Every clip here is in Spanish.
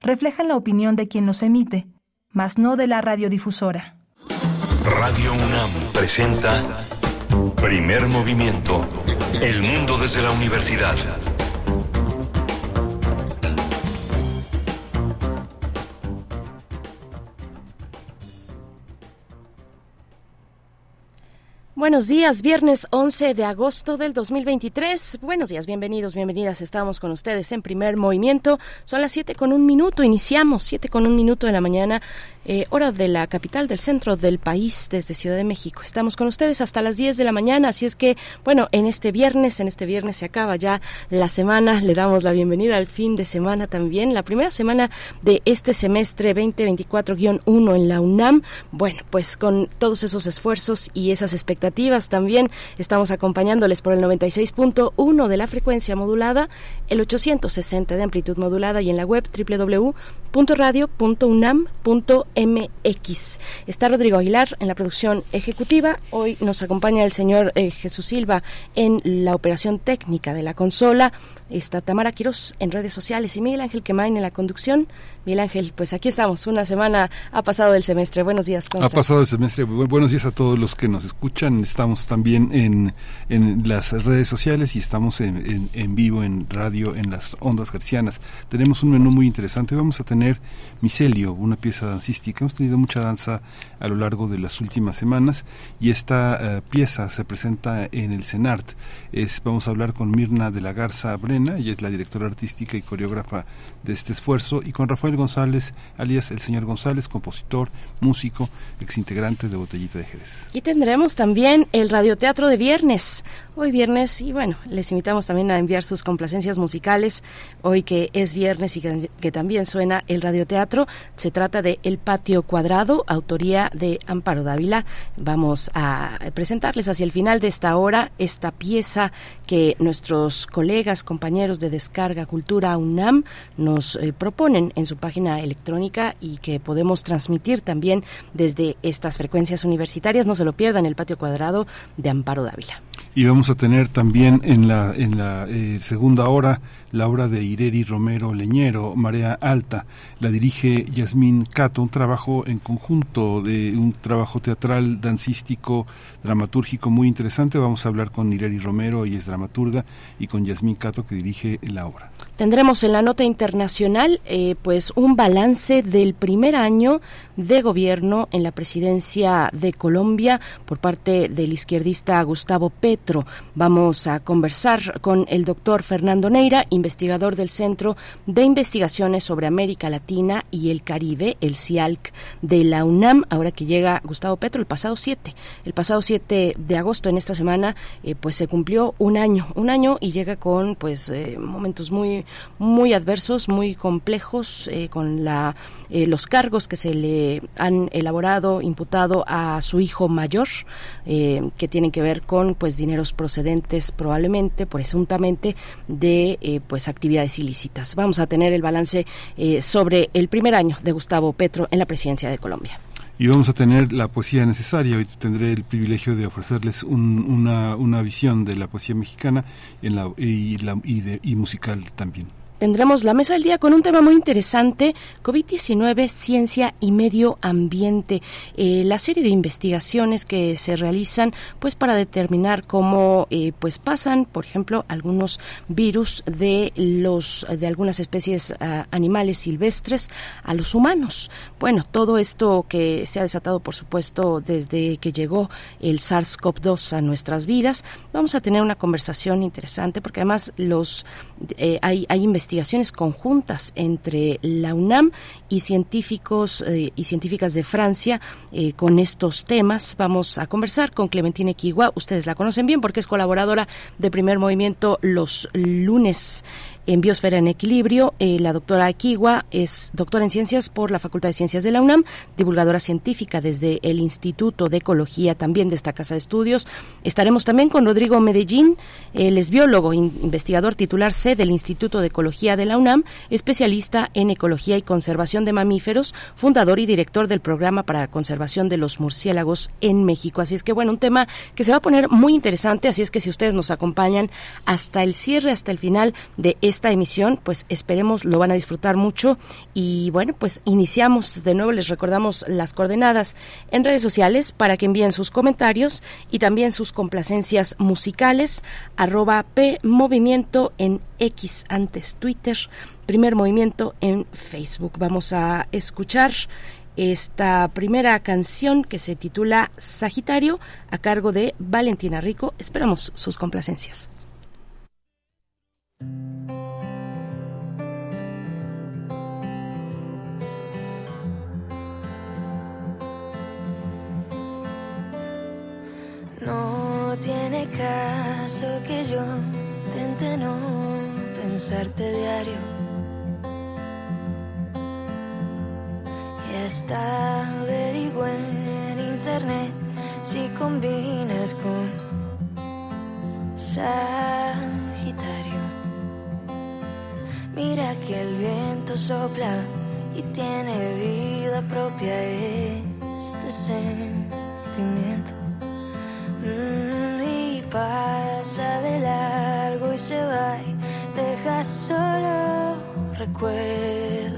reflejan la opinión de quien los emite, mas no de la radiodifusora. Radio UNAM presenta Primer Movimiento, El Mundo desde la Universidad. Buenos días, viernes 11 de agosto del 2023. Buenos días, bienvenidos, bienvenidas. Estamos con ustedes en primer movimiento. Son las 7 con un minuto, iniciamos 7 con un minuto de la mañana eh, hora de la capital del centro del país desde Ciudad de México. Estamos con ustedes hasta las 10 de la mañana, así es que, bueno, en este viernes, en este viernes se acaba ya la semana, le damos la bienvenida al fin de semana también, la primera semana de este semestre 2024-1 en la UNAM. Bueno, pues con todos esos esfuerzos y esas expectativas también estamos acompañándoles por el 96.1 de la frecuencia modulada, el 860 de amplitud modulada y en la web www.radio.unam.mx MX. Está Rodrigo Aguilar en la producción ejecutiva. Hoy nos acompaña el señor eh, Jesús Silva en la operación técnica de la consola. Está Tamara Quiroz en redes sociales y Miguel Ángel Quemain en la conducción. Miguel Ángel, pues aquí estamos. Una semana ha pasado el semestre. Buenos días. ha pasado el semestre. buenos días a todos los que nos escuchan. Estamos también en, en las redes sociales y estamos en, en, vivo en radio en las ondas gercianas. Tenemos un menú muy interesante. Vamos a tener Micelio, una pieza dancística. Hemos tenido mucha danza a lo largo de las últimas semanas y esta eh, pieza se presenta en el CENART. Es, vamos a hablar con Mirna de la Garza Brena, ella es la directora artística y coreógrafa de este esfuerzo, y con Rafael González, alias el señor González, compositor, músico, exintegrante de Botellita de Jerez. Y tendremos también el radioteatro de viernes, hoy viernes, y bueno, les invitamos también a enviar sus complacencias musicales, hoy que es viernes y que, que también suena el radioteatro, se trata de El Patio Cuadrado, autoría de Amparo Dávila. Vamos a presentarles hacia el final de esta hora esta pieza que nuestros colegas, compañeros de Descarga Cultura UNAM nos eh, proponen en su página electrónica y que podemos transmitir también desde estas frecuencias universitarias. No se lo pierdan, el patio cuadrado de Amparo Dávila. Y vamos a tener también en la, en la eh, segunda hora la obra de Ireri Romero Leñero, Marea Alta. La dirige Yasmín Cato, un trabajo en conjunto, de un trabajo teatral, dancístico, dramatúrgico muy interesante. Vamos a hablar con Ireri Romero, ella es dramaturga, y con Yasmín Cato, que dirige la obra. Tendremos en la nota internacional eh, pues un balance del primer año de gobierno en la presidencia de Colombia por parte del izquierdista Gustavo Petro. Vamos a conversar con el doctor Fernando Neira, investigador del Centro de Investigaciones sobre América Latina y el Caribe, el CIALC de la UNAM, ahora que llega Gustavo Petro el pasado 7. El pasado 7 de agosto en esta semana eh, pues se cumplió un año, un año y llega con pues eh, momentos muy muy adversos, muy complejos, eh, con la, los cargos que se le han elaborado, imputado a su hijo mayor, que tienen que ver con pues dineros procedentes probablemente, presuntamente, de pues actividades ilícitas. Vamos a tener el balance sobre el primer año de Gustavo Petro en la presidencia de Colombia y vamos a tener la poesía necesaria. Hoy tendré el privilegio de ofrecerles una, una, visión de la poesía mexicana en la, y, la, y musical también. Tendremos la mesa del día con un tema muy interesante, COVID-19, ciencia y medio ambiente. Eh, la serie de investigaciones que se realizan pues para determinar cómo eh, pues pasan, por ejemplo, algunos virus de los de algunas especies ah, animales silvestres a los humanos. Bueno, todo esto que se ha desatado, por supuesto, desde que llegó el SARS-CoV-2 a nuestras vidas, vamos a tener una conversación interesante porque además los eh, hay, hay investigaciones conjuntas entre la UNAM y científicos eh, y científicas de Francia eh, con estos temas. Vamos a conversar con Clementine Kiwa. Ustedes la conocen bien porque es colaboradora de Primer Movimiento los lunes en Biosfera en Equilibrio. Eh, la doctora Akiwa es doctora en ciencias por la Facultad de Ciencias de la UNAM, divulgadora científica desde el Instituto de Ecología también de esta casa de estudios. Estaremos también con Rodrigo Medellín, él es biólogo, investigador titular C del Instituto de Ecología de la UNAM, especialista en ecología y conservación de mamíferos, fundador y director del programa para la conservación de los murciélagos en México. Así es que bueno, un tema que se va a poner muy interesante, así es que si ustedes nos acompañan hasta el cierre, hasta el final de este esta emisión, pues esperemos lo van a disfrutar mucho y bueno, pues iniciamos de nuevo, les recordamos las coordenadas en redes sociales para que envíen sus comentarios y también sus complacencias musicales, arroba P Movimiento en X antes Twitter, primer movimiento en Facebook. Vamos a escuchar esta primera canción que se titula Sagitario a cargo de Valentina Rico. Esperamos sus complacencias. No tiene caso que yo intente no pensarte diario está averiguo en internet si combinas con Sagitario. Mira que el viento sopla y tiene vida propia este sentimiento. Solo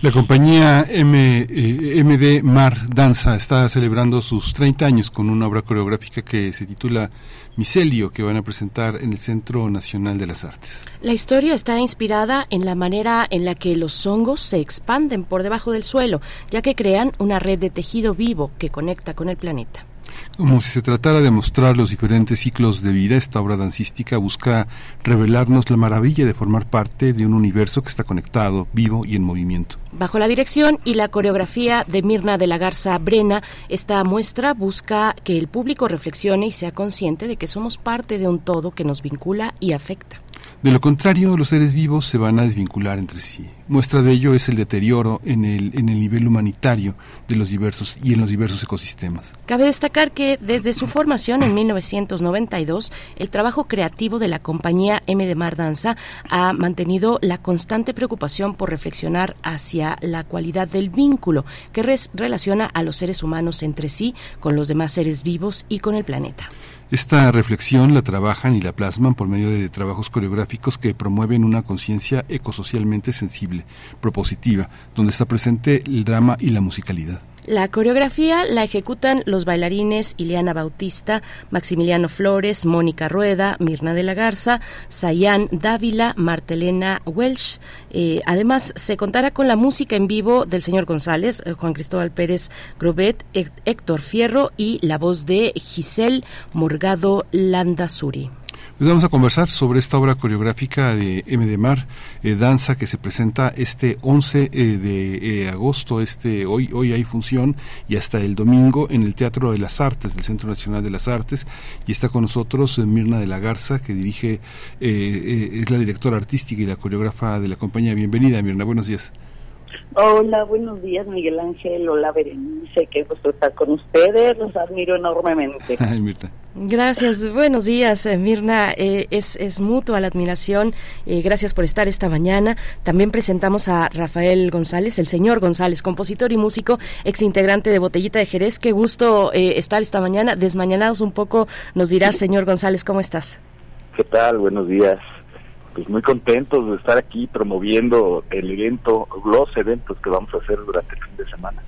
La compañía M, eh, MD Mar Danza está celebrando sus 30 años con una obra coreográfica que se titula Micelio, que van a presentar en el Centro Nacional de las Artes. La historia está inspirada en la manera en la que los hongos se expanden por debajo del suelo, ya que crean una red de tejido vivo que conecta con el planeta. Como si se tratara de mostrar los diferentes ciclos de vida, esta obra dancística busca revelarnos la maravilla de formar parte de un universo que está conectado, vivo y en movimiento. Bajo la dirección y la coreografía de Mirna de la Garza Brena, esta muestra busca que el público reflexione y sea consciente de que somos parte de un todo que nos vincula y afecta. De lo contrario, los seres vivos se van a desvincular entre sí. Muestra de ello es el deterioro en el, en el nivel humanitario de los diversos y en los diversos ecosistemas. Cabe destacar que desde su formación en 1992, el trabajo creativo de la compañía M de Mar Danza ha mantenido la constante preocupación por reflexionar hacia la cualidad del vínculo que relaciona a los seres humanos entre sí, con los demás seres vivos y con el planeta. Esta reflexión la trabajan y la plasman por medio de trabajos coreográficos que promueven una conciencia ecosocialmente sensible, propositiva, donde está presente el drama y la musicalidad. La coreografía la ejecutan los bailarines Ileana Bautista, Maximiliano Flores, Mónica Rueda, Mirna de la Garza, Sayán Dávila, Martelena Welsh. Eh, además, se contará con la música en vivo del señor González, eh, Juan Cristóbal Pérez Grobet, Héctor Fierro y la voz de Giselle Morgado Landazuri. Pues vamos a conversar sobre esta obra coreográfica de M. de Mar, eh, danza que se presenta este 11 eh, de eh, agosto, este hoy hoy hay función y hasta el domingo en el Teatro de las Artes del Centro Nacional de las Artes y está con nosotros Mirna de la Garza que dirige es la directora artística y la coreógrafa de la compañía. Bienvenida Mirna, buenos días. Hola, buenos días Miguel Ángel, hola Berenice, qué gusto estar con ustedes, los admiro enormemente. Ay, Mirta. Gracias, buenos días eh, Mirna, eh, es, es mutua la admiración, eh, gracias por estar esta mañana. También presentamos a Rafael González, el señor González, compositor y músico, ex integrante de Botellita de Jerez, qué gusto estar esta mañana, desmañanados un poco, nos dirás señor González, ¿cómo estás? ¿Qué tal? Buenos días pues muy contentos de estar aquí promoviendo el evento, los eventos que vamos a hacer durante el fin de semana.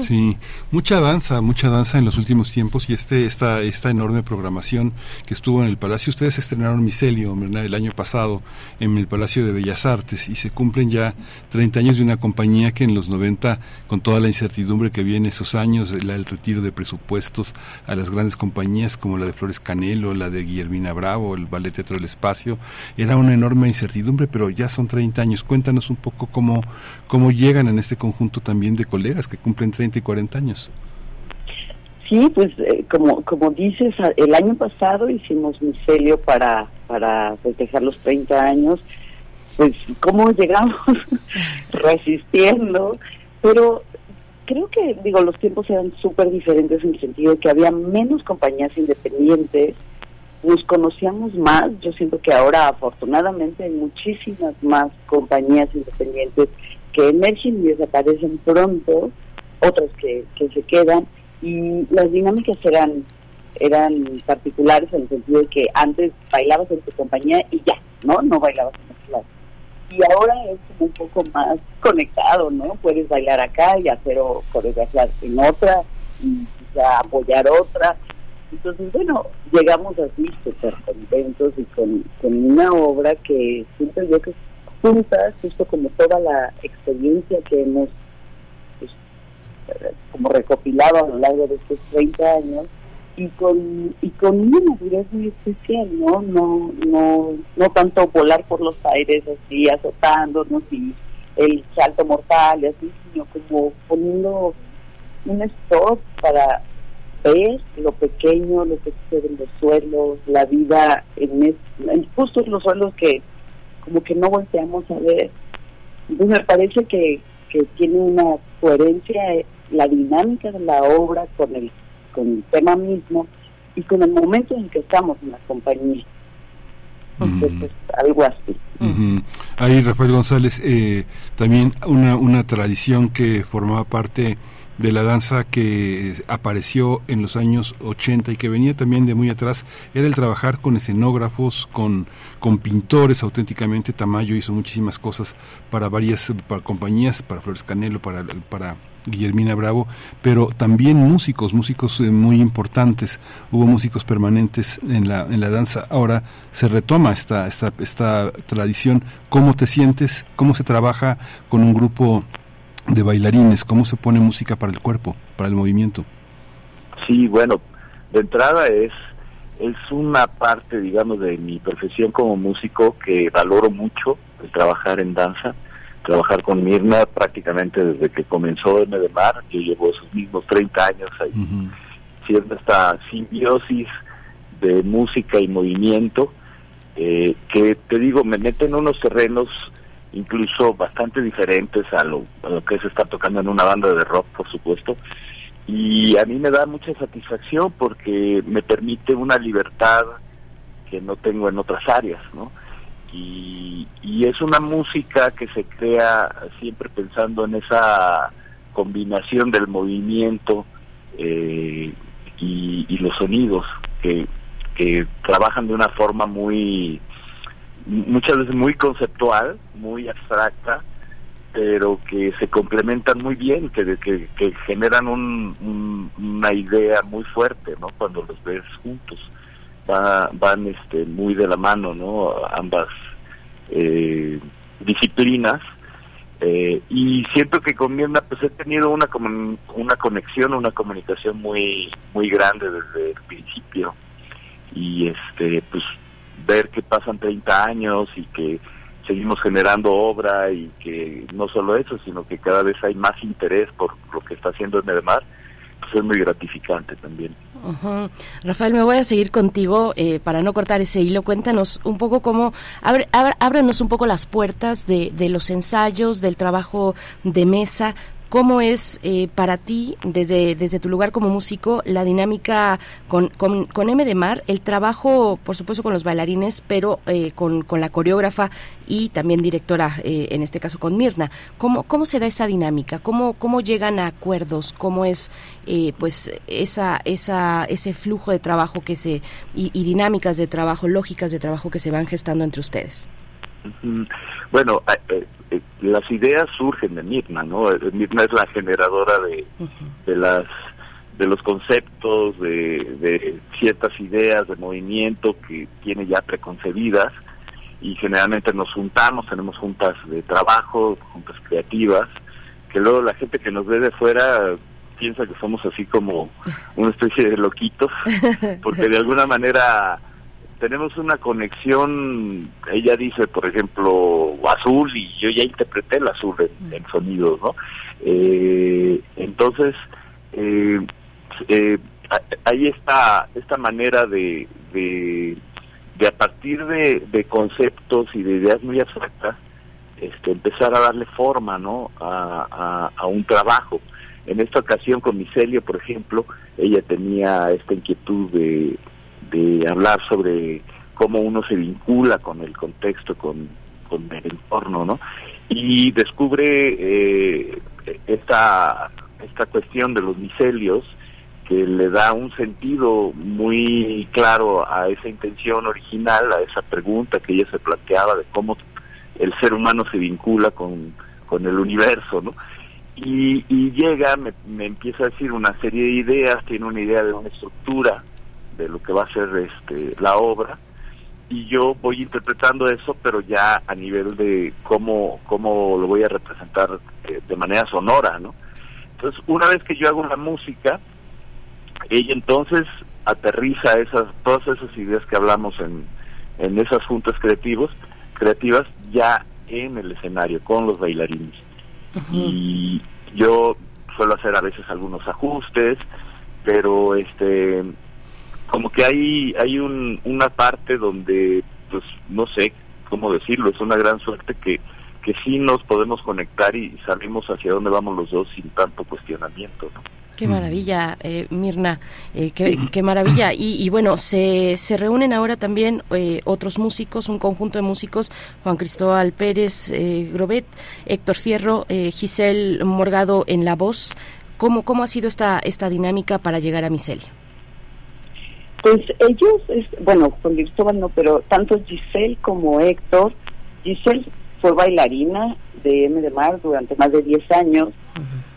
Sí, mucha danza, mucha danza en los últimos tiempos y este esta esta enorme programación que estuvo en el Palacio. Ustedes estrenaron Micelio el año pasado en el Palacio de Bellas Artes y se cumplen ya 30 años de una compañía que en los 90, con toda la incertidumbre que viene esos años, el retiro de presupuestos a las grandes compañías como la de Flores Canelo, la de Guillermina Bravo, el Ballet Teatro del Espacio, era una enorme incertidumbre, pero ya son 30 años. Cuéntanos un poco cómo, cómo llegan en este conjunto también de colegas que cumplen en 30 y 40 años. Sí, pues eh, como como dices, el año pasado hicimos un celio para para festejar los 30 años, pues cómo llegamos resistiendo, pero creo que digo los tiempos eran súper diferentes en el sentido de que había menos compañías independientes, nos conocíamos más, yo siento que ahora afortunadamente hay muchísimas más compañías independientes que emergen y desaparecen pronto otros que, que se quedan y las dinámicas eran eran particulares en el sentido de que antes bailabas en tu compañía y ya, ¿no? No bailabas en otro lado. Y ahora es como un poco más conectado, ¿no? Puedes bailar acá y hacer coreografiar en otra y quizá apoyar otra. Entonces, bueno, llegamos así súper contentos y con, con una obra que siento yo que juntas, justo como toda la experiencia que hemos como recopilado a lo largo de estos 30 años y con y con una madurez muy especial, ¿no? No no no tanto volar por los aires así azotándonos y el salto mortal y así, sino como poniendo un stop para ver lo pequeño, lo que sucede en los suelos, la vida en, en justo los suelos que como que no volteamos a ver. Entonces me parece que, que tiene una coherencia la dinámica de la obra con el, con el tema mismo y con el momento en que estamos en la compañía. Entonces, algo así. Ahí, Rafael González, eh, también una, una tradición que formaba parte de la danza que apareció en los años 80 y que venía también de muy atrás era el trabajar con escenógrafos, con, con pintores auténticamente. Tamayo hizo muchísimas cosas para varias para compañías, para Flores Canelo, para, para Guillermina Bravo, pero también músicos, músicos eh, muy importantes. Hubo músicos permanentes en la, en la danza. Ahora se retoma esta, esta, esta tradición. ¿Cómo te sientes? ¿Cómo se trabaja con un grupo de bailarines? ¿Cómo se pone música para el cuerpo, para el movimiento? Sí, bueno, de entrada es es una parte, digamos, de mi profesión como músico que valoro mucho, el trabajar en danza trabajar con Mirna prácticamente desde que comenzó M de Mar, yo llevo esos mismos 30 años ahí, siendo esta simbiosis de música y movimiento, eh, que te digo, me mete en unos terrenos incluso bastante diferentes a lo, a lo que se está tocando en una banda de rock, por supuesto. Y a mí me da mucha satisfacción porque me permite una libertad que no tengo en otras áreas, ¿no? Y, y es una música que se crea siempre pensando en esa combinación del movimiento eh, y, y los sonidos que, que trabajan de una forma muy muchas veces muy conceptual, muy abstracta, pero que se complementan muy bien, que, que, que generan un, un- una idea muy fuerte, ¿no? Cuando los ves juntos, Va- van este muy de la mano, ¿no? Ambas eh, disciplinas. Eh, y siento que con Mirna pues he tenido una una conexión, una comunicación muy muy grande desde el principio y este pues ver que pasan 30 años y que seguimos generando obra y que no solo eso, sino que cada vez hay más interés por lo que está haciendo Medemar, pues es muy gratificante también. Rafael, me voy a seguir contigo eh, para no cortar ese hilo. Cuéntanos un poco cómo, ábranos un poco las puertas de, de los ensayos, del trabajo de mesa. ¿Cómo es eh, para ti, desde, desde tu lugar como músico, la dinámica con, con, con M de Mar, el trabajo, por supuesto, con los bailarines, pero eh, con, con la coreógrafa y también directora, eh, en este caso con Mirna? ¿Cómo, cómo se da esa dinámica? ¿Cómo, cómo llegan a acuerdos? ¿Cómo es eh, pues esa, esa, ese flujo de trabajo que se y, dinámicas de trabajo, lógicas de trabajo que se van gestando entre ustedes? Bueno, eh, las ideas surgen de Mirna, ¿no? Eh, Mirna es la generadora de, de las de los conceptos, de, de ciertas ideas de movimiento que tiene ya preconcebidas y generalmente nos juntamos, tenemos juntas de trabajo, juntas creativas, que luego la gente que nos ve de fuera piensa que somos así como una especie de loquitos, porque de alguna manera tenemos una conexión, ella dice, por ejemplo, azul y yo ya interpreté el azul en, en sonidos, ¿no? Eh, entonces, eh, eh, hay esta, esta manera de, de, de a partir de, de conceptos y de ideas muy abstractas, este, empezar a darle forma, ¿no? A, a, a un trabajo. En esta ocasión con Micelio, por ejemplo, ella tenía esta inquietud de, de hablar sobre cómo uno se vincula con el contexto, con, con el entorno, ¿no? Y descubre eh, esta, esta cuestión de los micelios que le da un sentido muy claro a esa intención original, a esa pregunta que ella se planteaba de cómo el ser humano se vincula con, con el universo, ¿no? Y, y llega, me, me empieza a decir una serie de ideas, tiene una idea de una estructura de lo que va a ser este, la obra, y yo voy interpretando eso, pero ya a nivel de cómo, cómo lo voy a representar eh, de manera sonora, ¿no? Entonces, una vez que yo hago la música, ella entonces aterriza esas, todas esas ideas que hablamos en, en esas juntas creativos, creativas ya en el escenario, con los bailarines. Y yo suelo hacer a veces algunos ajustes, pero este como que hay hay un, una parte donde pues no sé cómo decirlo es una gran suerte que que sí nos podemos conectar y sabemos hacia dónde vamos los dos sin tanto cuestionamiento ¿no? Qué maravilla, eh, Mirna, eh, qué, qué maravilla. Y, y bueno, se, se reúnen ahora también eh, otros músicos, un conjunto de músicos, Juan Cristóbal Pérez eh, Grobet, Héctor Fierro, eh, Giselle Morgado en la voz. ¿Cómo, ¿Cómo ha sido esta, esta dinámica para llegar a Miselia? Pues ellos, es, bueno, con Cristóbal no, pero tanto Giselle como Héctor, Giselle fue bailarina de M de Mar durante más de 10 años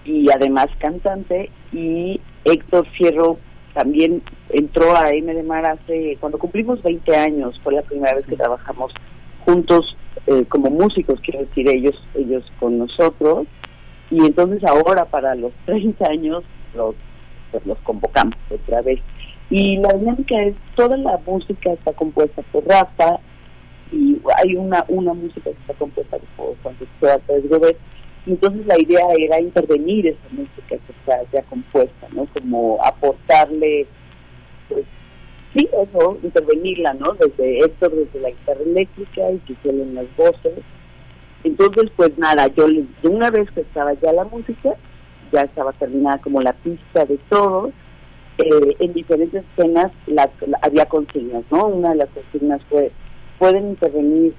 y además cantante y Héctor Fierro también entró a M de Mar hace, cuando cumplimos 20 años, fue la primera vez que trabajamos juntos eh, como músicos, quiero decir, ellos, ellos con nosotros y entonces ahora para los 30 años los, pues los convocamos otra vez. Y la dinámica es, toda la música está compuesta por Rafa, y hay una una música que está compuesta por Juan Cristóbal Gómez, entonces la idea era intervenir esa música que está ya compuesta, ¿no? Como aportarle pues, sí, eso, intervenirla, ¿no? Desde Héctor, desde la guitarra eléctrica y Giselle en las voces. Entonces, pues nada, yo de una vez que estaba ya la música, ya estaba terminada como la pista de todo, eh, en diferentes escenas la- había consignas, ¿no? Una de las consignas fue, pueden intervenir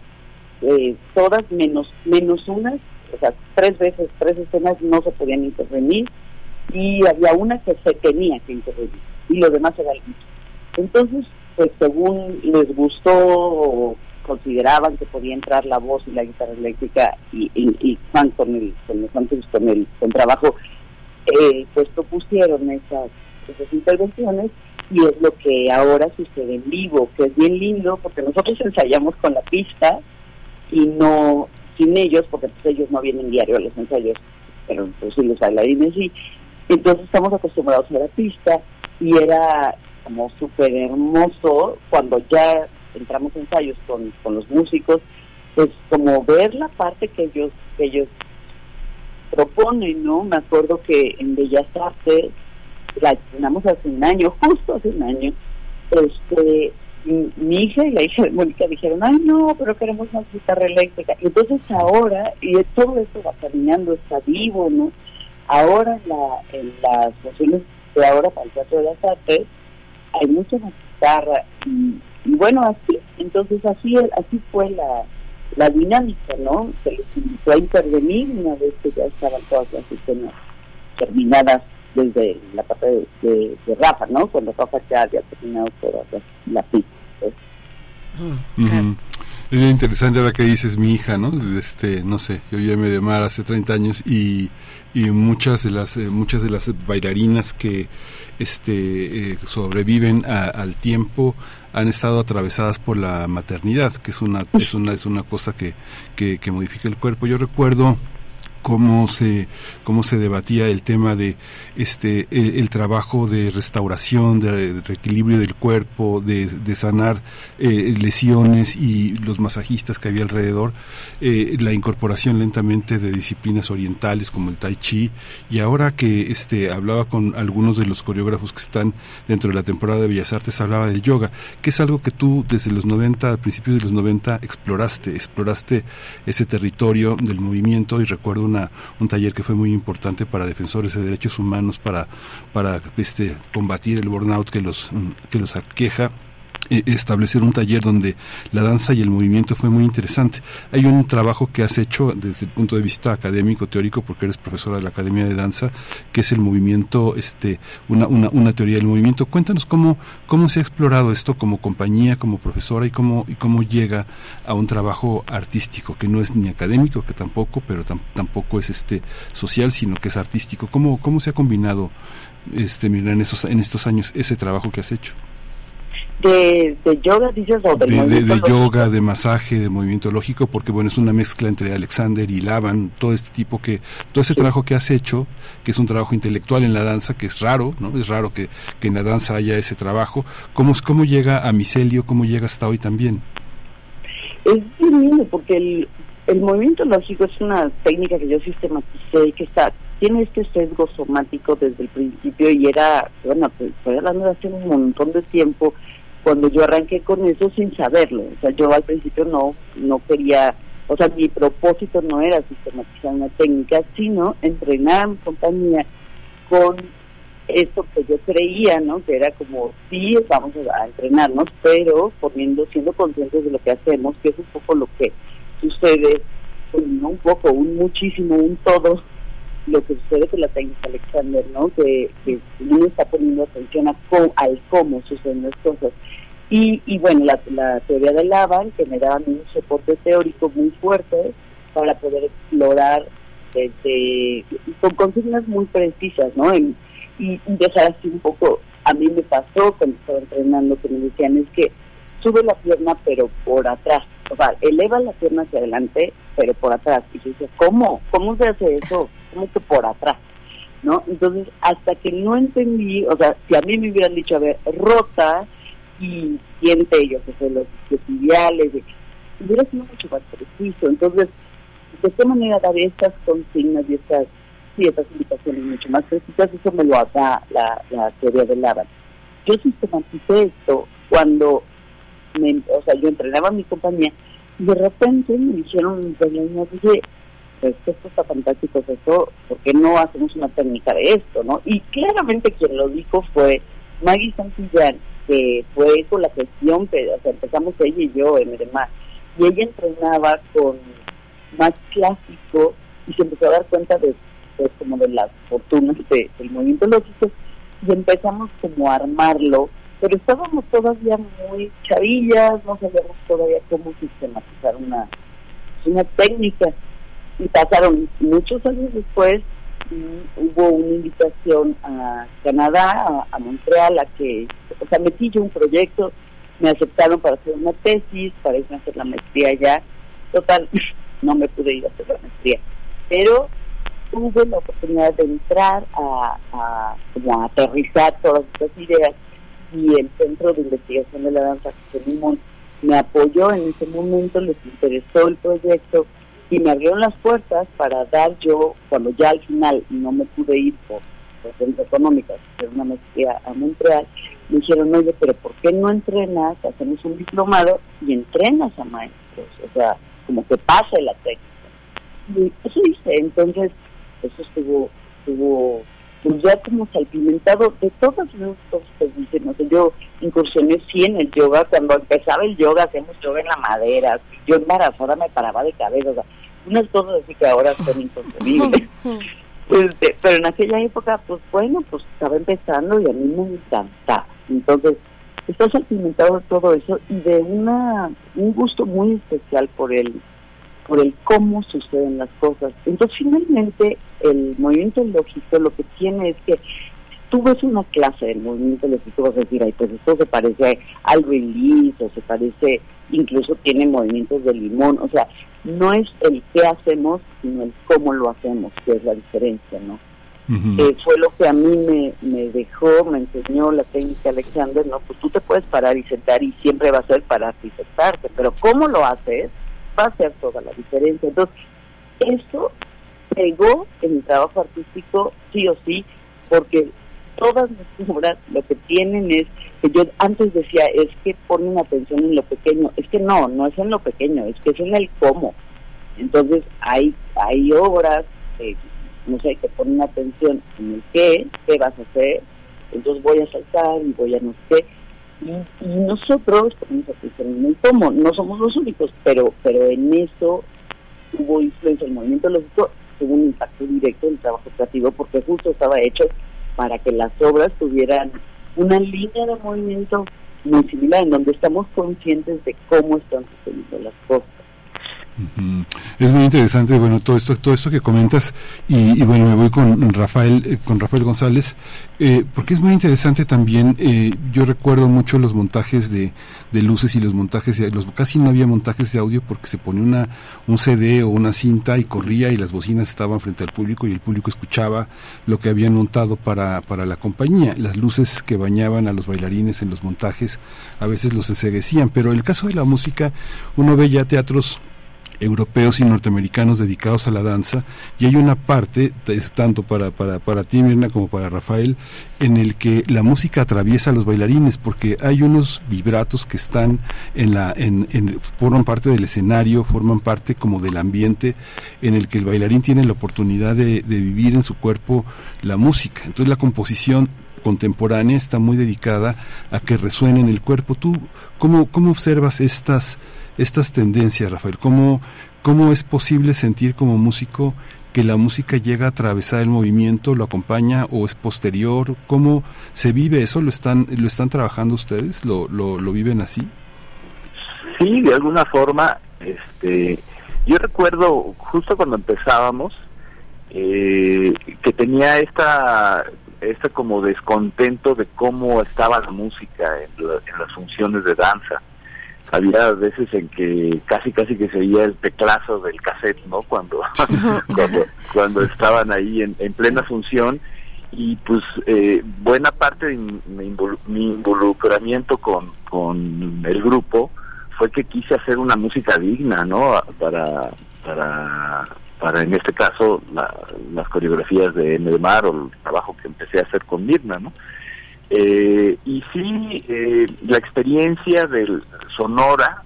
eh, todas menos menos unas, o sea, tres veces, tres escenas no se podían intervenir y había una que se tenía que intervenir y lo demás era libre. Entonces, pues según les gustó o consideraban que podía entrar la voz y la guitarra eléctrica y, y, y con el, con, el- con el- el trabajo, eh, pues propusieron esas, esas intervenciones y es lo que ahora sucede en vivo, que es bien lindo porque nosotros ensayamos con la pista y no sin ellos, porque pues, ellos no vienen diario a los ensayos, pero pues sí los bailarines sí. Entonces estamos acostumbrados a la pista y era como súper hermoso cuando ya entramos ensayos con, con los músicos, pues como ver la parte que ellos, que ellos proponen, ¿no? Me acuerdo que en Bellas Artes la estrenamos hace un año, justo hace un año, este mi, hija y la hija de Mónica dijeron, ay no, pero queremos más guitarra eléctrica. Y entonces ahora, y todo esto va caminando, está vivo, ¿no? Ahora la, en las funciones de ahora para el Teatro de las Artes hay mucha más guitarra y, y bueno, así, entonces así así fue la, la dinámica, ¿no? Se les invitó a intervenir una vez que ya estaban todas las escenas terminadas desde la parte de, de, de Rafa, ¿no? Cuando Rafa ya había terminado toda la, la pista. pues. Es interesante ahora que dices mi hija, ¿no? Este, no sé, yo ya me de mar hace 30 años y, y muchas de las eh, muchas de las bailarinas que este eh, sobreviven a- al tiempo han estado atravesadas por la maternidad, que es una es una es una cosa que que, que modifica el cuerpo. Yo recuerdo cómo se cómo se debatía el tema de este el, el trabajo de restauración de reequilibrio del cuerpo de, de sanar eh, lesiones y los masajistas que había alrededor eh, la incorporación lentamente de disciplinas orientales como el tai chi. Y ahora que este hablaba con algunos de los coreógrafos que están dentro de la temporada de Bellas Artes hablaba del yoga que es algo que tú desde los 90 a principios de los 90 exploraste exploraste ese territorio del movimiento y recuerdo una, un taller que fue muy importante para defensores de derechos humanos para para este combatir el burnout que los que los aqueja establecer un taller donde la danza y el movimiento fue muy interesante. Hay un trabajo que has hecho desde el punto de vista académico, teórico, porque eres profesora de la Academia de Danza, que es el movimiento, este, una, una, una teoría del movimiento. Cuéntanos cómo, cómo se ha explorado esto como compañía, como profesora y cómo, y cómo llega a un trabajo artístico que no es ni académico, que tampoco, pero tam- tampoco es este social, sino que es artístico. ¿Cómo, cómo se ha combinado este, mira, en esos, en estos años ese trabajo que has hecho? De, de yoga, dices, o de, de, de yoga, de masaje, de movimiento lógico, porque bueno, es una mezcla entre Alexander y Lavan, todo este tipo que, todo ese trabajo que has hecho, que es un trabajo intelectual en la danza, que es raro, ¿no? Es raro que, que en la danza haya ese trabajo. ¿Cómo, cómo llega a Micelio? ¿Cómo llega hasta hoy también? Es bien lindo porque el, el movimiento lógico es una técnica que yo sistematicé y que está tiene este sesgo somático desde el principio y era, bueno, pues, estoy hablando de hace un montón de tiempo cuando yo arranqué con eso sin saberlo. O sea, yo al principio no, no quería, o sea, mi propósito no era sistematizar una técnica, sino entrenar a mi compañía con esto que yo creía, ¿no? Que era como, sí, vamos a entrenarnos, pero poniendo, siendo conscientes de lo que hacemos, que es un poco lo que sucede, pues, no un poco, un muchísimo, un todo, lo que sucede con la técnica Alexander, ¿no? Que, que uno está poniendo atención a co- al cómo suceden las cosas. Y, y bueno, la, la teoría del Lavan, que me daba un soporte teórico muy fuerte para poder explorar desde, con consignas muy precisas, ¿no? Y, y dejar así un poco, a mí me pasó cuando estaba entrenando que me decían es que sube la pierna pero por atrás, o sea, eleva la pierna hacia adelante pero por atrás. Y yo decía, ¿cómo? ¿Cómo se hace eso? ¿Cómo que por atrás? ¿No? Entonces, hasta que no entendí, o sea, si a mí me hubieran dicho, a ver, rota y siente yo que son los tibiales, de- hubiera sido mucho más preciso. Entonces, de qué manera dar estas consignas y estas, sí, estas indicaciones mucho más precisas, eso me lo da la, la teoría del Lavan. Yo sistematicé esto cuando me, o sea, yo entrenaba a mi compañía y de repente me dijeron, me dije, pues esto está fantástico, esto, ¿por qué no hacemos una técnica de esto, no? Y claramente quien lo dijo fue Maggie Santillán, que fue con la gestión, pero, o sea, empezamos ella y yo en el mar, y ella entrenaba con más clásico y se empezó a dar cuenta de, pues, como de las fortunas de- del movimiento lógico y empezamos como a armarlo, pero estábamos todavía muy chavillas, no sabíamos todavía cómo sistematizar una, una técnica. Y pasaron muchos años después y hubo una invitación a Canadá, a, Montreal, a que, o sea, metí yo un proyecto, me aceptaron para hacer una tesis, para irme a hacer la maestría allá. Total, no me pude ir a hacer la maestría, pero tuve la oportunidad de entrar a, a, a aterrizar todas estas ideas y el Centro de Investigación de la Danza Limón me apoyó en ese momento, les interesó el proyecto y me abrieron las puertas para dar yo, cuando ya al final no me pude ir por razones económicas, hacer una maestría a Montreal, me dijeron, oye, pero ¿por qué no entrenas? Hacemos un diplomado y entrenas a maestros, o sea, como que pase la técnica. Y eso hice, entonces eso estuvo, estuvo pues ya como salpimentado de todas las cosas que dicen, yo incursioné sí en el yoga, cuando empezaba el yoga hacemos yoga en la madera, yo embarazada me paraba de cabeza, o sea, unas cosas así que ahora son inconcebibles. Este, pero en aquella época, pues bueno, pues estaba empezando y a mí me encantaba. Entonces, está salpimentado de todo eso y de una un gusto muy especial por el por el cómo suceden las cosas. Entonces, finalmente, el movimiento lógico lo que tiene es que tú ves una clase del movimiento lógico, vas a decir, ay, pues esto se parece al release, o se parece, incluso tiene movimientos de limón, o sea, no es el qué hacemos, sino el cómo lo hacemos, que es la diferencia, ¿no? Eh, fue lo que a mí me, me dejó, me enseñó la técnica Alexander, ¿no? Pues tú te puedes parar y sentar y siempre va a ser pararte y sentarte, pero cómo lo haces va a hacer toda la diferencia. Entonces, eso pegó en mi trabajo artístico sí o sí, porque todas mis obras lo que tienen es, que yo antes decía, es que ponen atención en lo pequeño, es que no, no es en lo pequeño, es que es en el cómo. Entonces hay, hay obras, eh, no sé, que ponen atención en el qué, qué vas a hacer, entonces voy a saltar y voy a no sé. Y, y nosotros ponemos atención en el cómo, no somos los únicos, pero, pero en eso hubo influencia el movimiento lógico, tuvo un impacto directo en el trabajo creativo porque justo estaba hecho para que las obras tuvieran una línea de movimiento muy similar en donde estamos conscientes de cómo están sucediendo las cosas. Es muy interesante, bueno, todo esto, todo esto que comentas y, y bueno, me voy con Rafael, eh, con Rafael González, eh, porque es muy interesante también. eh, yo recuerdo mucho los montajes de, de luces y los montajes, de, los casi no había montajes de audio porque se ponía una un CD o una cinta y corría y las bocinas estaban frente al público y el público escuchaba lo que habían montado para para la compañía. Las luces que bañaban a los bailarines en los montajes a veces los enseguecían, pero en el caso de la música uno ve ya teatros europeos y norteamericanos dedicados a la danza y hay una parte es tanto para, para, para ti Mirna como para Rafael en el que la música atraviesa a los bailarines porque hay unos vibratos que están en la en, forman parte del escenario forman parte como del ambiente en el que el bailarín tiene la oportunidad de, de vivir en su cuerpo la música entonces la composición contemporánea está muy dedicada a que resuene en el cuerpo. ¿Tú cómo, cómo observas estas, estas tendencias, Rafael? ¿Cómo, ¿Cómo es posible sentir como músico que la música llega a atravesar el movimiento, lo acompaña o es posterior? ¿Cómo se vive eso? ¿Lo están, lo están trabajando ustedes? ¿Lo, lo, viven así? Sí, de alguna forma, este, yo recuerdo justo cuando empezábamos eh, que tenía esta, esta como descontento de cómo estaba la música en, la- en las funciones de danza. Había veces en que casi casi que se veía el teclazo del cassette, ¿no? Cuando cuando, cuando estaban ahí en, en plena función y pues eh, buena parte de mi, mi involu- mi involucramiento con, con el grupo fue que quise hacer una música digna, ¿no? Para, para, para en este caso, la- las coreografías de N Mar o el trabajo que empecé a hacer con Mirna, ¿no? Eh, y sí, eh, la experiencia del Sonora,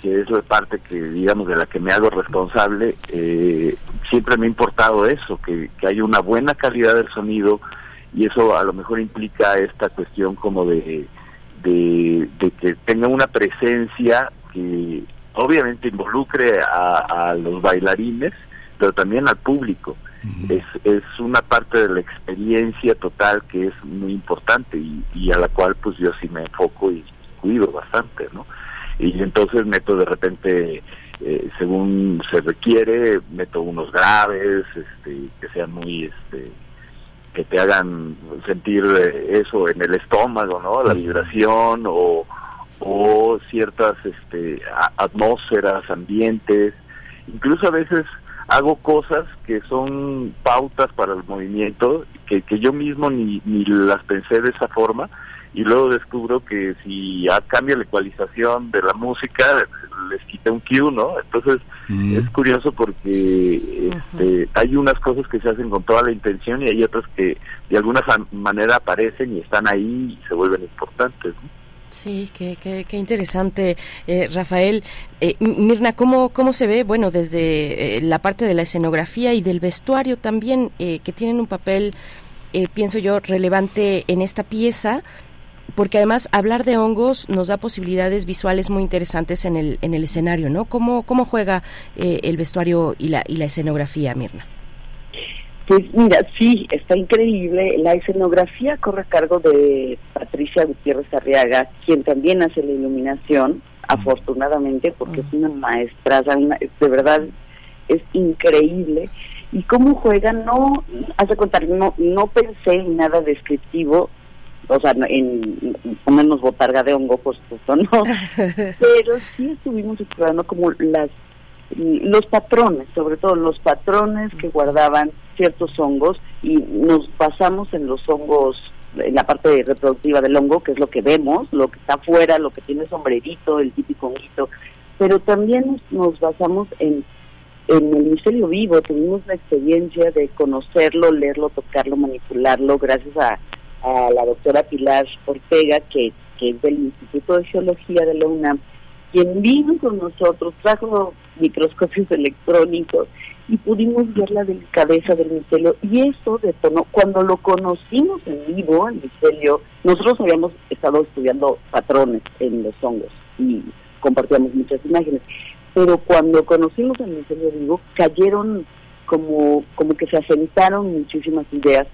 que es la parte que, digamos, de la que me hago responsable, eh, siempre me ha importado eso, que, que hay una buena calidad del sonido y eso a lo mejor implica esta cuestión como de, de, de que tenga una presencia que obviamente involucre a, a los bailarines, pero también al público. Es, es una parte de la experiencia total que es muy importante y, y a la cual pues yo sí me enfoco y cuido bastante, ¿no? Y entonces meto de repente, eh, según se requiere, meto unos graves, este, que sean muy, este, que te hagan sentir eh, eso en el estómago, ¿no? La vibración o, o ciertas este, atmósferas, ambientes, incluso a veces hago cosas que son pautas para el movimiento que, que yo mismo ni, ni las pensé de esa forma y luego descubro que si ya cambia la ecualización de la música les quita un cue, ¿no? Entonces Mm. es curioso porque este, hay unas cosas que se hacen con toda la intención y hay otras que de alguna manera aparecen y están ahí y se vuelven importantes. ¿no? Sí, qué, qué, interesante, eh, Rafael. Eh, Mirna, ¿cómo, ¿cómo se ve, bueno, desde eh, la parte de la escenografía y del vestuario también, eh, que tienen un papel, eh, pienso yo, relevante en esta pieza? Porque además hablar de hongos nos da posibilidades visuales muy interesantes en el, en el escenario, ¿no? ¿Cómo, cómo juega el vestuario y la, y la escenografía, Mirna? Pues mira, sí, está increíble. La escenografía corre a cargo de Patricia Gutiérrez Arriaga, quien también hace la iluminación, afortunadamente, porque es una maestra, de verdad es increíble. Y cómo juega, no, hace cuenta, no, no pensé en nada descriptivo, o sea, en ponernos botarga de hongo, por supuesto, no, pero sí estuvimos explorando como las los patrones, sobre todo los patrones que guardaban ciertos hongos y nos basamos en los hongos, en la parte reproductiva del hongo, que es lo que vemos, lo que está afuera, lo que tiene sombrerito, el típico honguito, pero también nos, basamos en, en el micelio vivo, tuvimos la experiencia de conocerlo, leerlo, tocarlo, manipularlo, gracias a, a la doctora Pilar Ortega, que, que es del Instituto de Geología de la UNAM, quien vino con nosotros, trajo microscopios electrónicos y pudimos ver la delicadeza del micelio y eso detonó, cuando lo conocimos en vivo, el micelio, nosotros habíamos estado estudiando patrones en los hongos y compartíamos muchas imágenes, pero cuando conocimos el micelio vivo cayeron como, como que se asentaron muchísimas ideas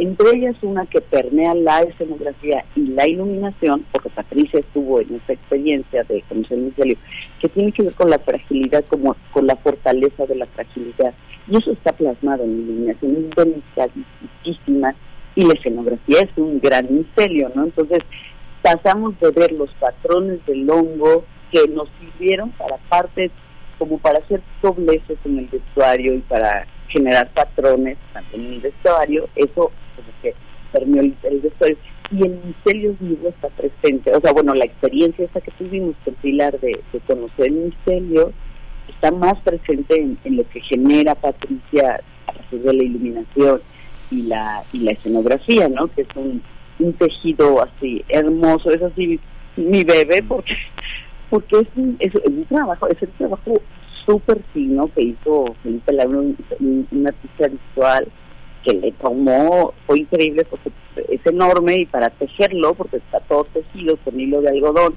entre ellas una que permea la escenografía y la iluminación, porque Patricia estuvo en esa experiencia de conocer el que tiene que ver con la fragilidad, como con la fortaleza de la fragilidad. Y eso está plasmado en la iluminación, es delicadísima, y la escenografía es un gran micelio, ¿no? Entonces, pasamos de ver los patrones del hongo que nos sirvieron para partes, como para hacer dobleces en el vestuario y para generar patrones en el vestuario, eso como que permeó el, el vestuario. Y el micelio vivo está presente, o sea, bueno, la experiencia esta que tuvimos con Pilar de, de conocer el micelio está más presente en, en lo que genera Patricia a partir de la iluminación y la y la escenografía, ¿no? Que es un, un tejido así hermoso, es así mi bebé porque porque es un, es un trabajo, es un trabajo súper fino que hizo Felipe Laura, un, un, un artista visual que le tomó, fue increíble porque es enorme y para tejerlo, porque está todo tejido con hilo de algodón,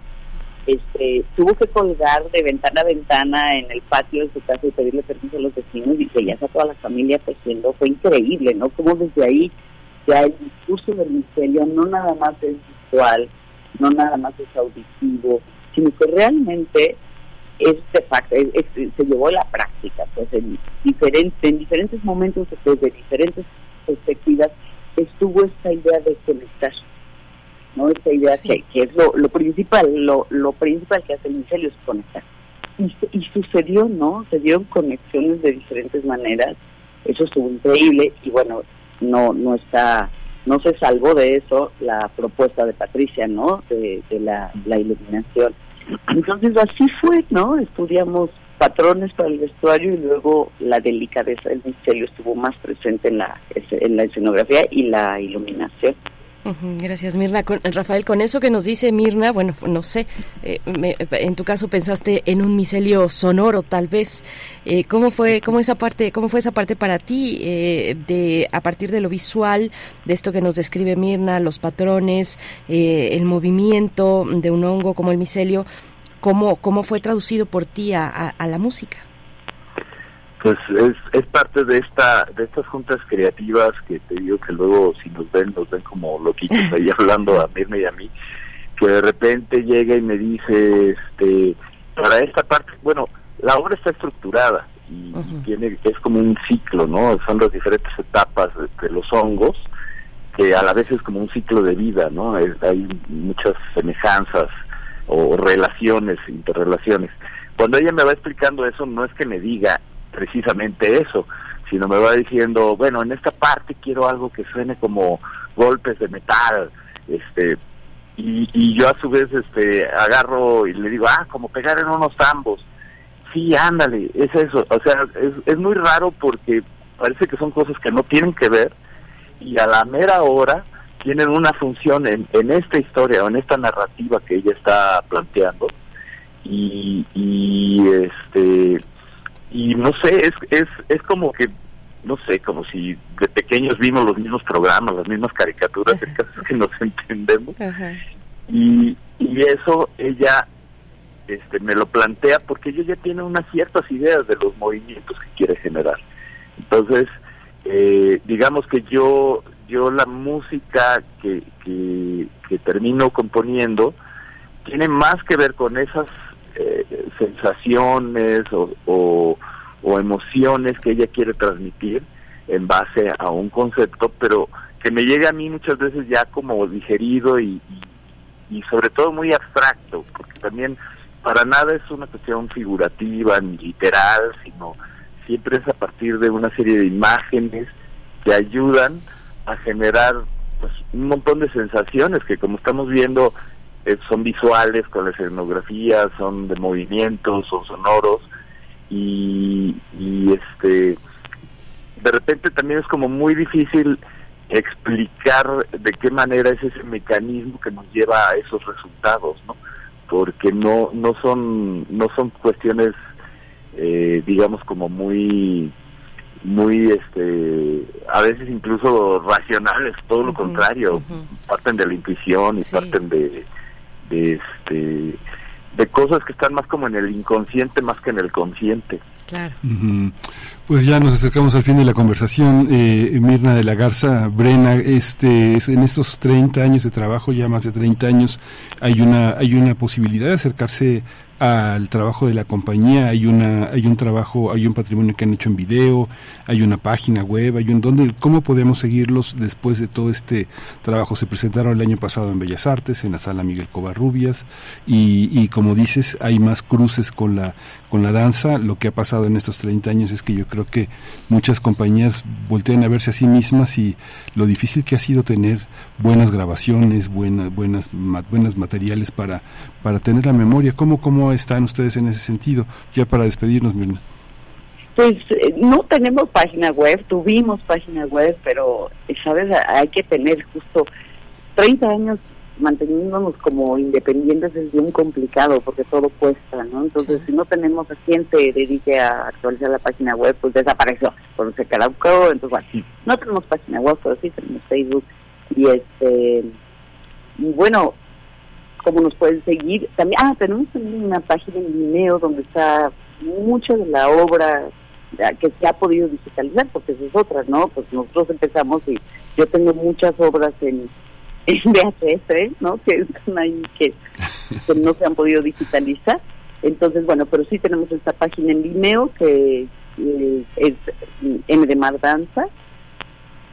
este, tuvo que colgar de ventana a ventana en el patio de su casa y pedirle permiso a los vecinos y que ya a toda la familia tejiendo, fue increíble, ¿no? Como desde ahí ya el discurso del misterio no nada más es visual, no nada más es auditivo, sino que realmente es de facto, es- es- se llevó a la práctica, pues en diferentes, en diferentes momentos, desde diferentes perspectivas, estuvo esta idea de conectar, ¿no? Esta idea Sí. que, que es lo, lo principal, lo, lo principal que hace el micelio es conectar. Y, y sucedió, ¿no? Se dieron conexiones de diferentes maneras, eso estuvo increíble y bueno, no, no está, no se salvó de eso la propuesta de Patricia, ¿no? De, de la, la iluminación. Entonces así fue, ¿no? Estudiamos patrones para el vestuario y luego la delicadeza del micelio estuvo más presente en la en la escenografía y la iluminación. Gracias, Mirna. Con, Rafael, con eso que nos dice Mirna, bueno, no sé, eh, me- en tu caso pensaste en un micelio sonoro, tal vez. Eh, ¿Cómo fue, cómo esa parte, cómo fue esa parte para ti eh, de a partir de lo visual, de esto que nos describe Mirna, los patrones, eh, el movimiento de un hongo como el micelio, cómo cómo fue traducido por ti a la música? Pues es, es parte de esta de estas juntas creativas que te digo que luego si nos ven, nos ven como loquitos ahí hablando a Mirna y a mí, que de repente llega y me dice, este, para esta parte, bueno, la obra está estructurada y tiene es como un ciclo, ¿no? Son las diferentes etapas de, de los hongos que a la vez es como un ciclo de vida, ¿no? Es- hay muchas semejanzas o relaciones, interrelaciones. Cuando ella me va explicando eso, no es que me diga precisamente eso, sino me va diciendo, bueno, en esta parte quiero algo que suene como golpes de metal, este, y, y yo a su vez, este, agarro y le digo, ah, como pegar en unos tambos. Sí, ándale, es eso. O sea, es, es muy raro porque parece que son cosas que no tienen que ver y a la mera hora tienen una función en, en esta historia o en esta narrativa que ella está planteando y, y este y no sé es, es es como que no sé como si de pequeños vimos los mismos programas las mismas caricaturas el caso es que nos entendemos. Y, y eso ella este me lo plantea porque ella ya tiene unas ciertas ideas de los movimientos que quiere generar. Entonces eh, digamos que yo yo la música que, que, que termino componiendo tiene más que ver con esas eh, sensaciones o, o, emociones que ella quiere transmitir en base a un concepto, pero que me llega a mí muchas veces ya como digerido y, y, y sobre todo muy abstracto, porque también para nada es una cuestión figurativa ni literal, sino siempre es a partir de una serie de imágenes que ayudan a generar pues, un montón de sensaciones que como estamos viendo eh, son visuales con la escenografía, son de movimientos, son sonoros y, y este de repente también es como muy difícil explicar de qué manera es ese mecanismo que nos lleva a esos resultados, ¿no? Porque no no son no son cuestiones eh, digamos como muy muy este a veces incluso racionales todo lo contrario parten de la intuición y parten de, de este de cosas que están más como en el inconsciente más que en el consciente Claro. Pues ya nos acercamos al fin de la conversación. Eh, Mirna de la Garza, Brena, este, es- en estos 30 años de trabajo, ya más de 30 años, hay una, hay una posibilidad de acercarse al trabajo de la compañía, hay una, hay un trabajo, hay un patrimonio que han hecho en video, hay una página web, hay un donde, ¿cómo podemos seguirlos después de todo este trabajo? Se presentaron el año pasado en Bellas Artes, en la sala Miguel Covarrubias, y, y como dices, hay más cruces con la, con la danza. Lo que ha pasado en estos 30 años es que yo creo que muchas compañías voltean a verse a sí mismas y lo difícil que ha sido tener buenas grabaciones, buenas, buenas, ma- buenas materiales para, para tener la memoria. ¿Cómo, ¿Cómo están ustedes en ese sentido? Ya para despedirnos, Mirna. Pues eh, no tenemos página web, tuvimos página web, pero, eh, ¿sabes? Hay que tener justo 30 años manteniéndonos como independientes es bien complicado porque todo cuesta, ¿no? Entonces, si no tenemos a quien se dedique a actualizar la página web, pues desapareció, por se caducó, entonces, bueno, no tenemos página web, pero sí tenemos Facebook y este bueno, cómo nos pueden seguir. También, ah, tenemos también una página en Vimeo donde está mucha de la obra ya, que se ha podido digitalizar, porque esa es otra, ¿no? Pues nosotros empezamos y yo tengo muchas obras en, en VHS, ¿no? Que están ahí que, que no se han podido digitalizar. Entonces, bueno, pero sí tenemos esta página en Vimeo que eh, es M de Mar Danza,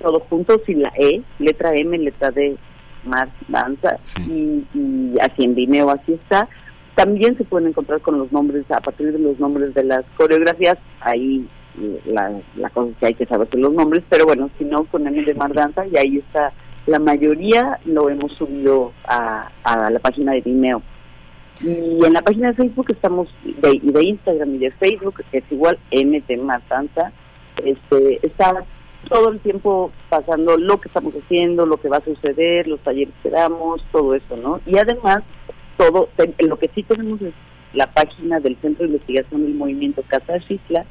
todo junto sin la E, letra M, letra D, Mar Danza, y, y así en Vimeo así está. También se pueden encontrar con los nombres, a partir de los nombres de las coreografías, ahí eh, la, la cosa es que hay que saberse los nombres, pero bueno, si no, con M de Mar Danza, y ahí está, la mayoría lo hemos subido a, a la página de Vimeo. Y en la página de Facebook estamos, de, y de Instagram y de Facebook, que es igual M de Mar Danza, este, está todo el tiempo pasando lo que estamos haciendo, lo que va a suceder, los talleres que damos, todo eso, ¿no? Y además, todo, lo que sí tenemos es la página del Centro de Investigación del Movimiento Casa Xitla,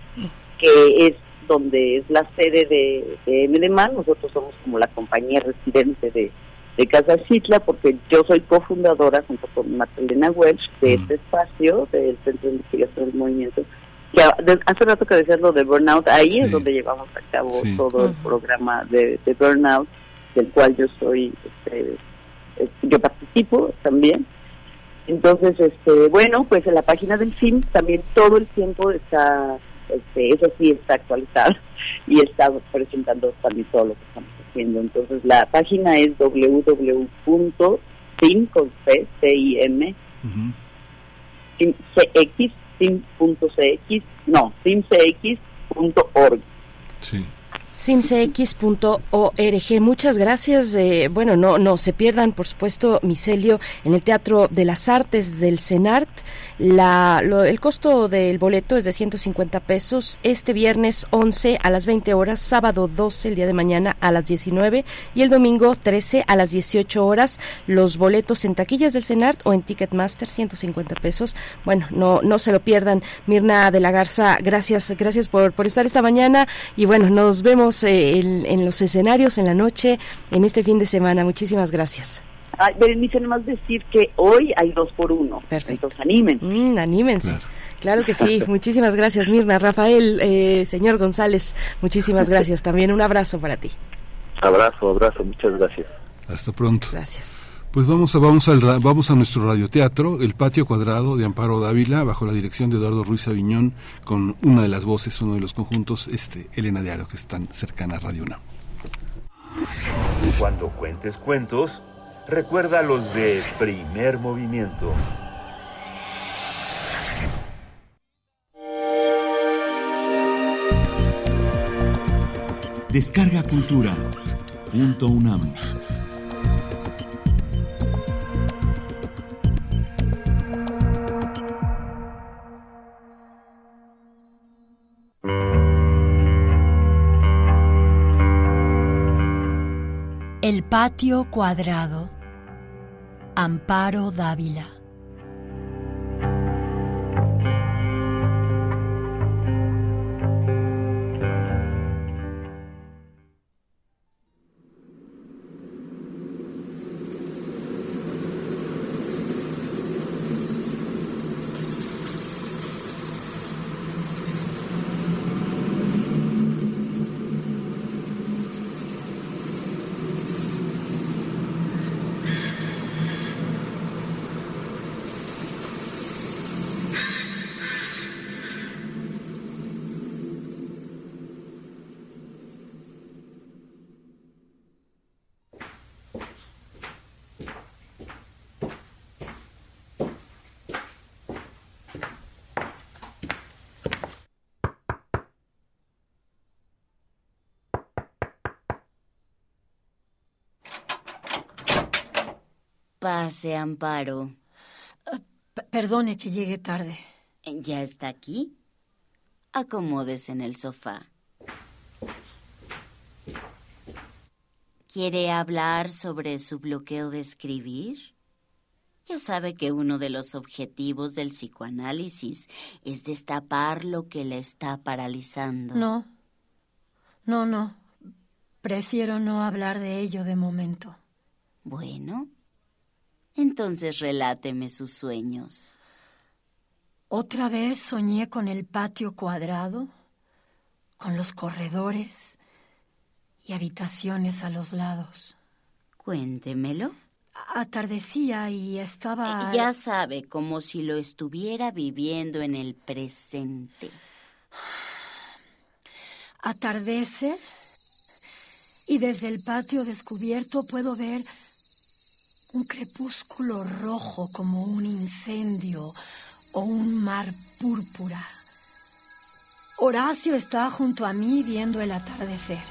que es donde es la sede de, de nosotros somos como la compañía residente de, de Casa Xitla, porque yo soy cofundadora junto con Marcelena Welch de este espacio del Centro de Investigación del Movimiento. Que a- de- hace rato que decías lo de Burnout, ahí Sí. es donde llevamos a cabo Sí. todo el programa de, de Burnout, del cual yo soy, este, yo participo también. Entonces, este, bueno, pues en la página del CIM también todo el tiempo está, este, eso sí está actualizado y está presentando también todo lo que estamos haciendo. Entonces la página es www.sim con C, C I M, Ujú. sim- CX, sim.cx, no, simcx.org. Sí. simcx.org. Muchas gracias. eh, bueno, no, no se pierdan, por supuesto, Micelio en el Teatro de las Artes del CENART. La, lo- el costo del boleto es de 150 pesos. Este viernes 11 a las 20 horas, sábado 12 el día de mañana a las 19 y el domingo 13 a las 18 horas. Los boletos en taquillas del CENART o en Ticketmaster 150 pesos. Bueno, no, no se lo pierdan. Mirna de la Garza, gracias, gracias por, por estar esta mañana y bueno, nos vemos eh, en, en los escenarios en la noche, en este fin de semana. Muchísimas gracias. Ay, Berenice, nomás decir que hoy hay dos por uno. Perfecto. Entonces animen. Mm, anímense. Claro. Claro. que sí. Muchísimas gracias, Mirna. Rafael, eh, señor González, muchísimas gracias. También un abrazo para ti. Abrazo, abrazo, muchas gracias. Hasta pronto. Gracias. Pues vamos a, vamos, al, vamos a nuestro radioteatro, El Patio Cuadrado de Amparo Dávila, bajo la dirección de Eduardo Ruiz Aviñón, con una de las voces, uno de los conjuntos, este Elena de Aro, que es tan cercana a Radio UNAM. Cuando cuentes cuentos, recuerda los de primer movimiento. Descarga Cultura. Punto UNAM. El patio cuadrado. Amparo Dávila. Pase, Amparo. P- perdone que llegue tarde. ¿Ya está aquí? Acomódese en el sofá. ¿Quiere hablar sobre su bloqueo de escribir? Ya sabe que uno de los objetivos del psicoanálisis es destapar lo que le está paralizando. No. No, no. Prefiero no hablar de ello de momento. Bueno, entonces reláteme sus sueños. Otra vez soñé con el patio cuadrado, con los corredores y habitaciones a los lados. Cuéntemelo. Atardecía y estaba... Ya sabe, como si lo estuviera viviendo en el presente. Atardece y desde el patio descubierto puedo ver un crepúsculo rojo como un incendio o un mar púrpura. Horacio está junto a mí viendo el atardecer.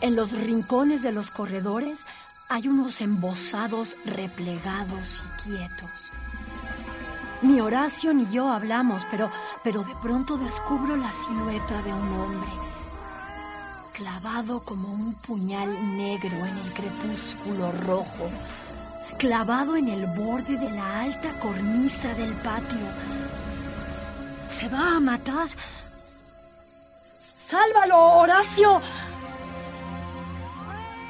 En los rincones de los corredores hay unos embosados replegados y quietos. Ni Horacio ni yo hablamos, pero, pero de pronto descubro la silueta de un hombre. Clavado como un puñal negro en el crepúsculo rojo, clavado en el borde de la alta cornisa del patio. Se va a matar. ¡Sálvalo, Horacio!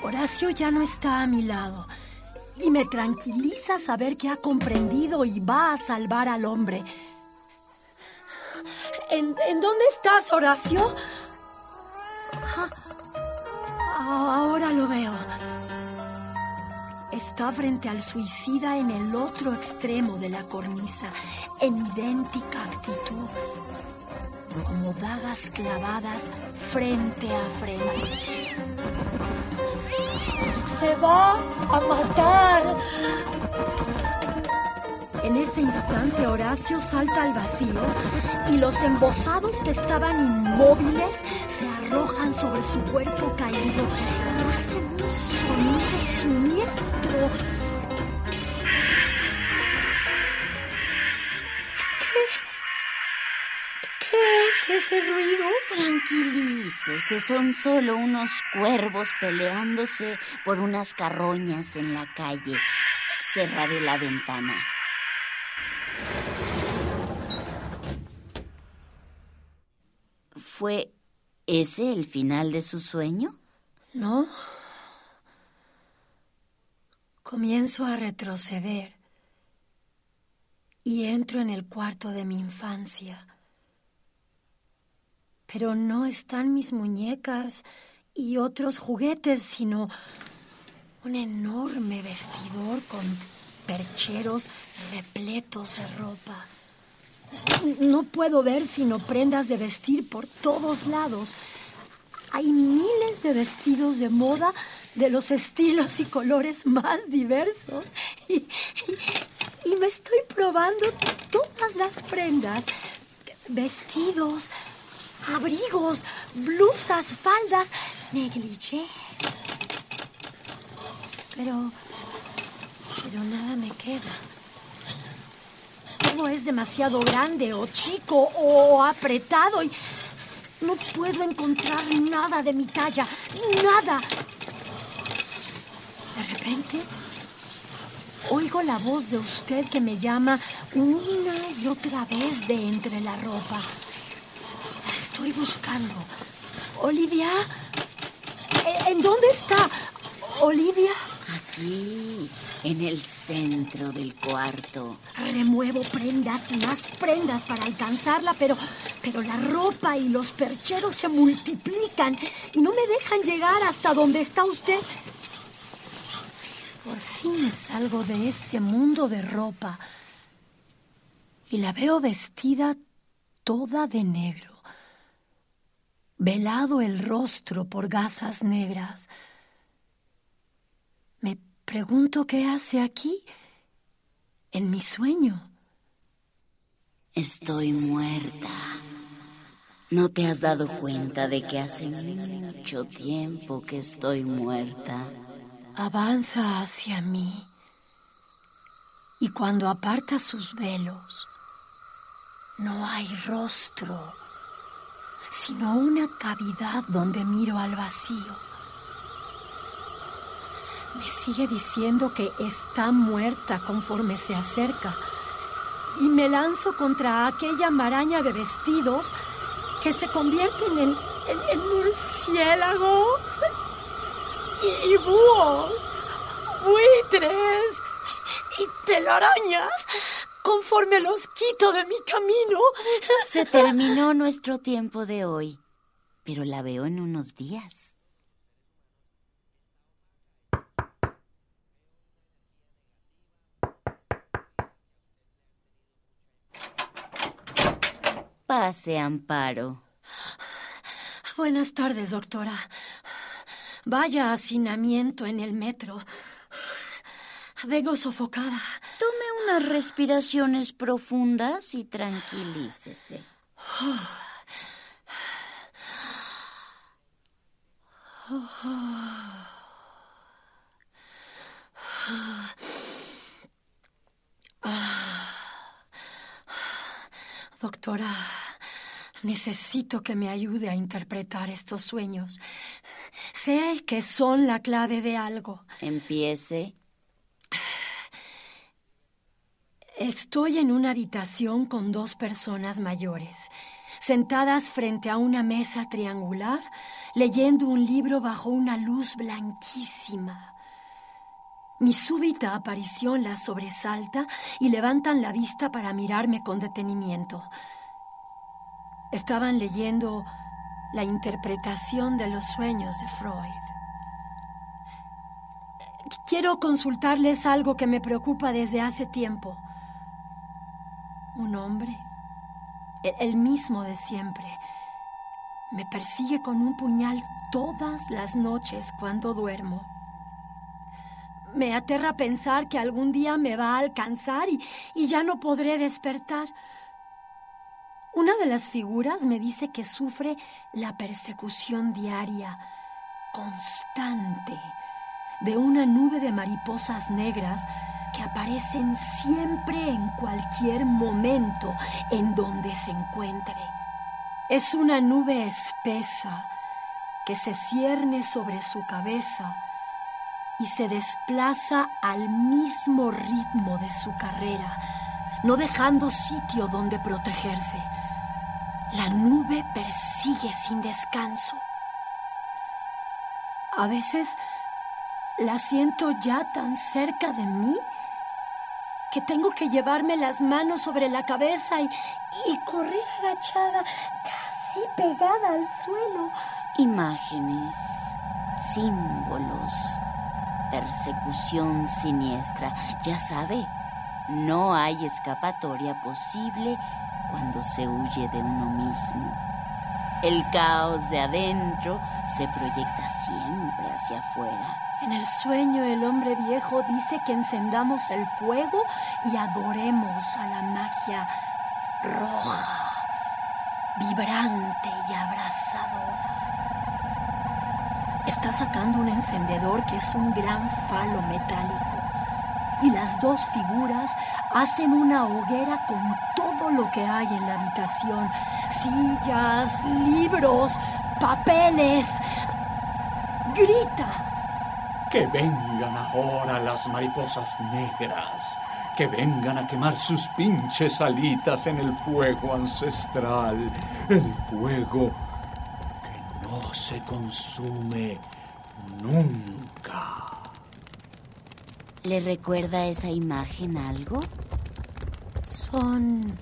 Horacio ya no está a mi lado y me tranquiliza saber que ha comprendido y va a salvar al hombre. ¿En, en dónde estás, Horacio? Ah, ahora lo veo. Está frente al suicida en el otro extremo de la cornisa, en idéntica actitud, como dagas clavadas frente a frente. Se va a matar. En ese instante Horacio salta al vacío y los embosados que estaban inmóviles se arrojan sobre su cuerpo caído y hacen un sonido siniestro. ¿Qué, qué es ese ruido? Tranquilícese, son solo unos cuervos peleándose por unas carroñas en la calle. Cerraré la ventana. ¿Fue ese el final de su sueño? No. Comienzo a retroceder y entro en el cuarto de mi infancia. Pero no están mis muñecas y otros juguetes, sino un enorme vestidor con percheros repletos de ropa. No puedo ver sino prendas de vestir por todos lados. Hay miles de vestidos de moda de los estilos y colores más diversos. Y, y- me estoy probando todas las prendas. Vestidos, abrigos, blusas, faldas, negligés. Pero... pero nada me queda. Todo es demasiado grande o chico o apretado y no puedo encontrar nada de mi talla. Nada. De repente, oigo la voz de usted que me llama una y otra vez de entre la ropa. La estoy buscando. Olivia, ¿e- ¿en dónde está? Olivia. Aquí, en el centro del cuarto. Remuevo prendas y más prendas para alcanzarla, pero, pero la ropa y los percheros se multiplican y no me dejan llegar hasta donde está usted. Por fin salgo de ese mundo de ropa y la veo vestida toda de negro, velado el rostro por gasas negras. Pregunto qué hace aquí, en mi sueño. Estoy muerta. ¿No te has dado cuenta de que hace mucho tiempo que estoy muerta? Avanza hacia mí y cuando aparta sus velos, no hay rostro, sino una cavidad donde miro al vacío. Me sigue diciendo que está muerta conforme se acerca y me lanzo contra aquella maraña de vestidos que se convierten en, murciélagos y, y búhos, buitres y telarañas conforme los quito de mi camino. Se terminó nuestro tiempo de hoy, pero la veo en unos días. Pase, Amparo. Buenas tardes, doctora. Vaya hacinamiento en el metro. Vengo sofocada. Tome unas respiraciones profundas y tranquilícese. Doctora, necesito que me ayude a interpretar estos sueños. Sé que son la clave de algo. Empiece. Estoy en una habitación con dos personas mayores, sentadas frente a una mesa triangular, leyendo un libro bajo una luz blanquísima. Mi súbita aparición las sobresalta y levantan la vista para mirarme con detenimiento. Estaban leyendo la interpretación de los sueños de Freud. Quiero consultarles algo que me preocupa desde hace tiempo. Un hombre, e- el mismo de siempre, me persigue con un puñal todas las noches cuando duermo. Me aterra pensar que algún día me va a alcanzar y, y ya no podré despertar. Una de las figuras me dice que sufre la persecución diaria, constante, de una nube de mariposas negras que aparecen siempre en cualquier momento en donde se encuentre. Es una nube espesa que se cierne sobre su cabeza y se desplaza al mismo ritmo de su carrera, no dejando sitio donde protegerse. La nube persigue sin descanso. A veces la siento ya tan cerca de mí que tengo que llevarme las manos sobre la cabeza y, correr agachada, casi pegada al suelo. Imágenes, símbolos, persecución siniestra. Ya sabe, no hay escapatoria posible cuando se huye de uno mismo. El caos de adentro se proyecta siempre hacia afuera. En el sueño el hombre viejo dice que encendamos el fuego y adoremos a la magia roja, vibrante y abrasadora. Está sacando un encendedor que es un gran falo metálico y las dos figuras hacen una hoguera con todo lo que hay en la habitación. Sillas, libros, papeles. Grita. Que vengan ahora las mariposas negras. Que vengan a quemar sus pinches alitas en el fuego ancestral. El fuego no se consume nunca. ¿Le recuerda esa imagen algo? Son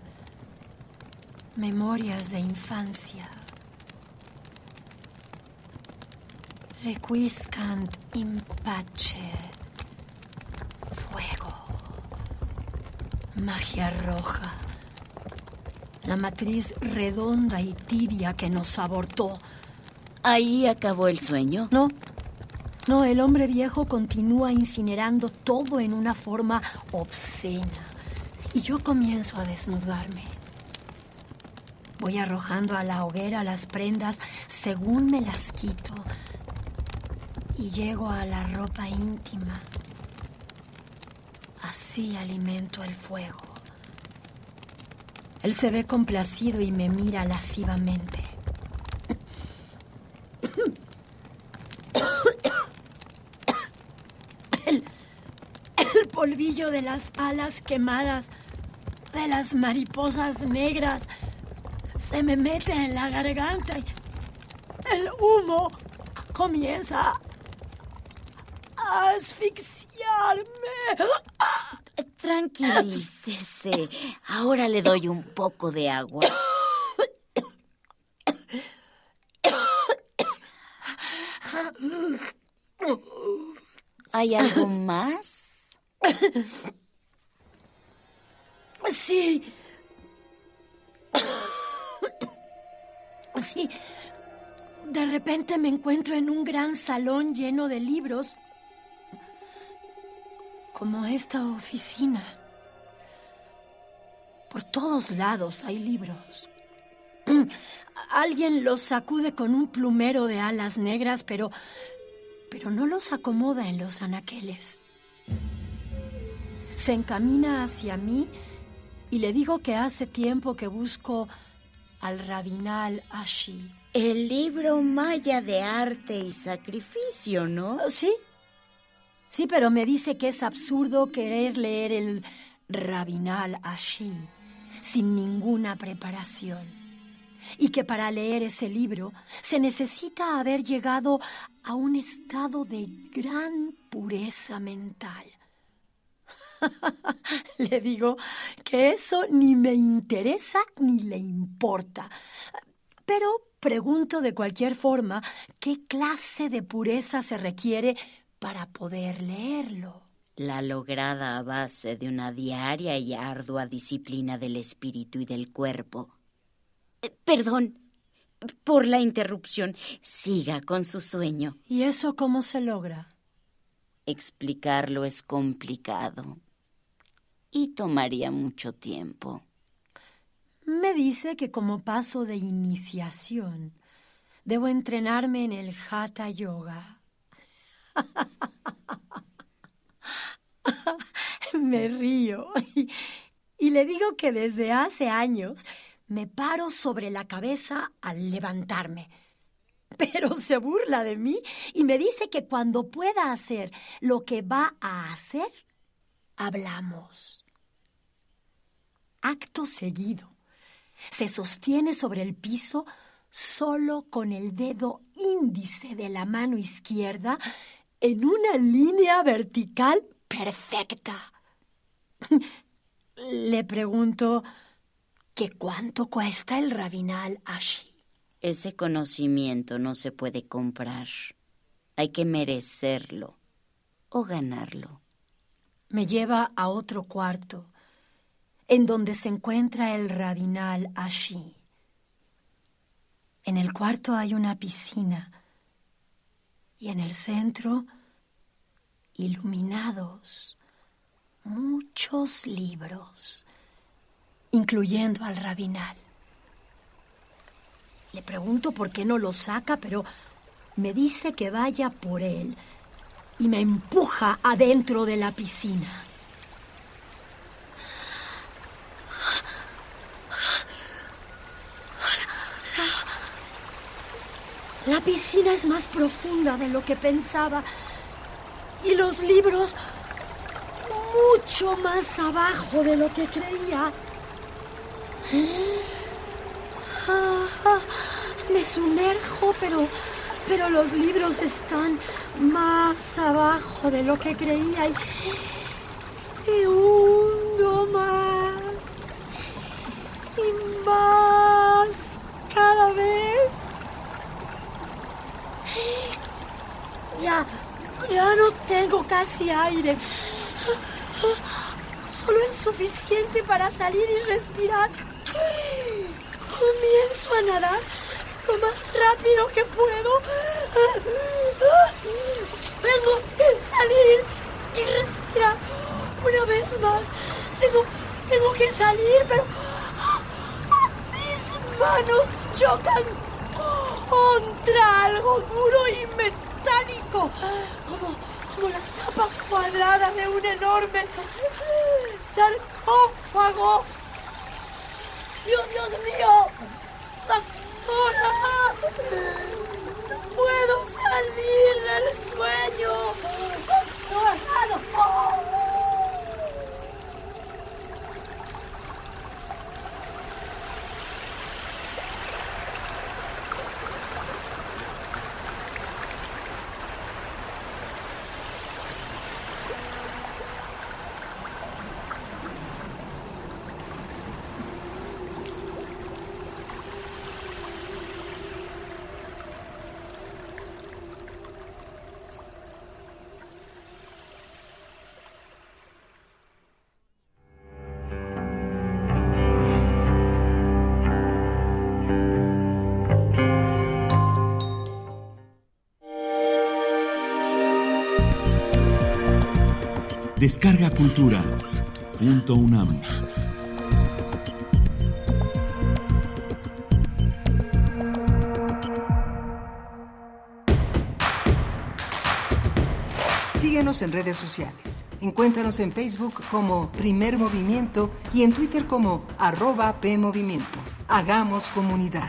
memorias de infancia. Requiescant in pace. Fuego. Magia roja. La matriz redonda y tibia que nos abortó. ¿Ahí acabó el sueño? No. No, el hombre viejo continúa incinerando todo en una forma obscena. Y yo comienzo a desnudarme. Voy arrojando a la hoguera las prendas según me las quito. Y llego a la ropa íntima. Así alimento el fuego. Él se ve complacido y me mira lascivamente. El, el polvillo de las alas quemadas de las mariposas negras se me mete en la garganta y el humo comienza a asfixiarme. Tranquilícese. Ahora le doy un poco de agua. ¿Hay algo más? Sí. Sí. De repente me encuentro en un gran salón lleno de libros, como esta oficina. Por todos lados hay libros. Alguien los sacude con un plumero de alas negras, pero pero no los acomoda en los anaqueles. Se encamina hacia mí y le digo que hace tiempo que busco al rabinal Ashi. El libro maya de arte y sacrificio, ¿no? Sí. Sí, pero me dice que es absurdo querer leer el rabinal Ashi sin ninguna preparación. Y que para leer ese libro se necesita haber llegado a un estado de gran pureza mental. le digo que eso ni me interesa ni le importa. Pero pregunto de cualquier forma qué clase de pureza se requiere para poder leerlo. La lograda a base de una diaria y ardua disciplina del espíritu y del cuerpo. Eh, perdón por la interrupción. Siga con su sueño. ¿Y eso cómo se logra? Explicarlo es complicado y tomaría mucho tiempo. Me dice que como paso de iniciación debo entrenarme en el Hatha Yoga. me río y, y, le digo que desde hace años me paro sobre la cabeza al levantarme. Pero se burla de mí y me dice que cuando pueda hacer lo que va a hacer, hablamos acto seguido. Se sostiene sobre el piso solo con el dedo índice de la mano izquierda en una línea vertical perfecta. Le pregunto que cuánto cuesta el rabinal Ashi. Ese conocimiento no se puede comprar. Hay que merecerlo o ganarlo. Me lleva a otro cuarto en donde se encuentra el rabinal Ashi. En el cuarto hay una piscina y en el centro, iluminados, muchos libros, incluyendo al rabinal. Le pregunto por qué no lo saca, pero me dice que vaya por él y me empuja adentro de la piscina. La piscina es más profunda de lo que pensaba. Y los libros mucho más abajo de lo que creía. me sumerjo, pero, pero los libros están más abajo de lo que creía. Y, y hundo más. Y más cada vez. Ya, ya no tengo casi aire. Solo es suficiente para salir y respirar. Comienzo a nadar lo más rápido que puedo. Tengo que salir y respirar una vez más. Tengo, tengo que salir, pero mis manos chocan contra algo duro y metálico, como, como la tapa cuadrada de un enorme sarcófago. Dios, Dios mío, doctora, puedo salir del sueño, doctora, doctora. Descarga Cultura. Punto UNAM. Síguenos en redes sociales. Encuéntranos en Facebook como Primer Movimiento y en Twitter como arroba PMovimiento. Hagamos comunidad.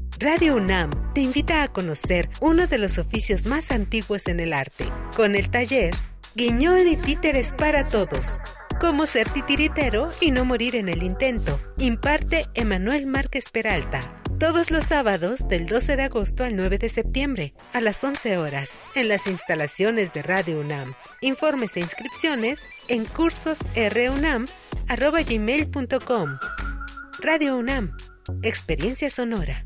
Radio UNAM te invita a conocer uno de los oficios más antiguos en el arte, con el taller Guiñón y Títeres para Todos. Cómo ser titiritero y no morir en el intento. Imparte Emanuel Márquez Peralta. Todos los sábados del 12 de agosto al 9 de septiembre, a las 11 horas, en las instalaciones de Radio UNAM. Informes e inscripciones en cursosrunam.gmail.com Radio UNAM. Experiencia sonora.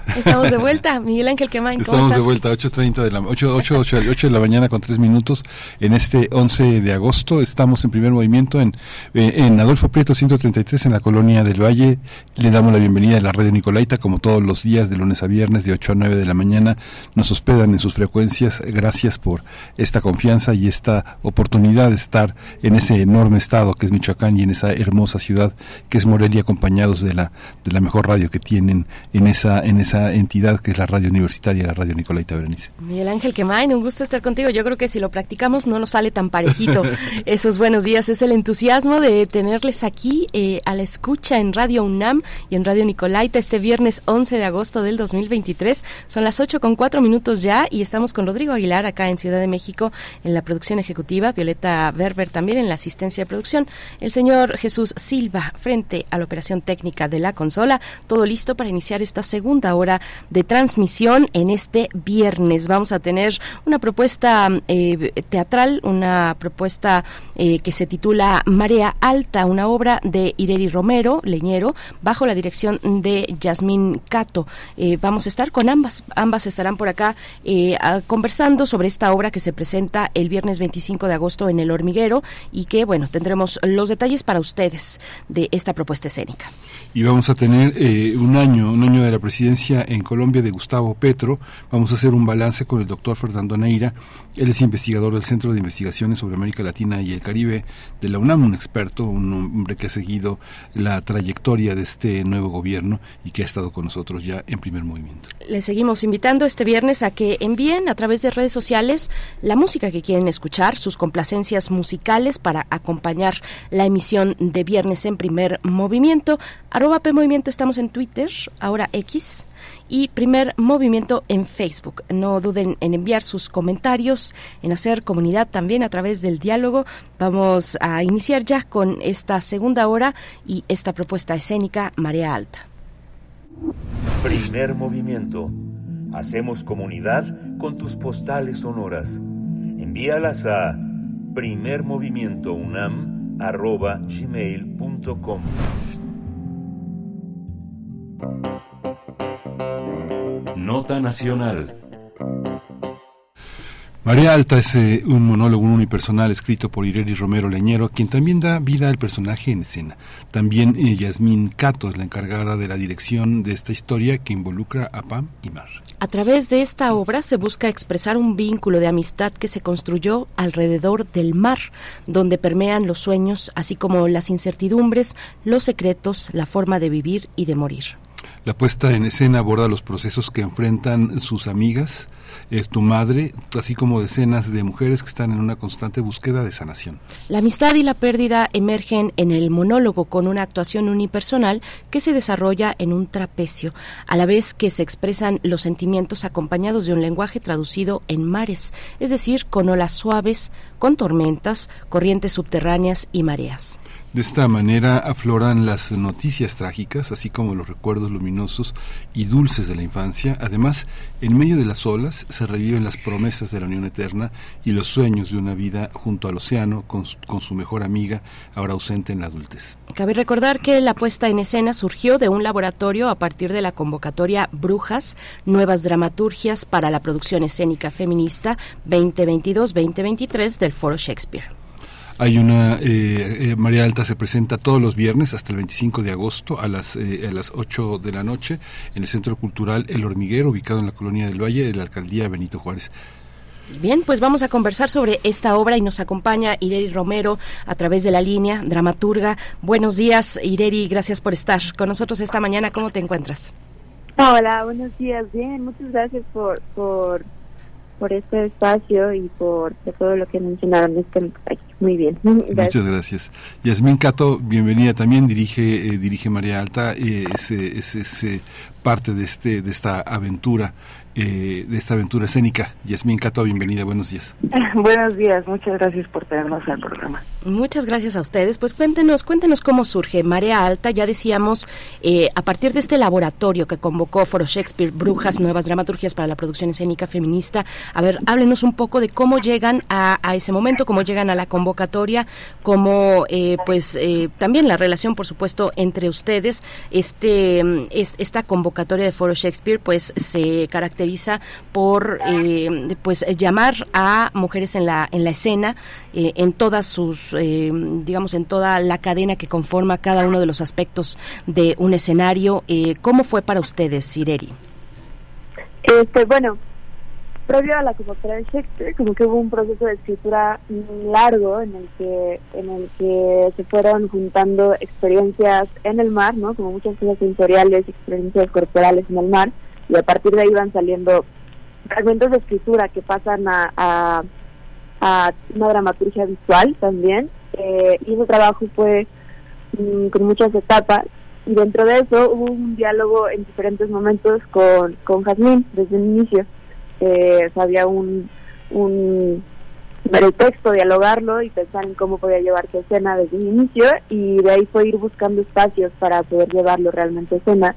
Estamos de vuelta. Miguel Ángel Quemain, ¿cómo Estamos estás? de vuelta, 8.30 de la 8, 8, 8, 8 de la mañana con 3 minutos. En este 11 de agosto estamos en primer movimiento en, eh, en Adolfo Prieto 133 en la colonia del Valle. Le damos la bienvenida a la radio Nicolaita, como todos los días, de lunes a viernes, de 8 a 9 de la mañana. Nos hospedan en sus frecuencias. Gracias por esta confianza y esta oportunidad de estar en ese enorme estado que es Michoacán y en esa hermosa ciudad que es Morelia, acompañados de la, de la mejor radio que tienen en esa, en esa entidad que es la radio universitaria, la radio Nicolaita Berenice. Miguel Ángel Quemain, un gusto estar contigo. Yo creo que si lo practicamos no nos sale tan parejito. Esos buenos días es el entusiasmo de tenerles aquí eh, a la escucha en Radio UNAM y en Radio Nicolaita este viernes 11 de agosto del 2023. Son las 8 con 4 minutos ya y estamos con Rodrigo Aguilar acá en Ciudad de México en la producción ejecutiva, Violeta Berber también en la asistencia de producción, el señor Jesús Silva frente a la operación técnica de la consola. Todo listo para iniciar esta segunda hora de transmisión en este viernes. Vamos a tener una propuesta eh, teatral, una propuesta eh, que se titula Marea Alta, una obra de Ireri Romero, Leñero, bajo la dirección de Yasmín Cato. Eh, vamos a estar con ambas, ambas estarán por acá conversando sobre esta obra que se presenta el viernes 25 de agosto en El Hormiguero y que, bueno, tendremos los detalles para ustedes de esta propuesta escénica. Y vamos a tener un año, un año de la presidencia en Colombia de Gustavo Petro. Vamos a hacer un balance con el doctor Fernando Neira. Él es investigador del Centro de Investigaciones sobre América Latina y el Caribe de la UNAM, un experto, un hombre que ha seguido la trayectoria de este nuevo gobierno y que ha estado con nosotros ya en primer movimiento. Les seguimos invitando este viernes a que envíen a través de redes sociales la música que quieren escuchar, sus complacencias musicales para acompañar la emisión de viernes en primer movimiento. Arroba P Movimiento estamos en Twitter, ahora X, y primer movimiento en Facebook. No duden en enviar sus comentarios, en hacer comunidad también a través del diálogo. Vamos a iniciar ya con esta segunda hora y esta propuesta escénica Marea Alta. Primer movimiento. Hacemos comunidad con tus postales sonoras. Envíalas a primermovimientounam.gmail.com Nota Nacional. María Alta es eh, un monólogo unipersonal escrito por Ireri Romero Leñero, quien también da vida al personaje en escena. También eh, Yasmín Cato es la encargada de la dirección de esta historia que involucra a Pam y Mar. A través de esta obra se busca expresar un vínculo de amistad que se construyó alrededor del mar, donde permean los sueños, así como las incertidumbres, los secretos, la forma de vivir y de morir. La puesta en escena aborda los procesos que enfrentan sus amigas, es tu madre, así como decenas de mujeres que están en una constante búsqueda de sanación. La amistad y la pérdida emergen en el monólogo con una actuación unipersonal que se desarrolla en un trapecio, a la vez que se expresan los sentimientos acompañados de un lenguaje traducido en mares, es decir, con olas suaves, con tormentas, corrientes subterráneas y mareas. De esta manera afloran las noticias trágicas, así como los recuerdos luminosos y dulces de la infancia. Además, en medio de las olas se reviven las promesas de la unión eterna y los sueños de una vida junto al océano con su, con su mejor amiga, ahora ausente en la adultez. Cabe recordar que la puesta en escena surgió de un laboratorio a partir de la convocatoria Brujas, Nuevas Dramaturgias para la Producción Escénica Feminista 2022-2023 del Foro Shakespeare. Hay una, eh, eh, María Alta se presenta todos los viernes hasta el 25 de agosto a las, eh, a las 8 de la noche en el Centro Cultural El Hormiguero, ubicado en la Colonia del Valle de la Alcaldía Benito Juárez. Bien, pues vamos a conversar sobre esta obra y nos acompaña Ireri Romero a través de la línea, dramaturga. Buenos días, Ireri, gracias por estar con nosotros esta mañana. ¿Cómo te encuentras? Hola, buenos días. Bien, muchas gracias por, por, por este espacio y por, por todo lo que mencionaron. Es que muy bien. Gracias. Muchas gracias. Yasmín Cato, bienvenida también, dirige, eh, dirige María Alta, eh, es, eh, es, es, eh, parte de, este, de esta aventura, eh, de esta aventura escénica. Yasmín Cato, bienvenida, buenos días. Buenos días, muchas gracias por tenernos al programa. Muchas gracias a ustedes. Pues cuéntenos, cuéntenos cómo surge Marea Alta. Ya decíamos, eh, a partir de este laboratorio que convocó Foro Shakespeare, Brujas, Nuevas Dramaturgias para la Producción Escénica Feminista. A ver, háblenos un poco de cómo llegan a, a ese momento, cómo llegan a la convocatoria, cómo, eh, pues, eh, también la relación, por supuesto, entre ustedes. Este, es, esta convocatoria de Foro Shakespeare, pues, se caracteriza por, eh, pues, llamar a mujeres en la, en la escena, eh, en todas sus, eh, digamos, en toda la cadena que conforma cada uno de los aspectos de un escenario. Eh, ¿Cómo fue para ustedes, Ireri? Este, bueno, previo a la convocatoria de Shakespeare, como que hubo un proceso de escritura largo en el que en el que se fueron juntando experiencias en el mar, ¿no? Como muchas cosas sensoriales, experiencias corporales en el mar, y a partir de ahí van saliendo fragmentos de escritura que pasan a, a, a una dramaturgia visual también. Eh, y ese trabajo fue mm, con muchas etapas y dentro de eso hubo un diálogo en diferentes momentos con, con Jazmín desde el inicio. Eh, o sea, había un, un ver el texto, dialogarlo y pensar en cómo podía llevarse a escena desde el inicio y de ahí fue ir buscando espacios para poder llevarlo realmente a escena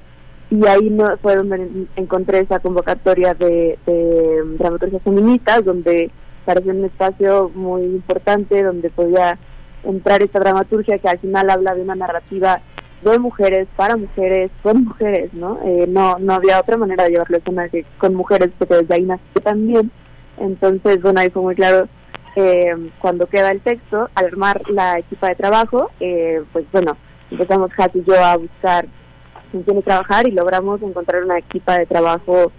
y ahí no fue donde en- encontré esa convocatoria de, de dramaturgias feministas donde pareció un espacio muy importante donde podía entrar esta dramaturgia que al final habla de una narrativa de mujeres, para mujeres, con mujeres, ¿no? Eh, no no había otra manera de llevarlo a que con mujeres, porque desde ahí nació también. Entonces, bueno, ahí fue muy claro eh, cuando queda el texto, al armar la equipa de trabajo, eh, pues bueno, empezamos Hat y yo a buscar con quién trabajar y logramos encontrar una equipa de trabajo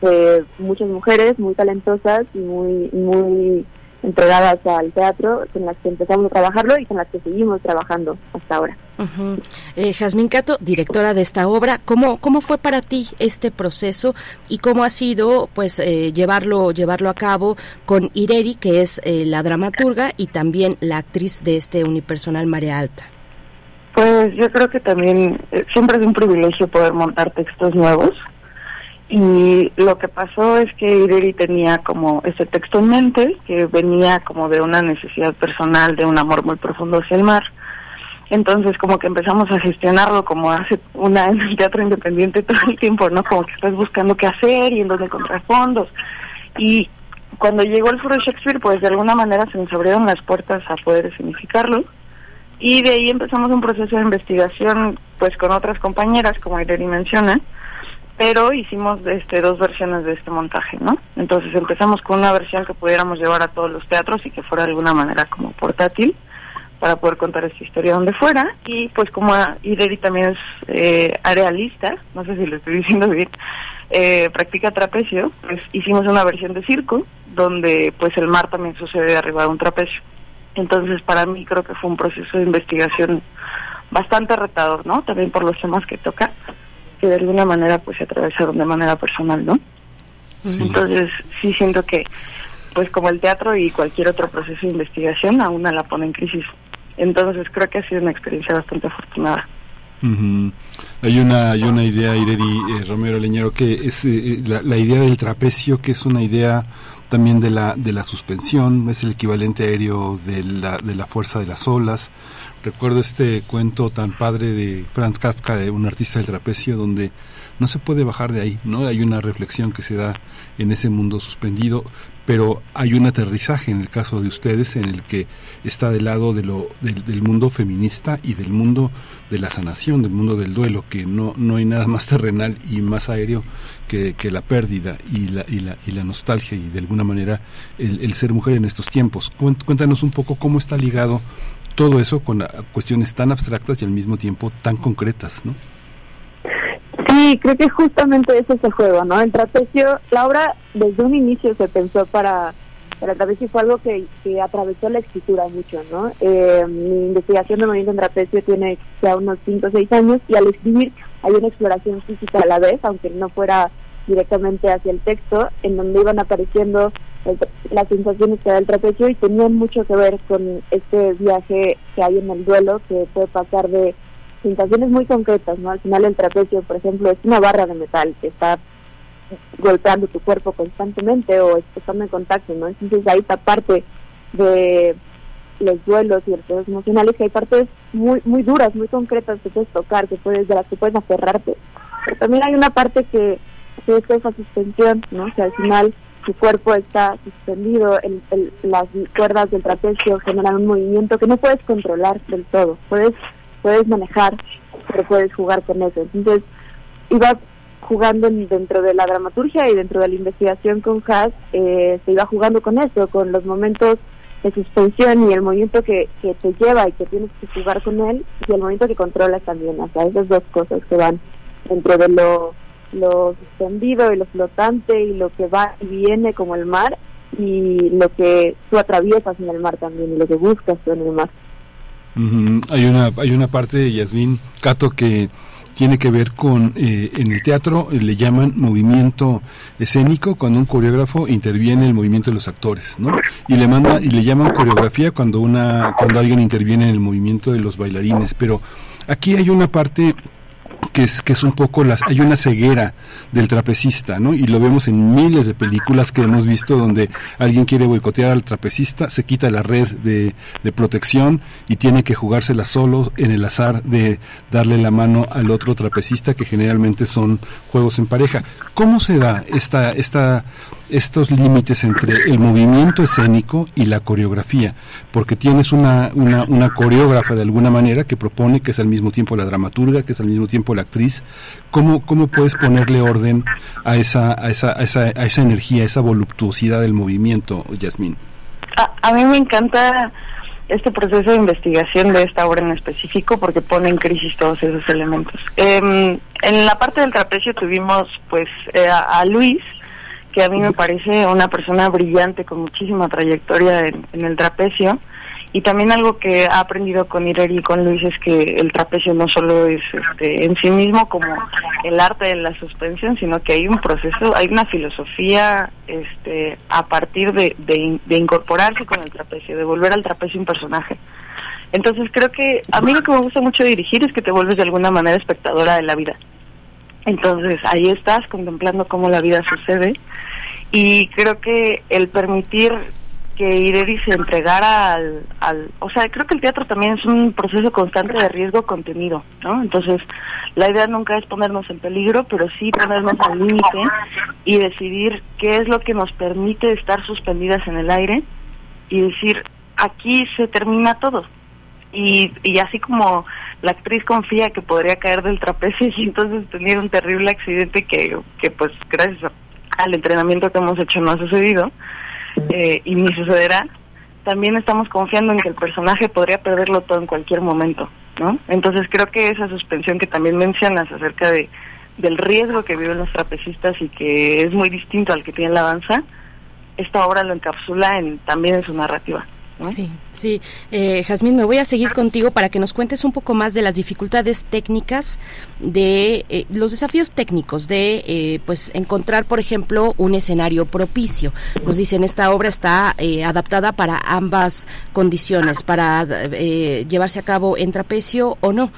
de muchas mujeres muy talentosas y muy muy entregadas al teatro, con las que empezamos a trabajarlo y con las que seguimos trabajando hasta ahora. Ujú. Eh, Jazmín Cato, directora de esta obra, ¿cómo, ¿cómo fue para ti este proceso y cómo ha sido pues eh, llevarlo, llevarlo a cabo con Ireri, que es eh, la dramaturga y también la actriz de este unipersonal Marea Alta? Pues yo creo que también eh, siempre es un privilegio poder montar textos nuevos y lo que pasó es que Ireri tenía como ese texto en mente que venía como de una necesidad personal, de un amor muy profundo hacia el mar. Entonces como que empezamos a gestionarlo como hace una en el teatro independiente todo el tiempo, ¿no? Como que estás buscando qué hacer y en dónde encontrar fondos. Y cuando llegó el Foro Shakespeare, pues de alguna manera se nos abrieron las puertas a poder significarlo. Y de ahí empezamos un proceso de investigación, pues con otras compañeras, como Ireri menciona, pero hicimos este dos versiones de este montaje, ¿no? Entonces empezamos con una versión que pudiéramos llevar a todos los teatros y que fuera de alguna manera como portátil para poder contar esta historia donde fuera y pues como Ireri también es eh, arealista, no sé si lo estoy diciendo bien, eh, practica trapecio, pues hicimos una versión de circo donde pues el mar también sucede arriba de un trapecio. Entonces para mí creo que fue un proceso de investigación bastante retador, ¿no? También por los temas que toca, que de alguna manera pues se atravesaron de manera personal, ¿no? Entonces sí siento que pues como el teatro y cualquier otro proceso de investigación a una la pone en crisis. Entonces creo que ha sido una experiencia bastante afortunada. Ujú. Hay una hay una idea, Ireri eh, Romero Leñero, que es eh, la, la idea del trapecio, que es una idea también de la de la suspensión, es el equivalente aéreo de la, de la fuerza de las olas. Recuerdo este cuento tan padre de Franz Kafka, de un artista del trapecio, donde no se puede bajar de ahí, ¿no? Hay una reflexión que se da en ese mundo suspendido, pero hay un aterrizaje en el caso de ustedes en el que está del lado de lo, del, del mundo feminista y del mundo de la sanación, del mundo del duelo, que no, no hay nada más terrenal y más aéreo que, que la pérdida y la, y, la, y la nostalgia y de alguna manera el, el ser mujer en estos tiempos. Cuént- Cuéntanos un poco cómo está ligado todo eso con ah, cuestiones tan abstractas y al mismo tiempo tan concretas, ¿no? Sí, creo que justamente ese es el juego, ¿no? El trapecio, la obra desde un inicio se pensó para, para el trapecio, fue algo que, que atravesó la escritura mucho, ¿no? Eh, mi investigación de movimiento en trapecio tiene ya unos 5 o 6 años y al escribir hay una exploración física a la vez, aunque no fuera directamente hacia el texto, en donde iban apareciendo las sensaciones que da el trapecio y tenían mucho que ver con este viaje que hay en el duelo, que puede pasar de sensaciones muy concretas, ¿no? Al final el trapecio, por ejemplo, es una barra de metal que está golpeando tu cuerpo constantemente o estando en contacto, ¿no? Entonces hay esta parte de los duelos y los procesos emocionales que hay partes muy muy duras, muy concretas que puedes tocar, que puedes de las que puedes aferrarte. Pero también hay una parte que, que es esa suspensión, ¿no? Que al final tu cuerpo está suspendido, el, el- las cuerdas del trapecio generan un movimiento que no puedes controlar del todo. Puedes puedes manejar, pero puedes jugar con eso. Entonces, iba jugando en- dentro de la dramaturgia y dentro de la investigación con Haas, eh, se iba jugando con eso, con los momentos de suspensión y el movimiento que, que te lleva y que tienes que jugar con él y el momento que controlas también. O sea, esas dos cosas que van dentro de lo, lo suspendido y lo flotante y lo que va y viene como el mar y lo que tú atraviesas en el mar también y lo que buscas tú en el mar. Hay una hay una parte de Yasmín Cato que tiene que ver con eh, en el teatro le llaman movimiento escénico cuando un coreógrafo interviene en el movimiento de los actores, ¿no? Y le manda y le llaman coreografía cuando una cuando alguien interviene en el movimiento de los bailarines, pero aquí hay una parte que es que es un poco las hay una ceguera del trapecista, ¿no? Y lo vemos en miles de películas que hemos visto donde alguien quiere boicotear al trapecista, se quita la red de, protección y tiene que jugársela solo en el azar de darle la mano al otro trapecista que generalmente son juegos en pareja. ¿Cómo se da esta esta estos límites entre el movimiento escénico y la coreografía? Porque tienes una, una, una coreógrafa de alguna manera que propone que es al mismo tiempo la dramaturga, que es al mismo tiempo la actriz. ¿Cómo, cómo puedes ponerle orden a esa, a esa, a esa, a esa energía, a esa voluptuosidad del movimiento, Yasmín? A, a mí me encanta este proceso de investigación de esta obra en específico porque pone en crisis todos esos elementos. Em, en la parte del trapecio tuvimos pues eh, a Luis, que a mí me parece una persona brillante con muchísima trayectoria en, el trapecio. Y también algo que ha aprendido con Ireri y con Luis es que el trapecio no solo es este, en sí mismo como el arte de la suspensión, sino que hay un proceso, hay una filosofía este, a partir de incorporarse con el trapecio, de volver al trapecio un personaje. Entonces creo que a mí lo que me gusta mucho dirigir es que te vuelves de alguna manera espectadora de la vida. Entonces ahí estás contemplando cómo la vida sucede y creo que el permitir que Ireri se entregara al, al, o sea, creo que el teatro también es un proceso constante de riesgo contenido, ¿no? Entonces, la idea nunca es ponernos en peligro, pero sí ponernos al límite y decidir qué es lo que nos permite estar suspendidas en el aire y decir, aquí se termina todo. Y, y así como la actriz confía que podría caer del trapecio y entonces tener un terrible accidente que, que pues gracias a- al entrenamiento que hemos hecho no ha sucedido eh, y ni sucederá, también estamos confiando en que el personaje podría perderlo todo en cualquier momento, ¿no? Entonces creo que esa suspensión que también mencionas acerca de del riesgo que viven los trapecistas y que es muy distinto al que tiene la danza, esta obra lo encapsula en, también en su narrativa. Sí, sí. Eh, Jazmín, me voy a seguir contigo para que nos cuentes un poco más de las dificultades técnicas, de eh, los desafíos técnicos de eh, pues encontrar, por ejemplo, un escenario propicio. Nos dicen esta obra está eh, adaptada para ambas condiciones, para llevarse a cabo en trapecio o no.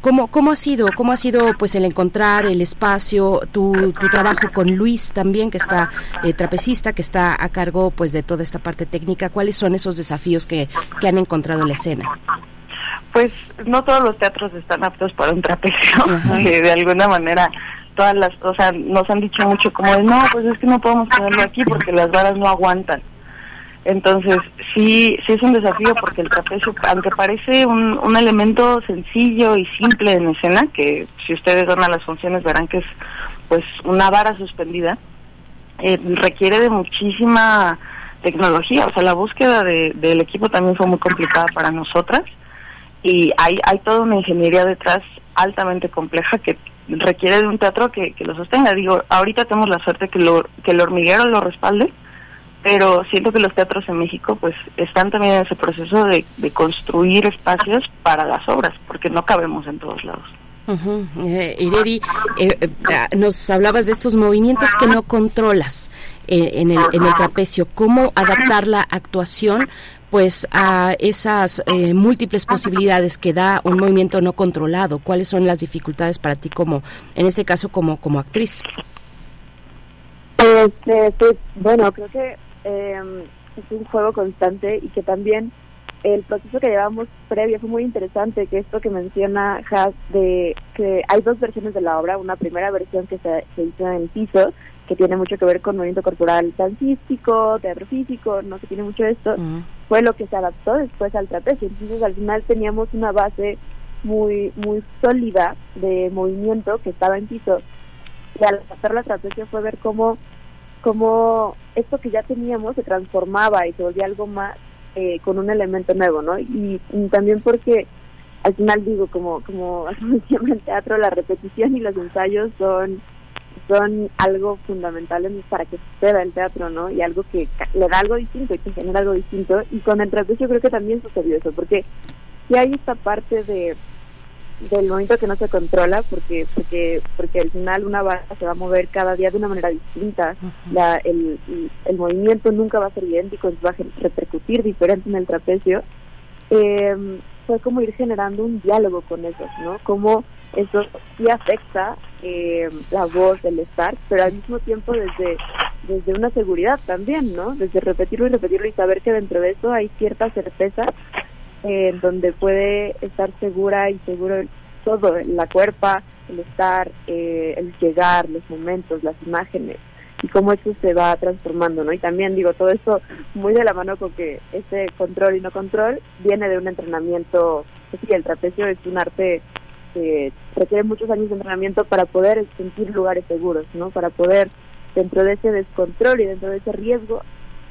¿cómo, ¿Cómo ha sido? ¿Cómo ha sido pues el encontrar el espacio, tu, tu trabajo con Luis también, que está trapecista, que está a cargo pues de toda esta parte técnica? ¿Cuáles son esos desafíos que, que han encontrado en la escena? Pues no todos los teatros están aptos para un trapecio. De alguna manera, todas las, o sea, nos han dicho mucho como de, no, pues es que no podemos ponerlo aquí porque las varas no aguantan. Entonces, sí, sí es un desafío porque el trapecio, aunque parece un, un elemento sencillo y simple en escena, que si ustedes van a las funciones verán que es pues una vara suspendida, eh, requiere de muchísima tecnología. O sea, la búsqueda de- del equipo también fue muy complicada para nosotras y hay, hay toda una ingeniería detrás altamente compleja que requiere de un teatro que, que lo sostenga. Digo, ahorita tenemos la suerte que, lo, que el hormiguero lo respalde, pero siento que los teatros en México pues están también en ese proceso de, de construir espacios para las obras, porque no cabemos en todos lados. Ujú. Eh, Ireri, eh, eh, nos hablabas de estos movimientos que no controlas en, el, en el trapecio. ¿Cómo adaptar la actuación pues a esas eh, múltiples posibilidades que da un movimiento no controlado? ¿Cuáles son las dificultades para ti como, en este caso, como, como actriz? Este, pues, bueno, creo que eh, es un juego constante y que también el proceso que llevamos previo fue muy interesante, que esto que menciona Has de que hay dos versiones de la obra, una primera versión que se, hizo en piso, que tiene mucho que ver con movimiento corporal dancístico, teatro físico, no que tiene mucho de esto, fue lo que se adaptó después al trapecio. Entonces al final teníamos una base muy muy sólida de movimiento que estaba en piso. Y al adaptar la trapecio fue ver cómo cómo esto que ya teníamos se transformaba y se volvía algo más eh, con un elemento nuevo, ¿no? Y, y también porque al final digo, como como siempre en teatro, la repetición y los ensayos son son algo fundamental en- para que suceda el teatro, ¿no? Y algo que le da algo distinto y que genera algo distinto. Y con el trapecio creo que también sucedió eso, porque si hay esta parte de del momento que no se controla porque porque porque al final una vara se va a mover cada día de una manera distinta la, el, el, movimiento nunca va a ser idéntico va a repercutir diferente en el trapecio eh, fue como ir generando un diálogo con eso no como eso sí afecta eh, la voz el estar pero al mismo tiempo desde desde una seguridad también no desde repetirlo y repetirlo y saber que dentro de eso hay cierta certeza eh, en donde puede estar segura y seguro todo, la cuerpa, el estar, eh, el llegar, los momentos, las imágenes y cómo eso se va transformando, ¿no? Y también digo, todo esto muy de la mano con que ese control y no control viene de un entrenamiento, es decir, el trapecio es un arte que requiere muchos años de entrenamiento para poder sentir lugares seguros, ¿no? Para poder, dentro de ese descontrol y dentro de ese riesgo,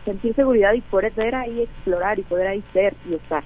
sentir seguridad y poder ahí explorar y poder ahí ser y estar.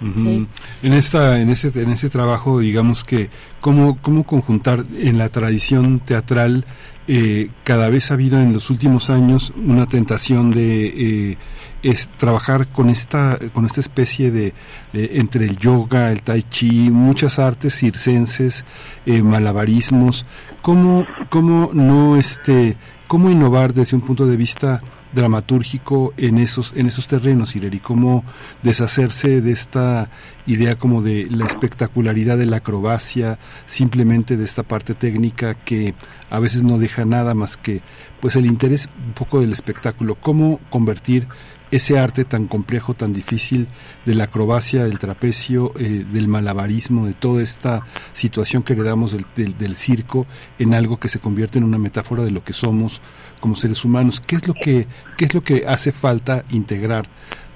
Ujú. En esta, en ese, en ese trabajo, digamos que cómo, cómo conjuntar en la tradición teatral. Eh, cada vez ha habido en los últimos años una tentación de eh, es trabajar con esta con esta especie de, de- entre el yoga, el tai chi, muchas artes circenses, eh, malabarismos. ¿Cómo, cómo no este cómo innovar desde un punto de vista dramatúrgico en esos en esos terrenos Ireri cómo deshacerse de esta idea como de la espectacularidad de la acrobacia simplemente de esta parte técnica que a veces no deja nada más que pues el interés un poco del espectáculo. Cómo convertir ese arte tan complejo, tan difícil de la acrobacia, del trapecio, eh, del malabarismo, de toda esta situación que heredamos del, del, del circo en algo que se convierte en una metáfora de lo que somos como seres humanos. ¿Qué es lo que, qué es lo que hace falta integrar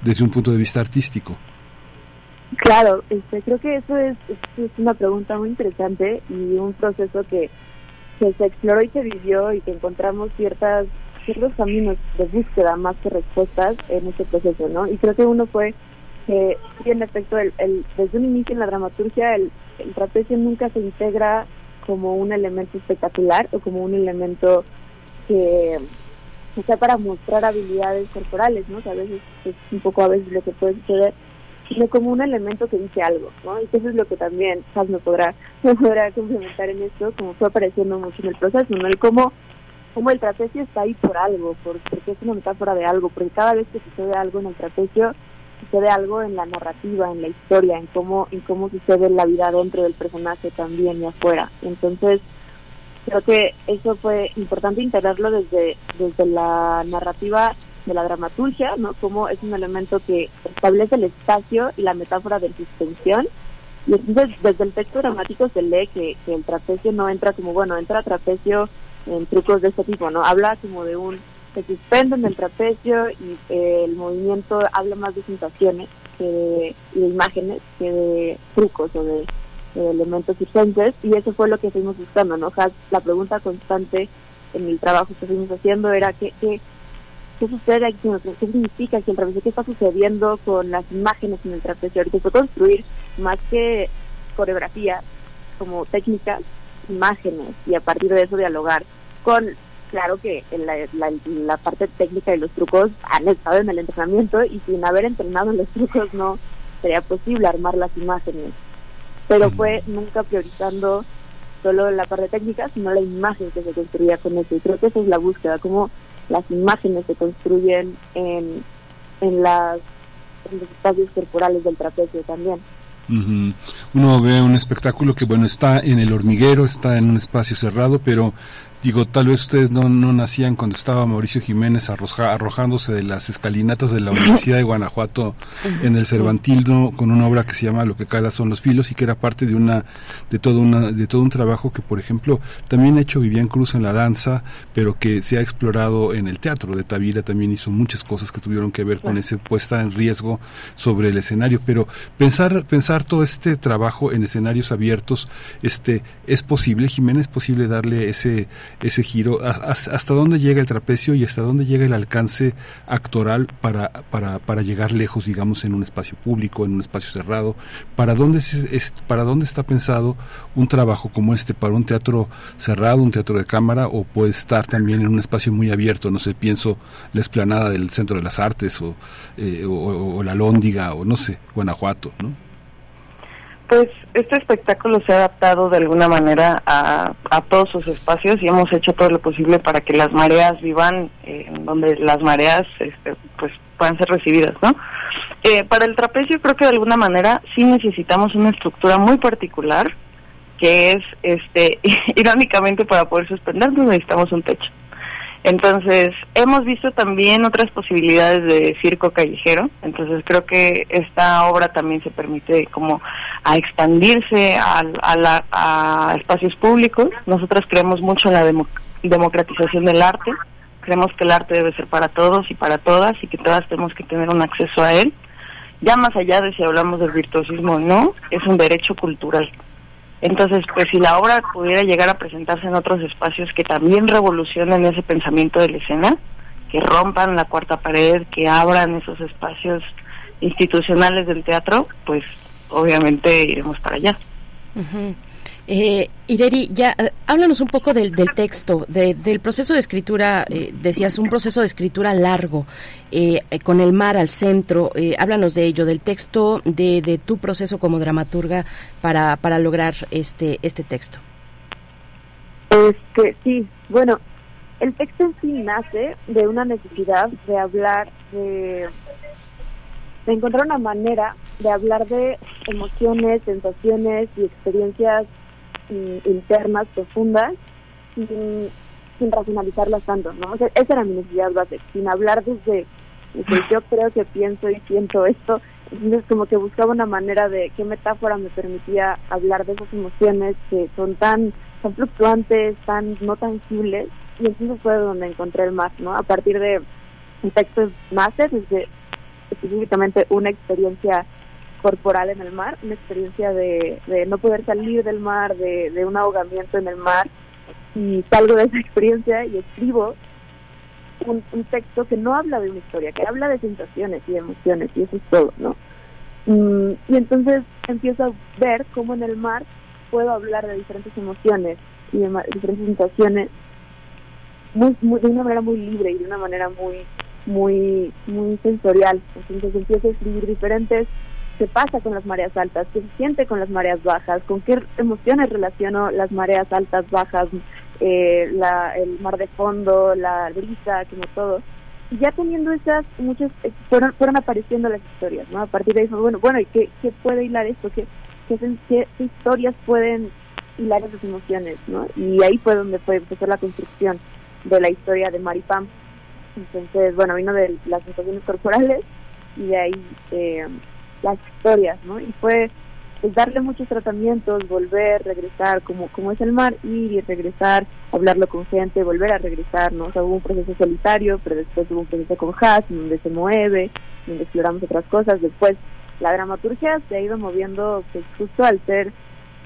desde un punto de vista artístico? Claro, este, creo que eso es, una pregunta muy interesante y un proceso que se exploró y se vivió y que encontramos ciertas ciertos caminos de búsqueda más que respuestas en este proceso, ¿no? Y creo que uno fue que, sí, en efecto, el, el, desde un inicio en la dramaturgia, el, el trapecio nunca se integra como un elemento espectacular o como un elemento que, sea para mostrar habilidades corporales, ¿no? Que a veces es un poco a veces lo que puede suceder, sino como un elemento que dice algo, ¿no? Y eso es lo que también Chas me podrá, me podrá complementar en esto, como fue apareciendo mucho en el proceso, ¿no? El cómo, cómo el trapecio está ahí por algo, por- porque es una metáfora de algo, porque cada vez que sucede algo en el trapecio, sucede algo en la narrativa, en la historia, en cómo, en cómo sucede la vida dentro del personaje también y afuera. Entonces, creo que eso fue importante integrarlo desde, desde la narrativa de la dramaturgia, ¿no? Como es un elemento que establece el espacio y la metáfora de suspensión. Y entonces, desde el texto dramático se lee que, que el trapecio no entra como, bueno, entra trapecio en trucos de este tipo, ¿no? Habla como de un, se suspende en el trapecio y eh, el movimiento habla más de sensaciones que de, y de imágenes que de trucos o de, elementos circenses y eso fue lo que fuimos buscando, ¿no? O sea, la pregunta constante en el trabajo que fuimos haciendo era qué, qué, qué sucede aquí, qué significa aquí el trapecio, qué está sucediendo con las imágenes en el trapecio. Ahorita fue construir más que coreografía, como técnicas, imágenes y a partir de eso dialogar con, claro que en la, la, la parte técnica y los trucos han estado en el entrenamiento y sin haber entrenado en los trucos no sería posible armar las imágenes. Pero fue nunca priorizando solo la parte técnica, sino la imagen que se construía con eso. Y creo que esa es la búsqueda, cómo las imágenes se construyen en, en, las, en los espacios corporales del trapecio también. Uno ve un espectáculo que, bueno, está en el hormiguero, está en un espacio cerrado, pero digo, tal vez ustedes no, no nacían cuando estaba Mauricio Jiménez arroja- arrojándose de las escalinatas de la Universidad de Guanajuato en el Cervantino con una obra que se llama Lo que cala son los filos y que era parte de una de todo una de todo un trabajo que por ejemplo también ha hecho Vivian Cruz en la danza, pero que se ha explorado en el teatro de Tavira también hizo muchas cosas que tuvieron que ver con ese puesta en riesgo sobre el escenario, pero pensar pensar todo este trabajo en escenarios abiertos, este es posible, Jiménez, es posible darle ese ese giro ¿Has- has- hasta dónde llega el trapecio y hasta dónde llega el alcance actoral para para para llegar lejos, digamos, en un espacio público, en un espacio cerrado, para dónde es, para dónde está pensado un trabajo como este para un teatro cerrado, un teatro de cámara o puede estar también en un espacio muy abierto, no sé, pienso la esplanada del Centro de las Artes o, eh, o, o la Lóndiga o no sé, Guanajuato, ¿no? Pues este espectáculo se ha adaptado de alguna manera a, a todos sus espacios y hemos hecho todo lo posible para que las mareas vivan eh, donde las mareas este, pues puedan ser recibidas, ¿no? Eh, para el trapecio creo que de alguna manera sí necesitamos una estructura muy particular que es, este, irónicamente para poder suspendernos necesitamos un techo. Entonces, hemos visto también otras posibilidades de circo callejero, entonces creo que esta obra también se permite como a expandirse a, la- a espacios públicos. Nosotras creemos mucho en la demo- democratización del arte, creemos que el arte debe ser para todos y para todas y que todas tenemos que tener un acceso a él. Ya más allá de si hablamos del virtuosismo o no, es un derecho cultural. Entonces, pues si la obra pudiera llegar a presentarse en otros espacios que también revolucionen ese pensamiento de la escena, que rompan la cuarta pared, que abran esos espacios institucionales del teatro, pues obviamente iremos para allá. Ujú. Eh, Ireri, ya eh, háblanos un poco del, del texto, de- del proceso de escritura. eh, decías un proceso de escritura largo, eh, con el mar al centro. eh, háblanos de ello, del texto, de, de tu proceso como dramaturga para, para lograr este este texto. Este, sí, bueno, el texto en sí nace de una necesidad de hablar de, encontrar una manera de hablar de emociones, sensaciones y experiencias internas profundas sin, racionalizarlas tanto, ¿no? O sea, esa era mi necesidad base, sin hablar desde, desde yo creo que pienso y siento esto, entonces como que buscaba una manera de qué metáfora me permitía hablar de esas emociones que son tan, tan fluctuantes, tan no tangibles, y entonces fue donde encontré el más, ¿no? A partir de un texto máster, desde específicamente una experiencia corporal en el mar, una experiencia de, de no poder salir del mar, de, de un ahogamiento en el mar. Y salgo de esa experiencia y escribo un, un texto que no habla de una historia, que habla de sensaciones y emociones, y eso es todo, ¿no? Mm, y entonces empiezo a ver cómo en el mar puedo hablar de diferentes emociones y de diferentes sensaciones muy, muy- de una manera muy libre y de una manera muy muy muy sensorial entonces empiezo a escribir diferentes qué pasa con las mareas altas qué se siente con las mareas bajas con qué emociones relaciono las mareas altas bajas eh, la, el mar de fondo la brisa como todo. Y ya teniendo esas muchas eh, fueron fueron apareciendo las historias no a partir de eso bueno bueno y qué, qué puede hilar esto qué qué, qué- qué historias pueden hilar esas emociones no y ahí fue donde fue empezó la construcción de la historia de Maripam. Entonces bueno vino de las sensaciones corporales y de ahí eh, las historias no y fue pues darle muchos tratamientos volver regresar como como es el mar ir y regresar hablarlo con gente volver a regresar no o sea hubo un proceso solitario pero después hubo un proceso con Haas donde se mueve donde exploramos otras cosas. Después la dramaturgia se ha ido moviendo pues justo al ser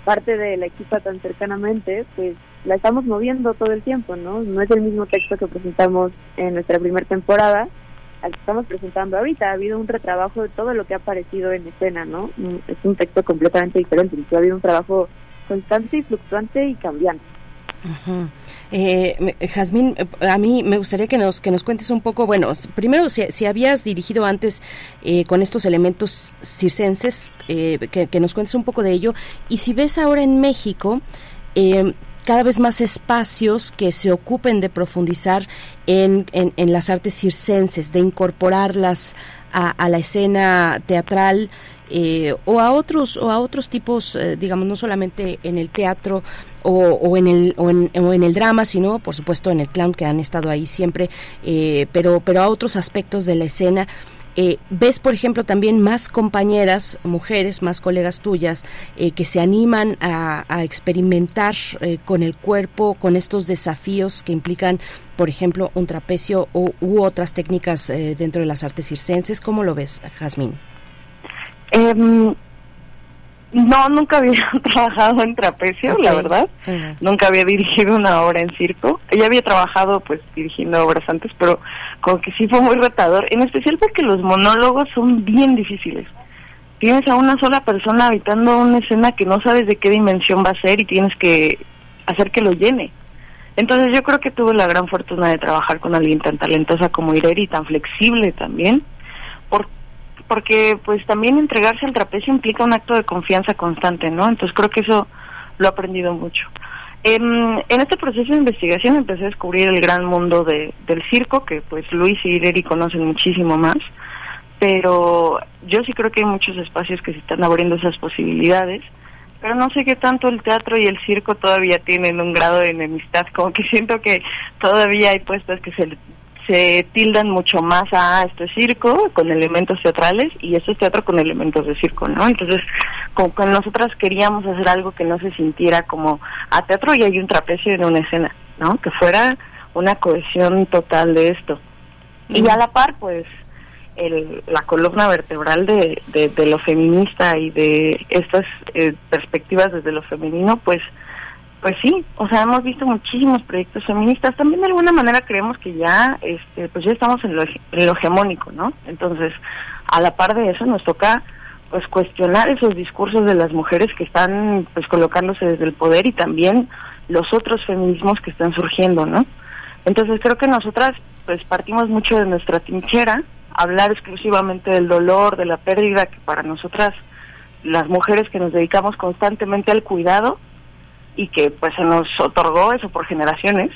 parte de la equipa tan cercanamente, pues la estamos moviendo todo el tiempo, ¿no? No es el mismo texto que presentamos en nuestra primera temporada al que estamos presentando ahorita. Ha habido un retrabajo de todo lo que ha aparecido en escena, ¿no? Mm, Es un texto completamente diferente. Ha habido un trabajo constante y fluctuante y cambiante. Ujú. Eh, eh, a mí me gustaría que nos que nos cuentes un poco, bueno, primero si, si habías dirigido antes eh, con estos elementos circenses, eh, que, que nos cuentes un poco de ello, y si ves ahora en México eh, cada vez más espacios que se ocupen de profundizar en, en, las artes circenses, de incorporarlas a, a la escena teatral eh, o a otros o a otros tipos, eh, digamos, no solamente en el teatro o, o en el o en, o en el drama, sino por supuesto en el clown que han estado ahí siempre, eh, pero pero a otros aspectos de la escena. Eh, ¿Ves, por ejemplo, también más compañeras, mujeres, más colegas tuyas, eh, que se animan a, a experimentar eh, con el cuerpo, con estos desafíos que implican, por ejemplo, un trapecio o, u otras técnicas eh, dentro de las artes circenses? ¿Cómo lo ves, Jazmín? Em, no, nunca había trabajado en trapecio, la verdad. Nunca había dirigido una obra en circo. Ya había trabajado pues dirigiendo obras antes, pero como que sí fue muy retador, en especial porque los monólogos son bien difíciles. Tienes a una sola persona habitando una escena que no sabes de qué dimensión va a ser y tienes que hacer que lo llene. Entonces yo creo que tuve la gran fortuna de trabajar con alguien tan talentosa como Ireri y tan flexible también, porque pues también entregarse al trapecio implica un acto de confianza constante, ¿no? Entonces creo que eso lo he aprendido mucho. Em, en este proceso de investigación empecé a descubrir el gran mundo de, del circo, que pues Luis y Ireri conocen muchísimo más, pero yo sí creo que hay muchos espacios que se están abriendo esas posibilidades, pero no sé qué tanto el teatro y el circo todavía tienen un grado de enemistad, como que siento que todavía hay puestas que se se tildan mucho más a "Ah, esto es circo con elementos teatrales y esto es teatro con elementos de circo, ¿no? Entonces, como que nosotras queríamos hacer algo que no se sintiera como a teatro y hay un trapecio en una escena, ¿no? Que fuera una cohesión total de esto. Y a la par, pues, el, la columna vertebral de, de, de lo feminista y de estas eh, perspectivas desde lo femenino, pues, pues sí, o sea, hemos visto muchísimos proyectos feministas. También de alguna manera creemos que ya, este, pues ya estamos en lo, en lo hegemónico, ¿no? Entonces, a la par de eso nos toca, pues cuestionar esos discursos de las mujeres que están, pues colocándose desde el poder y también los otros feminismos que están surgiendo, ¿no? Entonces creo que nosotras, pues partimos mucho de nuestra trinchera, hablar exclusivamente del dolor, de la pérdida, que para nosotras, las mujeres que nos dedicamos constantemente al cuidado, y que pues se nos otorgó eso por generaciones,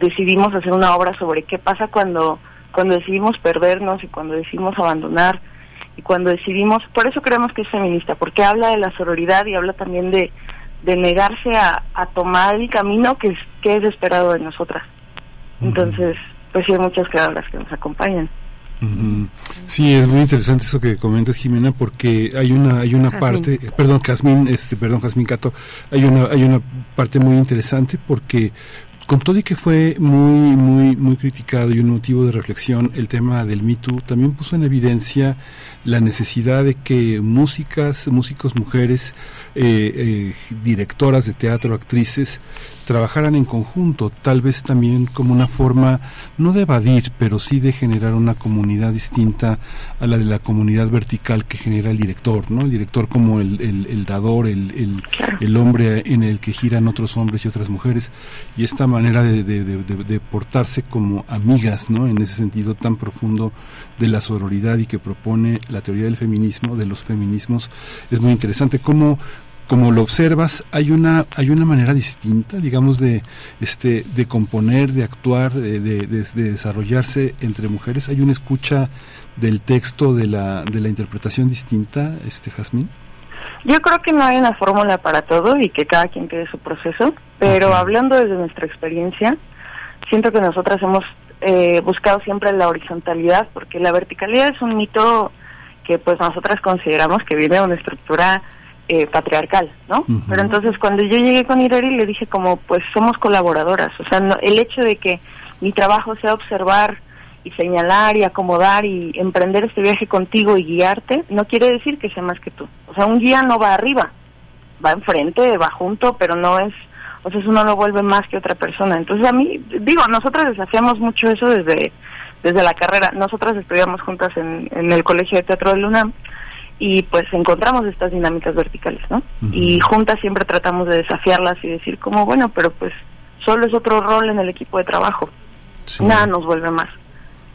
decidimos hacer una obra sobre qué pasa cuando, cuando decidimos perdernos y cuando decidimos abandonar y cuando decidimos, por eso creemos que es feminista, porque habla de la sororidad y habla también de, de negarse a, a tomar el camino que es, que es esperado de nosotras. Entonces, pues sí hay muchas creadoras que nos acompañan. Ujú. Sí, es muy interesante eso que comentas, Jimena, porque hay una hay una parte, eh, perdón, Jazmín, este, perdón, Jazmín Cato, hay una hay una parte muy interesante porque con todo y que fue muy, muy, muy criticado y un motivo de reflexión el tema del Me Too, también puso en evidencia la necesidad de que músicas, músicos mujeres, eh, eh, directoras de teatro, actrices, trabajaran en conjunto, tal vez también como una forma, no de evadir, pero sí de generar una comunidad distinta a la de la comunidad vertical que genera el director, ¿no? El director como el, el, el dador, el, el, el, hombre en el que giran otros hombres y otras mujeres, y esta manera de, de, de, de, portarse como amigas, ¿no? En ese sentido tan profundo de la sororidad y que propone la teoría del feminismo, de los feminismos, es muy interesante. ¿Cómo, como lo observas, hay una, hay una manera distinta, digamos, de, este, de componer, de actuar, de, de, de desarrollarse entre mujeres? ¿Hay una escucha del texto, de la, de la interpretación distinta, este Jazmín? Yo creo que no hay una fórmula para todo y que cada quien quede su proceso, pero hablando desde nuestra experiencia, siento que nosotras hemos eh, buscado siempre la horizontalidad, porque la verticalidad es un mito que pues nosotras consideramos que viene de una estructura eh, patriarcal, ¿no? Pero entonces cuando yo llegué con Ireri le dije como pues somos colaboradoras, o sea, no, el hecho de que mi trabajo sea observar y señalar y acomodar y emprender este viaje contigo y guiarte, no quiere decir que sea más que tú. O sea, un guía no va arriba, va enfrente, va junto, pero no es, o sea, uno no vuelve más que otra persona. Entonces a mí, digo, nosotros desafiamos mucho eso desde, desde la carrera. Nosotras estudiamos juntas en, en el Colegio de Teatro de UNAM y pues encontramos estas dinámicas verticales, ¿no? Y juntas siempre tratamos de desafiarlas y decir como, bueno, pero pues solo es otro rol en el equipo de trabajo. Nada nos vuelve más.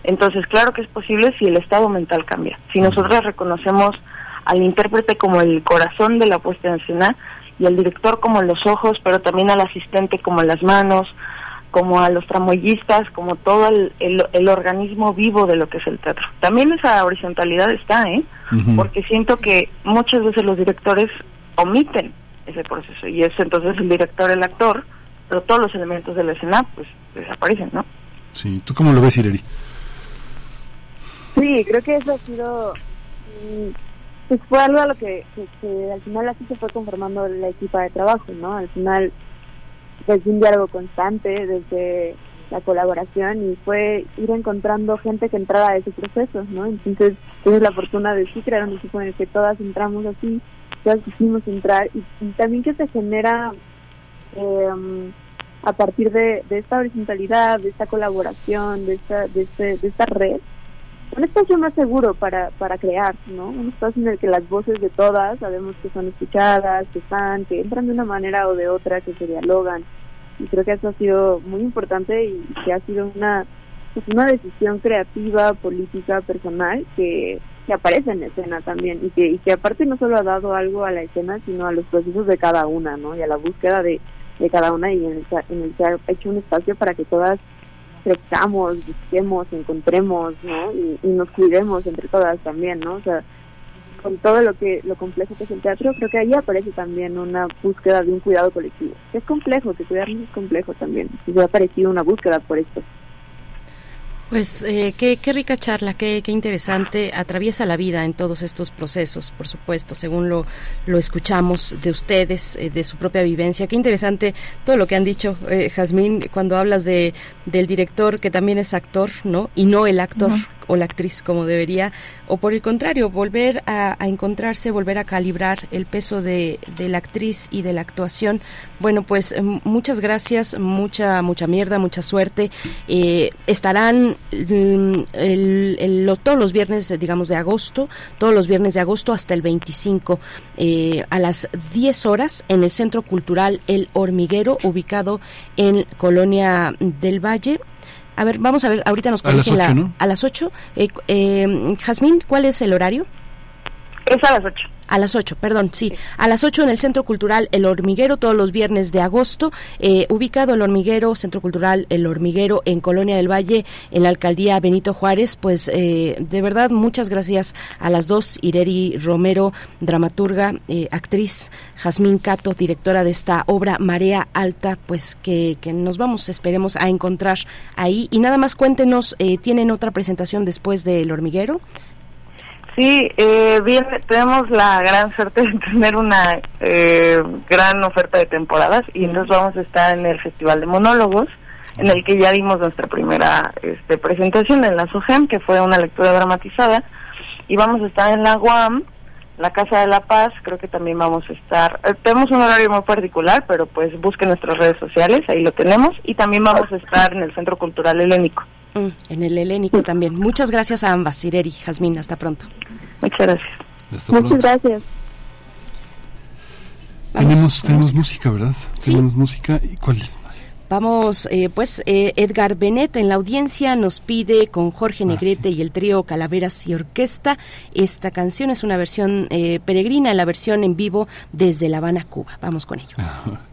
Entonces, claro que es posible si el estado mental cambia. Si nosotros reconocemos al intérprete como el corazón de la puesta en escena y al director como los ojos, pero también al asistente como las manos, como a los tramoyistas, como todo el, el, el, organismo vivo de lo que es el teatro. También esa horizontalidad está, ¿eh? Porque siento que muchas veces los directores omiten ese proceso y es entonces el director el actor, pero todos los elementos de la escena pues desaparecen, ¿no? Sí, ¿tú cómo lo ves, Ireri? Sí, creo que eso ha sido... Pues fue algo a lo que, que, que al final así se fue conformando la equipa de trabajo, ¿no? Al final desde un diálogo constante, desde la colaboración y fue ir encontrando gente que entrara a ese proceso, ¿no? Entonces tienes la fortuna de sí crear un equipo en el que todas entramos así, todas quisimos entrar y, también que se genera eh, a partir de, de, esta horizontalidad, de esta colaboración, de esta, de, este, de esta red, un espacio más seguro para, para crear, ¿no? Un espacio en el que las voces de todas sabemos que son escuchadas, que están, que entran de una manera o de otra, que se dialogan. Y creo que eso ha sido muy importante y que ha sido una, pues una decisión creativa, política, personal que, que aparece en escena también y que, y que aparte no solo ha dado algo a la escena, sino a los procesos de cada una, ¿no? Y a la búsqueda de, de cada una y en el, en el que ha hecho un espacio para que todas crezcamos, busquemos, encontremos, ¿no? Y, nos cuidemos entre todas también, ¿no? O sea, con todo lo que lo complejo que es el teatro, creo que ahí aparece también una búsqueda de un cuidado colectivo. Es complejo, que cuidarnos es complejo también. Y ha aparecido una búsqueda por esto. Pues eh, qué, qué, rica charla, qué, qué, interesante. Atraviesa la vida en todos estos procesos, por supuesto, según lo, lo escuchamos de ustedes, eh, de su propia vivencia. Qué interesante todo lo que han dicho, eh, Jazmín, cuando hablas de, del director que también es actor, ¿no? Y no el actor. O la actriz como debería, o por el contrario, volver a, encontrarse, volver a calibrar el peso de, de, la actriz y de la actuación. Bueno, pues muchas gracias, mucha, mucha mierda, mucha suerte. Eh, estarán el, el, el, todos los viernes, digamos, de agosto, todos los viernes de agosto hasta el 25, eh, a las 10 horas en el Centro Cultural El Hormiguero, ubicado en Colonia del Valle. A ver, vamos a ver, ahorita nos corrigen a las 8, ¿no? a las 8. Eh, eh, Jazmín, ¿cuál es el horario? Es a las 8. A las 8, perdón, sí. A las 8 en el Centro Cultural El Hormiguero, todos los viernes de agosto. Eh, ubicado El Hormiguero, Centro Cultural El Hormiguero, en Colonia del Valle, en la alcaldía Benito Juárez. Pues eh, de verdad, muchas gracias a las dos. Ireri Romero, dramaturga, eh, actriz. Jazmín Cato, directora de esta obra Marea Alta. Pues que, que nos vamos, esperemos, a encontrar ahí. Y nada más cuéntenos, eh, ¿tienen otra presentación después de El Hormiguero? Sí, eh, bien, tenemos la gran suerte de tener una eh, gran oferta de temporadas y entonces vamos a estar en el Festival de Monólogos en el que ya dimos nuestra primera este, presentación en la SOGEM, que fue una lectura dramatizada, y vamos a estar en la UAM, la Casa de la Paz, creo que también vamos a estar, eh, tenemos un horario muy particular, pero pues busquen nuestras redes sociales, ahí lo tenemos, y también vamos a estar en el Centro Cultural Helénico. Mm, en el helénico también. Muchas gracias a ambas, Sireri, Jazmín, hasta pronto. Muchas gracias. Hasta Muchas pronto. gracias. Tenemos, tenemos música, ¿verdad? Tenemos música. ¿Y cuál es? Vamos, eh, pues eh, Edgar Benet en la audiencia nos pide con Jorge Negrete y el trío Calaveras y Orquesta. Esta canción es una versión eh, peregrina, la versión en vivo desde La Habana, Cuba. Vamos con ello.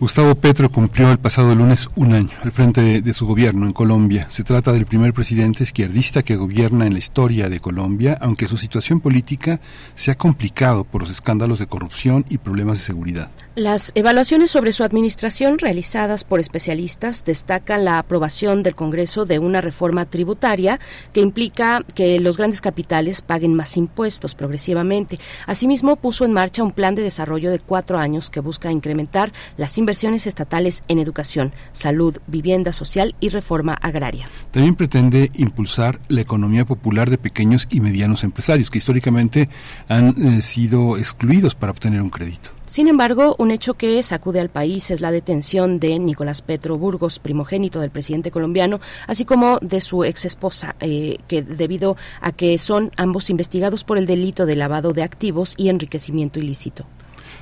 Gustavo Petro cumplió el pasado lunes un año al frente de, su gobierno en Colombia. Se trata del primer presidente izquierdista que gobierna en la historia de Colombia, aunque su situación política se ha complicado por los escándalos de corrupción y problemas de seguridad. Las evaluaciones sobre su administración realizadas por especialistas destacan la aprobación del Congreso de una reforma tributaria que implica que los grandes capitales paguen más impuestos progresivamente. Asimismo, puso en marcha un plan de desarrollo de cuatro años que busca incrementar las inversiones estatales en educación, salud, vivienda social y reforma agraria. También pretende impulsar la economía popular de pequeños y medianos empresarios que históricamente han eh, sido excluidos para obtener un crédito. Sin embargo, un hecho que sacude al país es la detención de Nicolás Petro Burgos, primogénito del presidente colombiano, así como de su ex esposa, eh, que debido a que son ambos investigados por el delito de lavado de activos y enriquecimiento ilícito.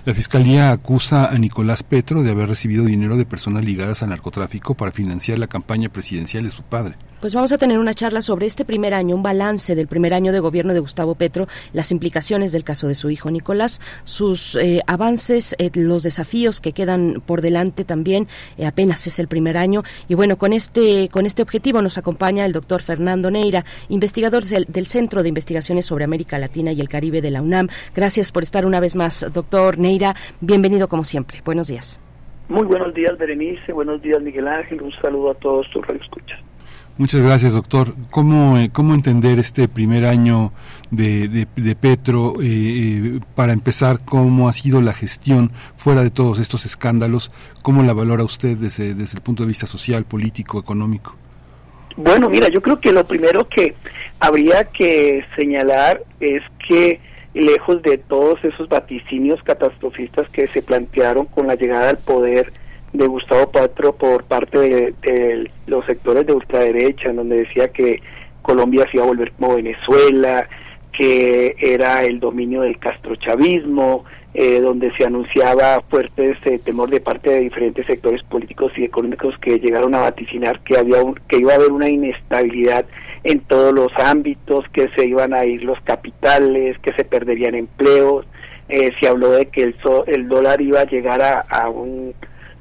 La Fiscalía acusa a Nicolás Petro de haber recibido dinero de personas ligadas al narcotráfico para financiar la campaña presidencial de su padre. Pues vamos a tener una charla sobre este primer año, un balance del primer año de gobierno de Gustavo Petro, las implicaciones del caso de su hijo Nicolás, sus eh, avances, eh, los desafíos que quedan por delante también, eh, apenas es el primer año. Y bueno, con este, con este objetivo nos acompaña el doctor Fernando Neira, investigador del, del Centro de Investigaciones sobre América Latina y el Caribe de la UNAM. Gracias por estar una vez más, doctor Neira. Bienvenido como siempre. Buenos días. Muy buenos días, Berenice. Buenos días, Miguel Ángel. Un saludo a todos tus radioescuchas. Muchas gracias, doctor. ¿Cómo, eh, cómo entender este primer año de, de, de Petro eh, para empezar? ¿Cómo ha sido la gestión fuera de todos estos escándalos? ¿Cómo la valora usted desde, desde el punto de vista social, político, económico? Bueno, mira, yo creo que lo primero que habría que señalar es que lejos de todos esos vaticinios catastrofistas que se plantearon con la llegada al poder de Gustavo Petro por parte de, de, los sectores de ultraderecha, en donde decía que Colombia se iba a volver como Venezuela, que era el dominio del castrochavismo, eh, donde se anunciaba fuerte ese temor de parte de diferentes sectores políticos y económicos que llegaron a vaticinar que había un, que iba a haber una inestabilidad en todos los ámbitos, que se iban a ir los capitales, que se perderían empleos, eh, se habló de que el, so, el dólar iba a llegar a, a un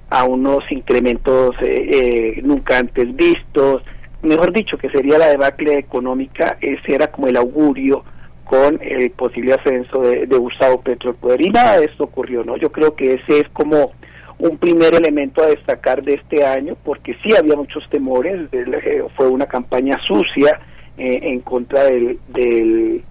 a unos incrementos eh, eh, nunca antes vistos, mejor dicho, que sería la debacle económica, ese era como el augurio con el posible ascenso de, Gustavo Petro al poder y nada de esto ocurrió, ¿no? Yo creo que ese es como un primer elemento a destacar de este año, porque sí había muchos temores, fue una campaña sucia eh, en contra del, del,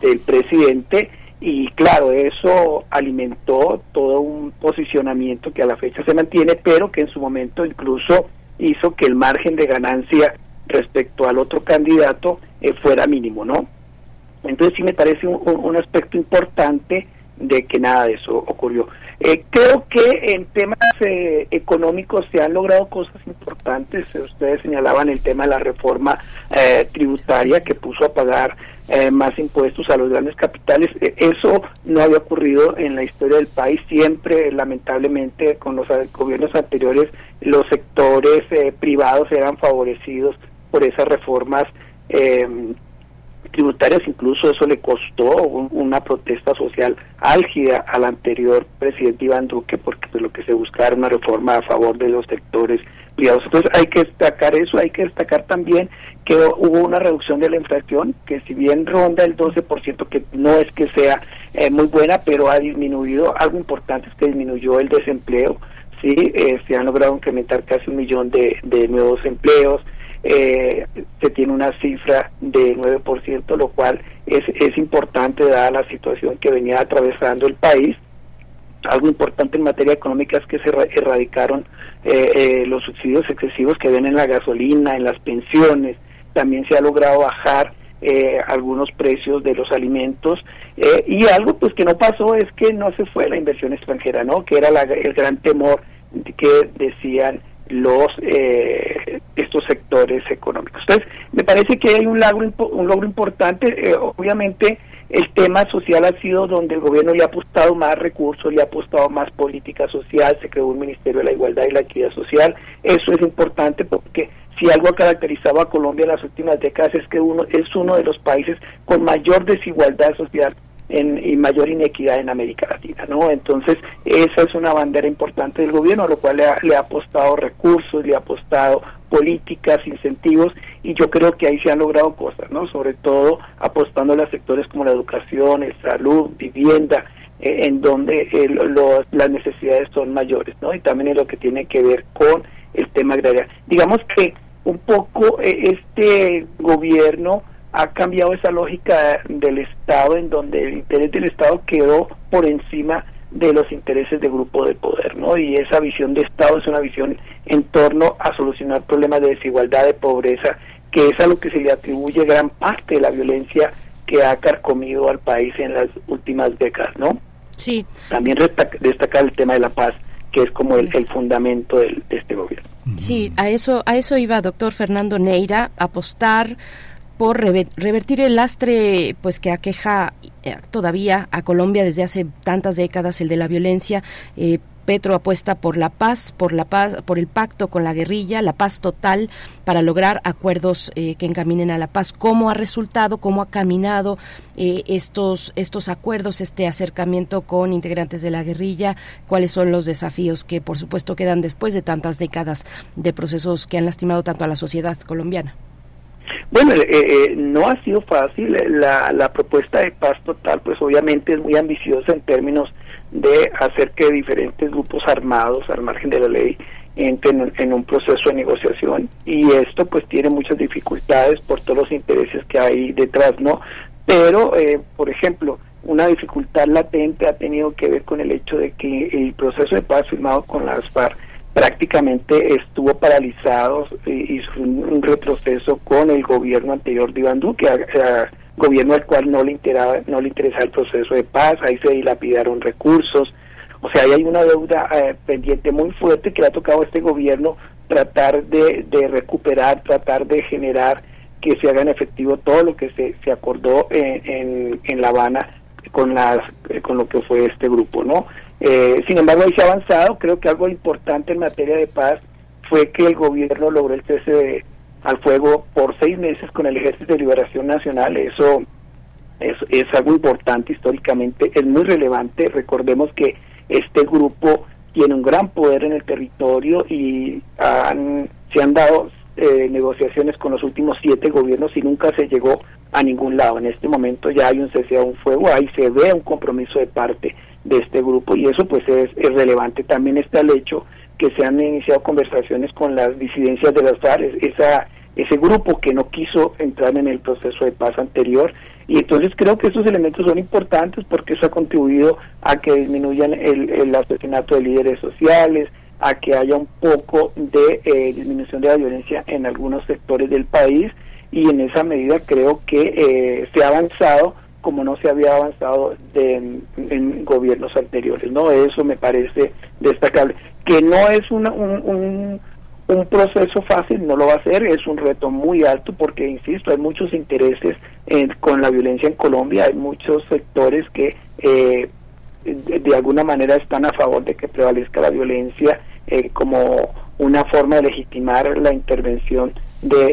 del presidente, y claro, eso alimentó todo un posicionamiento que a la fecha se mantiene, pero que en su momento incluso hizo que el margen de ganancia respecto al otro candidato eh, fuera mínimo, ¿no? Entonces sí me parece un, aspecto importante de que nada de eso ocurrió. Eh, creo que en temas eh, económicos se han logrado cosas importantes. Ustedes señalaban el tema de la reforma eh, tributaria que puso a pagar eh, más impuestos a los grandes capitales. eso no había ocurrido en la historia del país. Siempre, lamentablemente, con los gobiernos anteriores, los sectores privados eran favorecidos por esas reformas tributarias, incluso eso le costó un, una protesta social álgida al anterior presidente Iván Duque, porque pues, lo que se buscaba era una reforma a favor de los sectores privados. Entonces hay que destacar eso, hay que destacar también que hubo una reducción de la inflación, que si bien ronda el 12%, que no es que sea eh, muy buena, pero ha disminuido, algo importante es que disminuyó el desempleo, sí, eh, se han logrado incrementar casi un millón de, de nuevos empleos, eh, se tiene una cifra de 9%, lo cual es, es importante dada la situación que venía atravesando el país. Algo importante en materia económica es que se erradicaron eh, eh, los subsidios excesivos que ven en la gasolina, en las pensiones. También se ha logrado bajar eh, algunos precios de los alimentos eh, y algo pues que no pasó es que no se fue la inversión extranjera, ¿no? Que era la, el gran temor que decían los eh, estos sectores económicos. Entonces, me parece que hay un logro, un logro importante, eh, obviamente el tema social ha sido donde el gobierno le ha apostado más recursos, le ha apostado más política social, se creó un Ministerio de la Igualdad y la Equidad Social, eso es importante porque si algo ha caracterizado a Colombia en las últimas décadas es que uno es uno de los países con mayor desigualdad social en, y mayor inequidad en América Latina, ¿no? Entonces, esa es una bandera importante del gobierno, a lo cual le ha, le ha apostado recursos, le ha apostado políticas, incentivos, y yo creo que ahí se han logrado cosas, ¿no? Sobre todo apostando a sectores como la educación, el salud, vivienda, eh, en donde eh, lo- las necesidades son mayores, ¿no? Y también en lo que tiene que ver con el tema agrario. Digamos que un poco eh, este gobierno ha cambiado esa lógica del Estado en donde el interés del Estado quedó por encima de los intereses de grupo de poder, ¿no? Y esa visión de Estado es una visión en torno a solucionar problemas de desigualdad, de pobreza, que es a lo que se le atribuye gran parte de la violencia que ha carcomido al país en las últimas décadas, ¿no? Sí. También destaca- destacar el tema de la paz, que es como el, el fundamento del- de este gobierno. Sí, a eso, a eso iba doctor Fernando Neira, apostar por reve- revertir el lastre pues que aqueja eh, todavía a Colombia desde hace tantas décadas, el de la violencia. Eh, Petro apuesta por la paz, por la paz, por el pacto con la guerrilla, la paz total para lograr acuerdos eh, que encaminen a la paz. ¿Cómo ha resultado, cómo ha caminado eh, estos estos acuerdos, este acercamiento con integrantes de la guerrilla? ¿Cuáles son los desafíos que, por supuesto, quedan después de tantas décadas de procesos que han lastimado tanto a la sociedad colombiana? Bueno, eh, eh, no ha sido fácil. Eh, La, la propuesta de paz total, pues obviamente es muy ambiciosa en términos de hacer que diferentes grupos armados, al margen de la ley, entren en, un proceso de negociación. Y esto pues tiene muchas dificultades por todos los intereses que hay detrás, ¿no? Pero, eh, por ejemplo, una dificultad latente ha tenido que ver con el hecho de que el proceso de paz firmado con las FARC prácticamente estuvo paralizado y, fue un, retroceso con el gobierno anterior de Iván Duque, gobierno al cual no le interesaba, no le interesaba el proceso de paz, ahí se dilapidaron recursos, o sea, ahí hay una deuda eh, pendiente muy fuerte que le ha tocado a este gobierno tratar de, recuperar, tratar de generar que se hagan efectivo todo lo que se, se acordó en, en, en La Habana con las eh, con lo que fue este grupo, ¿no? Eh, sin embargo, ahí se ha avanzado. Creo que algo importante en materia de paz fue que el gobierno logró el cese de- al fuego por seis meses con el Ejército de Liberación Nacional. Eso es, es algo importante históricamente, es muy relevante. Recordemos que este grupo tiene un gran poder en el territorio y han- se han dado eh, negociaciones con los últimos siete gobiernos y nunca se llegó a ningún lado. En este momento ya hay un cese a un fuego, ahí se ve un compromiso de parte de este grupo y eso pues es, relevante. También está el hecho que se han iniciado conversaciones con las disidencias de las FARC, esa, ese grupo que no quiso entrar en el proceso de paz anterior y entonces creo que esos elementos son importantes porque eso ha contribuido a que disminuyan el, el asesinato de líderes sociales, a que haya un poco de eh, disminución de la violencia en algunos sectores del país y en esa medida creo que eh, se ha avanzado como no se había avanzado de- en, gobiernos anteriores, ¿no? Eso me parece destacable. Que no es una- un, un, proceso fácil, no lo va a ser, es un reto muy alto porque, insisto, hay muchos intereses eh, con la violencia en Colombia, hay muchos sectores que eh, de, de alguna manera están a favor de que prevalezca la violencia eh, como una forma de legitimar la intervención de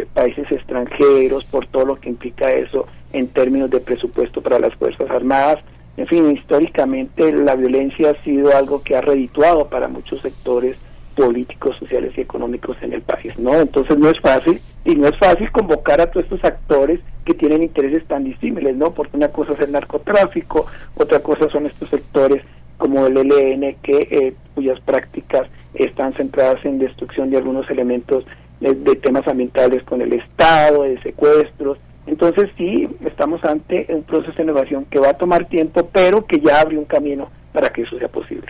eh, países extranjeros por todo lo que implica eso en términos de presupuesto para las Fuerzas Armadas. En fin, históricamente la violencia ha sido algo que ha redituado para muchos sectores políticos, sociales y económicos en el país, ¿no? Entonces no es fácil y no es fácil convocar a todos estos actores que tienen intereses tan disímiles, ¿no? Porque una cosa es el narcotráfico, otra cosa son estos sectores como el ELN que eh, cuyas prácticas están centradas en destrucción de algunos elementos de temas ambientales con el Estado, de secuestros. Entonces sí, estamos ante un proceso de innovación que va a tomar tiempo, pero que ya abre un camino para que eso sea posible.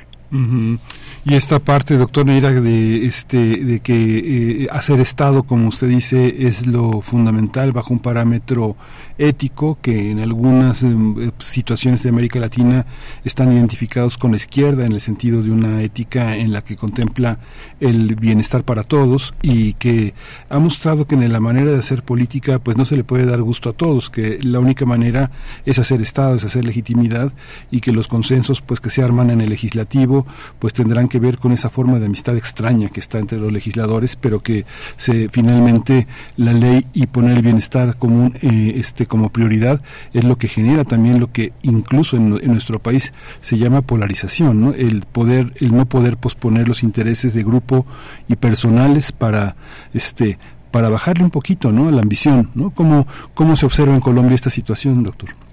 Y esta parte, doctor Neira, de este, de que eh, hacer Estado, como usted dice, es lo fundamental bajo un parámetro ético que en algunas eh, situaciones de América Latina están identificados con la izquierda en el sentido de una ética en la que contempla el bienestar para todos y que ha mostrado que en la manera de hacer política pues no se le puede dar gusto a todos, que la única manera es hacer Estado, es hacer legitimidad y que los consensos pues que se arman en el legislativo pues tendrán que que ver con esa forma de amistad extraña que está entre los legisladores, pero que se finalmente la ley y poner el bienestar común eh, este como prioridad es lo que genera también lo que incluso en, nuestro país se llama polarización, ¿no? El poder, el no poder posponer los intereses de grupo y personales para este para bajarle un poquito, ¿no? La ambición, ¿no? ¿Cómo, cómo se observa en Colombia esta situación, doctor?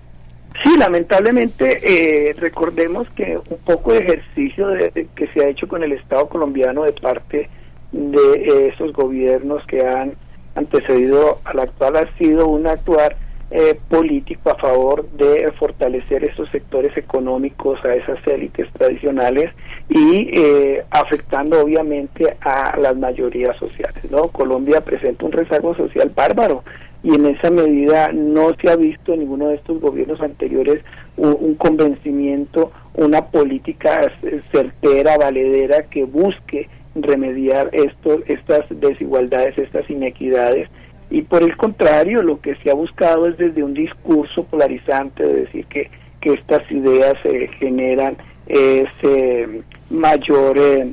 Sí, lamentablemente eh, recordemos que un poco de ejercicio de, que se ha hecho con el Estado colombiano de parte de eh, esos gobiernos que han antecedido al actual ha sido un actuar eh, político a favor de fortalecer esos sectores económicos a esas élites tradicionales y eh, afectando obviamente a las mayorías sociales. ¿no? Colombia presenta un rezago social bárbaro y en esa medida no se ha visto en ninguno de estos gobiernos anteriores un, convencimiento, una política certera, valedera que busque remediar estos, estas desigualdades, estas inequidades. Y por el contrario, lo que se ha buscado es desde un discurso polarizante de decir que, que estas ideas eh, generan ese mayor eh,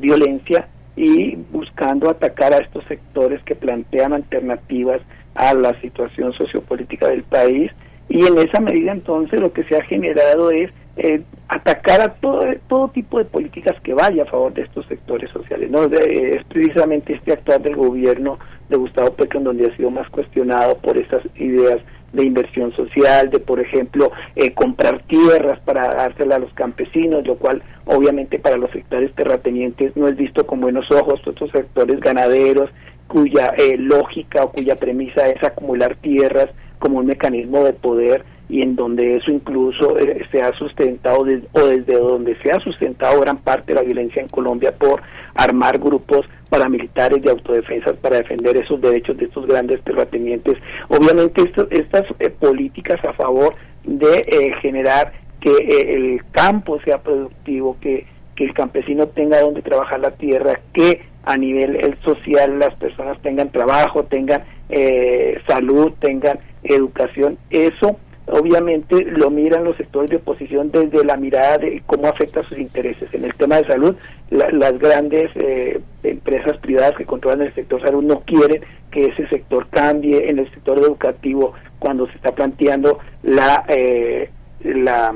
violencia y buscando atacar a estos sectores que plantean alternativas a la situación sociopolítica del país y en esa medida entonces lo que se ha generado es eh, atacar a todo, todo tipo de políticas que vaya a favor de estos sectores sociales. ¿no? es precisamente este actuar del gobierno de Gustavo Petro en donde ha sido más cuestionado por estas ideas de inversión social, de por ejemplo eh, comprar tierras para dárselas a los campesinos, lo cual obviamente para los sectores terratenientes no es visto con buenos ojos, otros sectores ganaderos, cuya eh, lógica o cuya premisa es acumular tierras como un mecanismo de poder y en donde eso incluso eh, se ha sustentado o desde donde se ha sustentado gran parte de la violencia en Colombia por armar grupos paramilitares de autodefensa para defender esos derechos de estos grandes terratenientes. Obviamente estas eh, políticas a favor de generar que el campo sea productivo, que, que el campesino tenga donde trabajar la tierra, que a nivel social las personas tengan trabajo, tengan eh, salud, tengan educación. Eso obviamente lo miran los sectores de oposición desde la mirada de cómo afecta sus intereses. En el tema de salud, las grandes eh, empresas privadas que controlan el sector salud no quieren que ese sector cambie. En el sector educativo, cuando se está planteando la, eh, la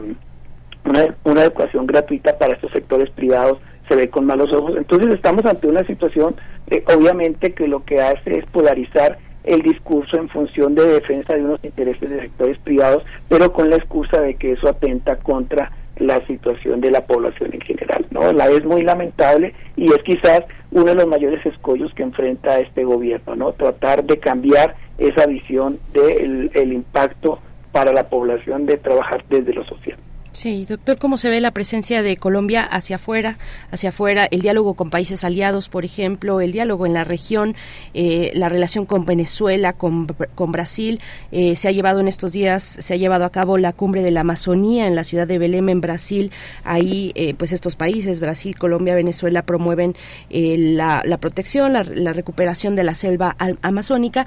una, una educación gratuita para estos sectores privados, se ve con malos ojos. Entonces estamos ante una situación, eh, obviamente, que lo que hace es polarizar el discurso en función de defensa de unos intereses de sectores privados, pero con la excusa de que eso atenta contra la situación de la población en general. ¿no? La es muy lamentable y es quizás uno de los mayores escollos que enfrenta este gobierno, ¿no? tratar de cambiar esa visión del el impacto para la población de trabajar desde lo social. Sí, doctor, ¿cómo se ve la presencia de Colombia hacia afuera, hacia afuera, el diálogo con países aliados, por ejemplo, el diálogo en la región, eh, la relación con Venezuela, con, con Brasil? Eh, se ha llevado en estos días, se ha llevado a cabo la cumbre de la Amazonía en la ciudad de Belém, en Brasil. Ahí, eh, pues estos países, Brasil, Colombia, Venezuela, promueven la, la, protección, la, la, recuperación de la selva amazónica.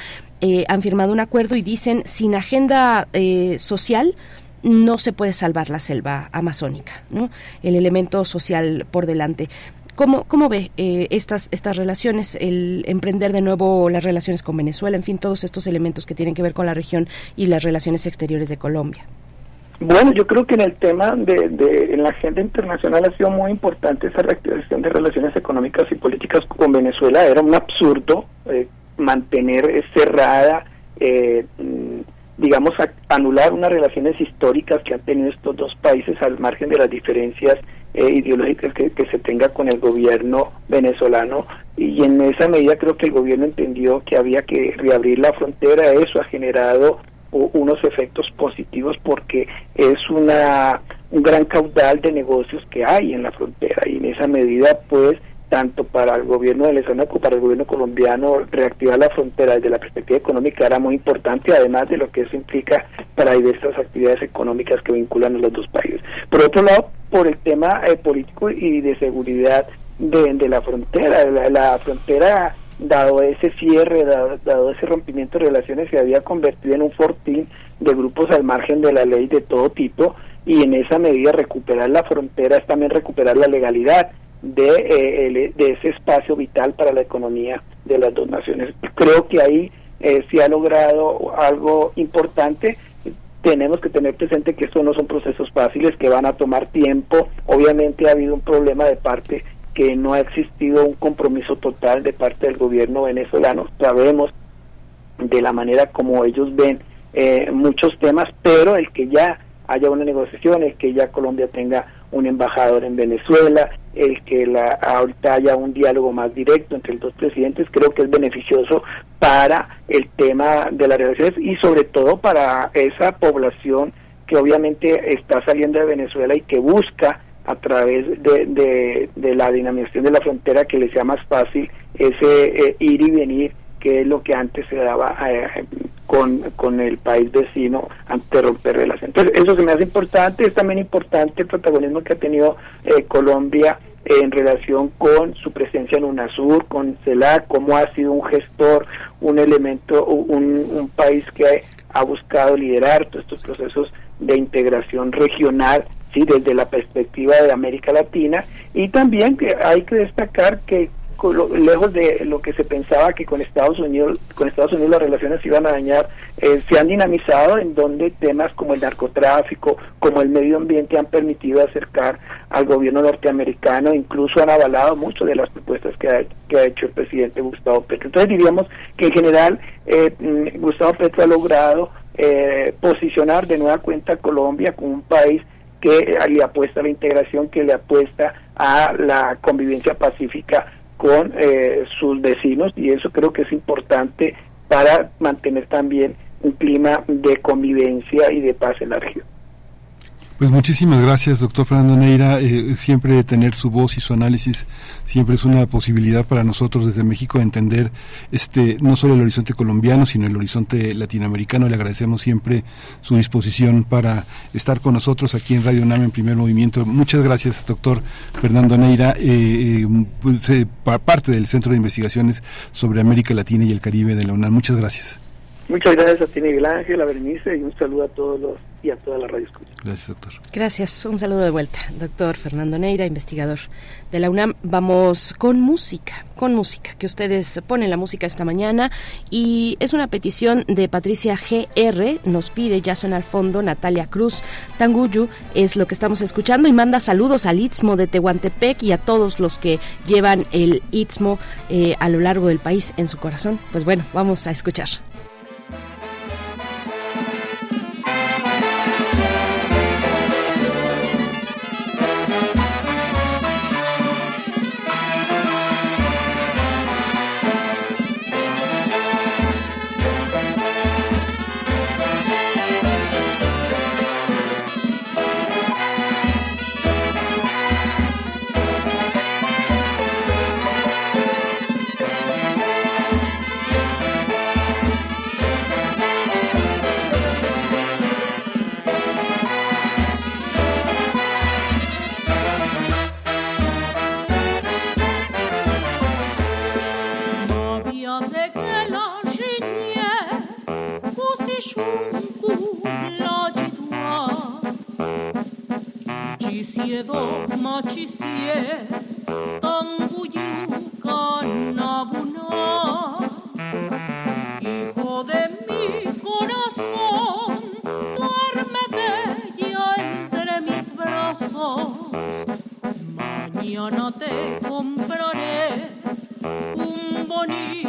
han firmado un acuerdo y dicen, sin agenda social, no se puede salvar la selva amazónica, ¿no? El elemento social por delante. ¿Cómo, cómo ve eh, estas, estas relaciones, el emprender de nuevo las relaciones con Venezuela, en fin, todos estos elementos que tienen que ver con la región y las relaciones exteriores de Colombia? Bueno, yo creo que en el tema de, de en la agenda internacional ha sido muy importante esa reactivación de relaciones económicas y políticas con Venezuela. Era un absurdo eh, mantener cerrada eh, digamos, anular unas relaciones históricas que han tenido estos dos países al margen de las diferencias eh, ideológicas que, se tenga con el gobierno venezolano. Y en esa medida creo que el gobierno entendió que había que reabrir la frontera, eso ha generado unos efectos positivos porque es una un gran caudal de negocios que hay en la frontera. Y en esa medida pues tanto para el gobierno venezolano como para el gobierno colombiano, reactivar la frontera desde la perspectiva económica era muy importante, además de lo que eso implica para diversas actividades económicas que vinculan a los dos países. Por otro lado, por el tema eh, político y de seguridad de, la frontera, la, frontera dado ese cierre, dado, ese rompimiento de relaciones, se había convertido en un fortín de grupos al margen de la ley de todo tipo y en esa medida recuperar la frontera es también recuperar la legalidad de, eh, de ese espacio vital para la economía de las dos naciones. Creo que ahí eh, se ha logrado algo importante. Tenemos que tener presente que estos no son procesos fáciles, que van a tomar tiempo. Obviamente ha habido un problema de parte que no ha existido un compromiso total de parte del gobierno venezolano. Sabemos de la manera como ellos ven eh, muchos temas, pero el que ya haya una negociación, el que ya Colombia tenga un embajador en Venezuela, el que la, ahorita haya un diálogo más directo entre los dos presidentes, creo que es beneficioso para el tema de las relaciones y sobre todo para esa población que obviamente está saliendo de Venezuela y que busca a través de, de, la dinamización de la frontera que le sea más fácil ese eh, ir y venir que es lo que antes se daba eh, con, con el país vecino antes de romper relaciones. Entonces, eso se me hace importante, es también importante el protagonismo que ha tenido eh, Colombia en relación con su presencia en UNASUR, con CELAC, cómo ha sido un gestor, un elemento, un, país que ha buscado liderar todos estos procesos de integración regional, sí, desde la perspectiva de América Latina, y también que hay que destacar que lejos de lo que se pensaba que con Estados Unidos con Estados Unidos las relaciones se iban a dañar eh, se han dinamizado en donde temas como el narcotráfico como el medio ambiente han permitido acercar al gobierno norteamericano incluso han avalado mucho de las propuestas que ha, que ha hecho el presidente Gustavo Petro. Entonces diríamos que en general eh, mm, Gustavo Petro ha logrado eh, posicionar de nueva cuenta a Colombia como un país que le apuesta a la integración, que le apuesta a la convivencia pacífica con eh, sus vecinos y eso creo que es importante para mantener también un clima de convivencia y de paz en la región. Pues muchísimas gracias, doctor Fernando Neira. Eh, siempre tener su voz y su análisis siempre es una posibilidad para nosotros desde México de entender este no solo el horizonte colombiano, sino el horizonte latinoamericano. Le agradecemos siempre su disposición para estar con nosotros aquí en Radio UNAM en Primer Movimiento. Muchas gracias, doctor Fernando Neira, eh, eh, pues, eh, pa- parte del Centro de Investigaciones sobre América Latina y el Caribe de la UNAM. Muchas gracias. Muchas gracias a ti Miguel Ángel, a Berenice y un saludo a todos los y a toda la radio escucha. Gracias, doctor. Gracias, un saludo de vuelta, doctor Fernando Neira, investigador de la UNAM. Vamos con música, con música, que ustedes ponen la música esta mañana y es una petición de Patricia GR, nos pide, ya suena al fondo, Natalia Cruz, Tanguyu, es lo que estamos escuchando y manda saludos al Istmo de Tehuantepec y a todos los que llevan el Istmo eh, a lo largo del país en su corazón. Pues bueno, vamos a escuchar. Siedo, ma ci sie, tanguyu canabuna. Hijo de mi corazón, duérmete ya entre mis brazos. Mañana te compraré un bonito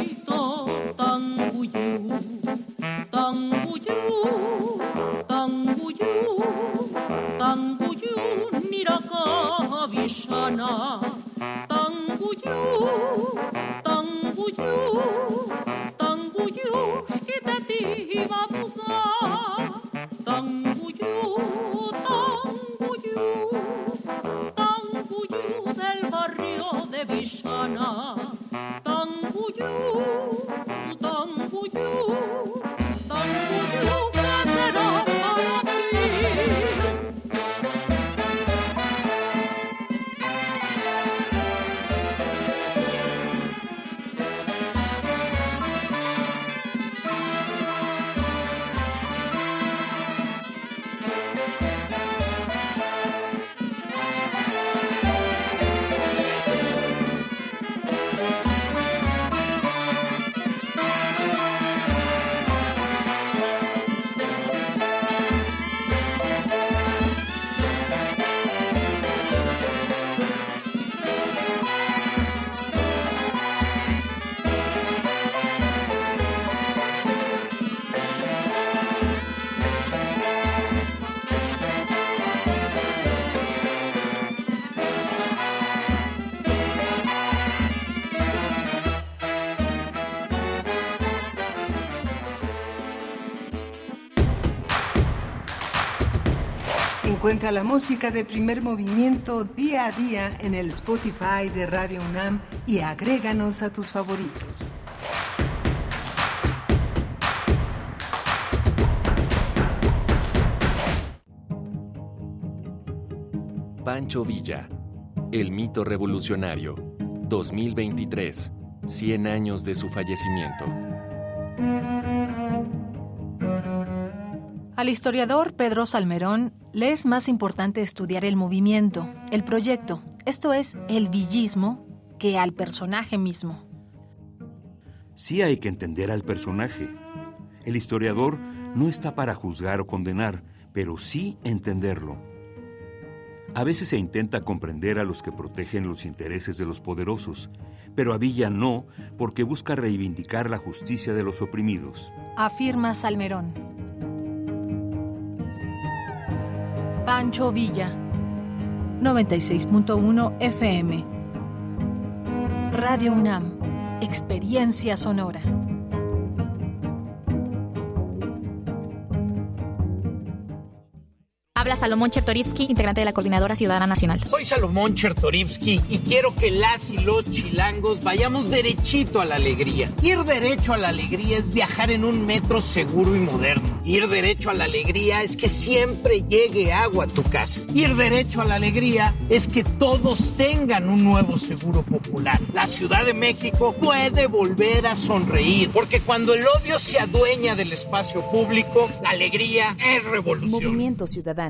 Encuentra la música de primer movimiento día a día en el Spotify de Radio UNAM y agréganos a tus favoritos. Pancho Villa, El mito revolucionario, 2023, 100 años de su fallecimiento. Al historiador Pedro Salmerón le es más importante estudiar el movimiento, el proyecto, esto es, el villismo, que al personaje mismo. Sí hay que entender al personaje. El historiador no está para juzgar o condenar, pero sí entenderlo. A veces se intenta comprender a los que protegen los intereses de los poderosos, pero a Villa no, porque busca reivindicar la justicia de los oprimidos. Afirma Salmerón. Pancho Villa, 96.1 FM. Radio UNAM, Experiencia Sonora. Habla Salomón Chertorivsky, integrante de la Coordinadora Ciudadana Nacional. Soy Salomón Chertorivsky y quiero que las y los chilangos vayamos derechito a la alegría. Ir derecho a la alegría es viajar en un metro seguro y moderno. Ir derecho a la alegría es que siempre llegue agua a tu casa. Ir derecho a la alegría es que todos tengan un nuevo seguro popular. La Ciudad de México puede volver a sonreír, porque cuando el odio se adueña del espacio público, la alegría es revolución. Movimiento Ciudadano.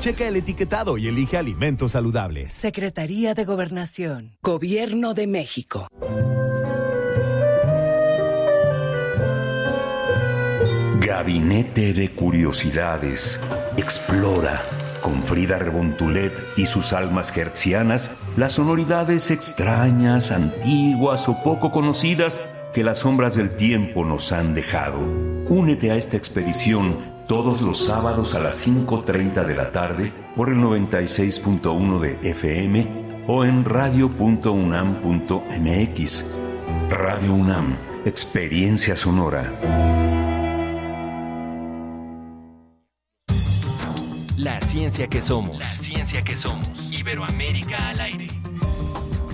Checa el etiquetado y elige alimentos saludables. Secretaría de Gobernación. Gobierno de México. Gabinete de Curiosidades. Explora con Frida Rebontulet y sus almas hertzianas las sonoridades extrañas, antiguas o poco conocidas que las sombras del tiempo nos han dejado. Únete a esta expedición todos los sábados a las 5.30 de la tarde por el 96.1 de FM o en radio.unam.mx. Radio UNAM, experiencia sonora. La ciencia que somos. La ciencia que somos. Iberoamérica al aire.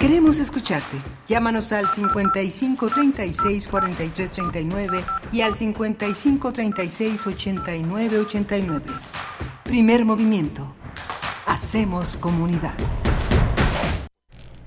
Queremos escucharte. Llámanos al 55 36 43 39 y al 55 36 89 89. Primer movimiento. Hacemos comunidad.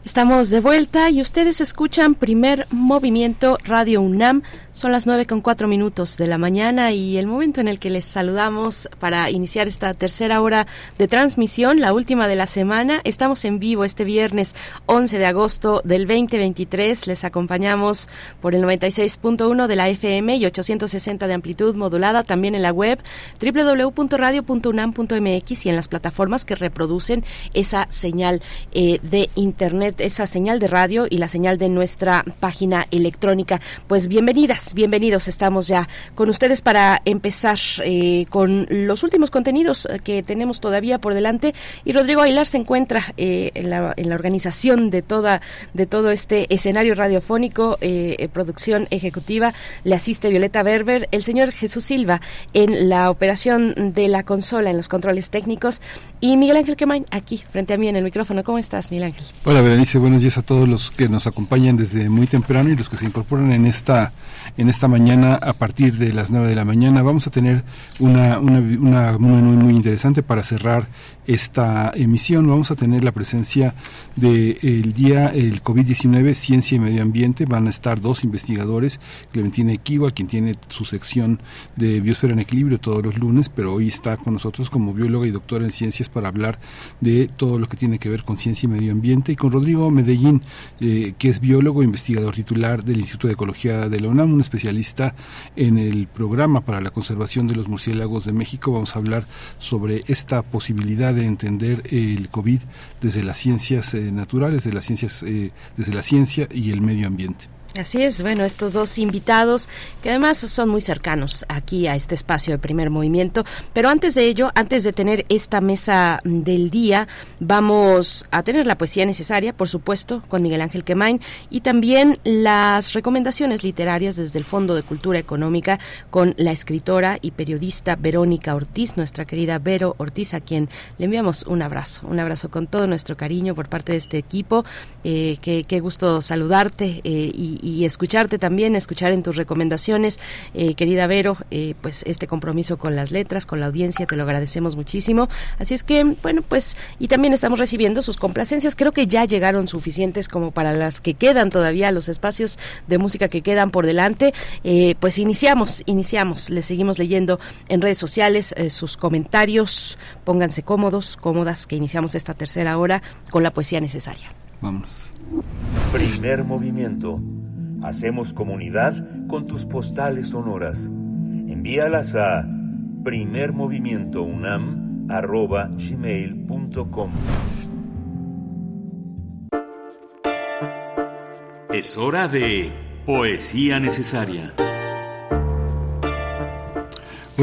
Estamos de vuelta y ustedes escuchan primer movimiento Radio UNAM. Son las nueve con cuatro minutos de la mañana y el momento en el que les saludamos para iniciar esta tercera hora de transmisión, la última de la semana. Estamos en vivo este viernes 11 de agosto del 2023. Les acompañamos por el 96.1 de la FM y 860 de amplitud modulada, también en la web www.radio.unam.mx y en las plataformas que reproducen esa señal eh, de internet, esa señal de radio y la señal de nuestra página electrónica. Pues bienvenidas bienvenidos. Estamos ya con ustedes para empezar eh, con los últimos contenidos que tenemos todavía por delante. Y Rodrigo Aguilar se encuentra eh, en, la, en, la, organización de toda de todo este escenario radiofónico, eh, producción ejecutiva. Le asiste Violeta Berber, el señor Jesús Silva en la operación de la consola, en los controles técnicos. Y Miguel Ángel Quemain aquí frente a mí en el micrófono. ¿Cómo estás, Miguel Ángel? Hola, Berenice, buenos días a todos los que nos acompañan desde muy temprano y los que se incorporan en esta en esta mañana a partir de las 9 de la mañana. Vamos a tener una, una, una muy, muy interesante para cerrar esta emisión. Vamos a tener la presencia del el día el COVID-19, Ciencia y Medio Ambiente. Van a estar dos investigadores, Clementina Equiwa, quien tiene su sección de Biosfera en Equilibrio todos los lunes, pero hoy está con nosotros como bióloga y doctora en ciencias para hablar de todo lo que tiene que ver con ciencia y medio ambiente, y con Rodrigo Medellín, eh, que es biólogo e investigador titular del Instituto de Ecología de la UNAM, un especialista en el programa para la conservación de los murciélagos de México. Vamos a hablar sobre esta posibilidad de entender el COVID desde las ciencias eh, naturales, de las ciencias, eh, desde la ciencia y el medio ambiente. Así es, bueno, estos dos invitados que además son muy cercanos aquí a este espacio de primer movimiento, pero antes de ello, antes de tener esta mesa del día, vamos a tener la poesía necesaria, por supuesto, con Miguel Ángel Quemain y también las recomendaciones literarias desde el Fondo de Cultura Económica con la escritora y periodista Verónica Ortiz, nuestra querida Vero Ortiz, a quien le enviamos un abrazo, un abrazo con todo nuestro cariño por parte de este equipo. Eh, qué, qué gusto saludarte eh, y, y escucharte también, escuchar en tus recomendaciones, eh, querida Vero, eh, pues este compromiso con las letras, con la audiencia, te lo agradecemos muchísimo. Así es que, bueno, pues, y también estamos recibiendo sus complacencias, creo que ya llegaron suficientes como para las que quedan todavía, los espacios de música que quedan por delante. Eh, pues iniciamos, iniciamos, les seguimos leyendo en redes sociales sus comentarios, pónganse cómodos, cómodas, que iniciamos esta tercera hora con la poesía necesaria. Vámonos. Primer movimiento Hacemos comunidad con tus postales sonoras. Envíalas a primermovimientounam.gmail.com Es hora de Poesía Necesaria.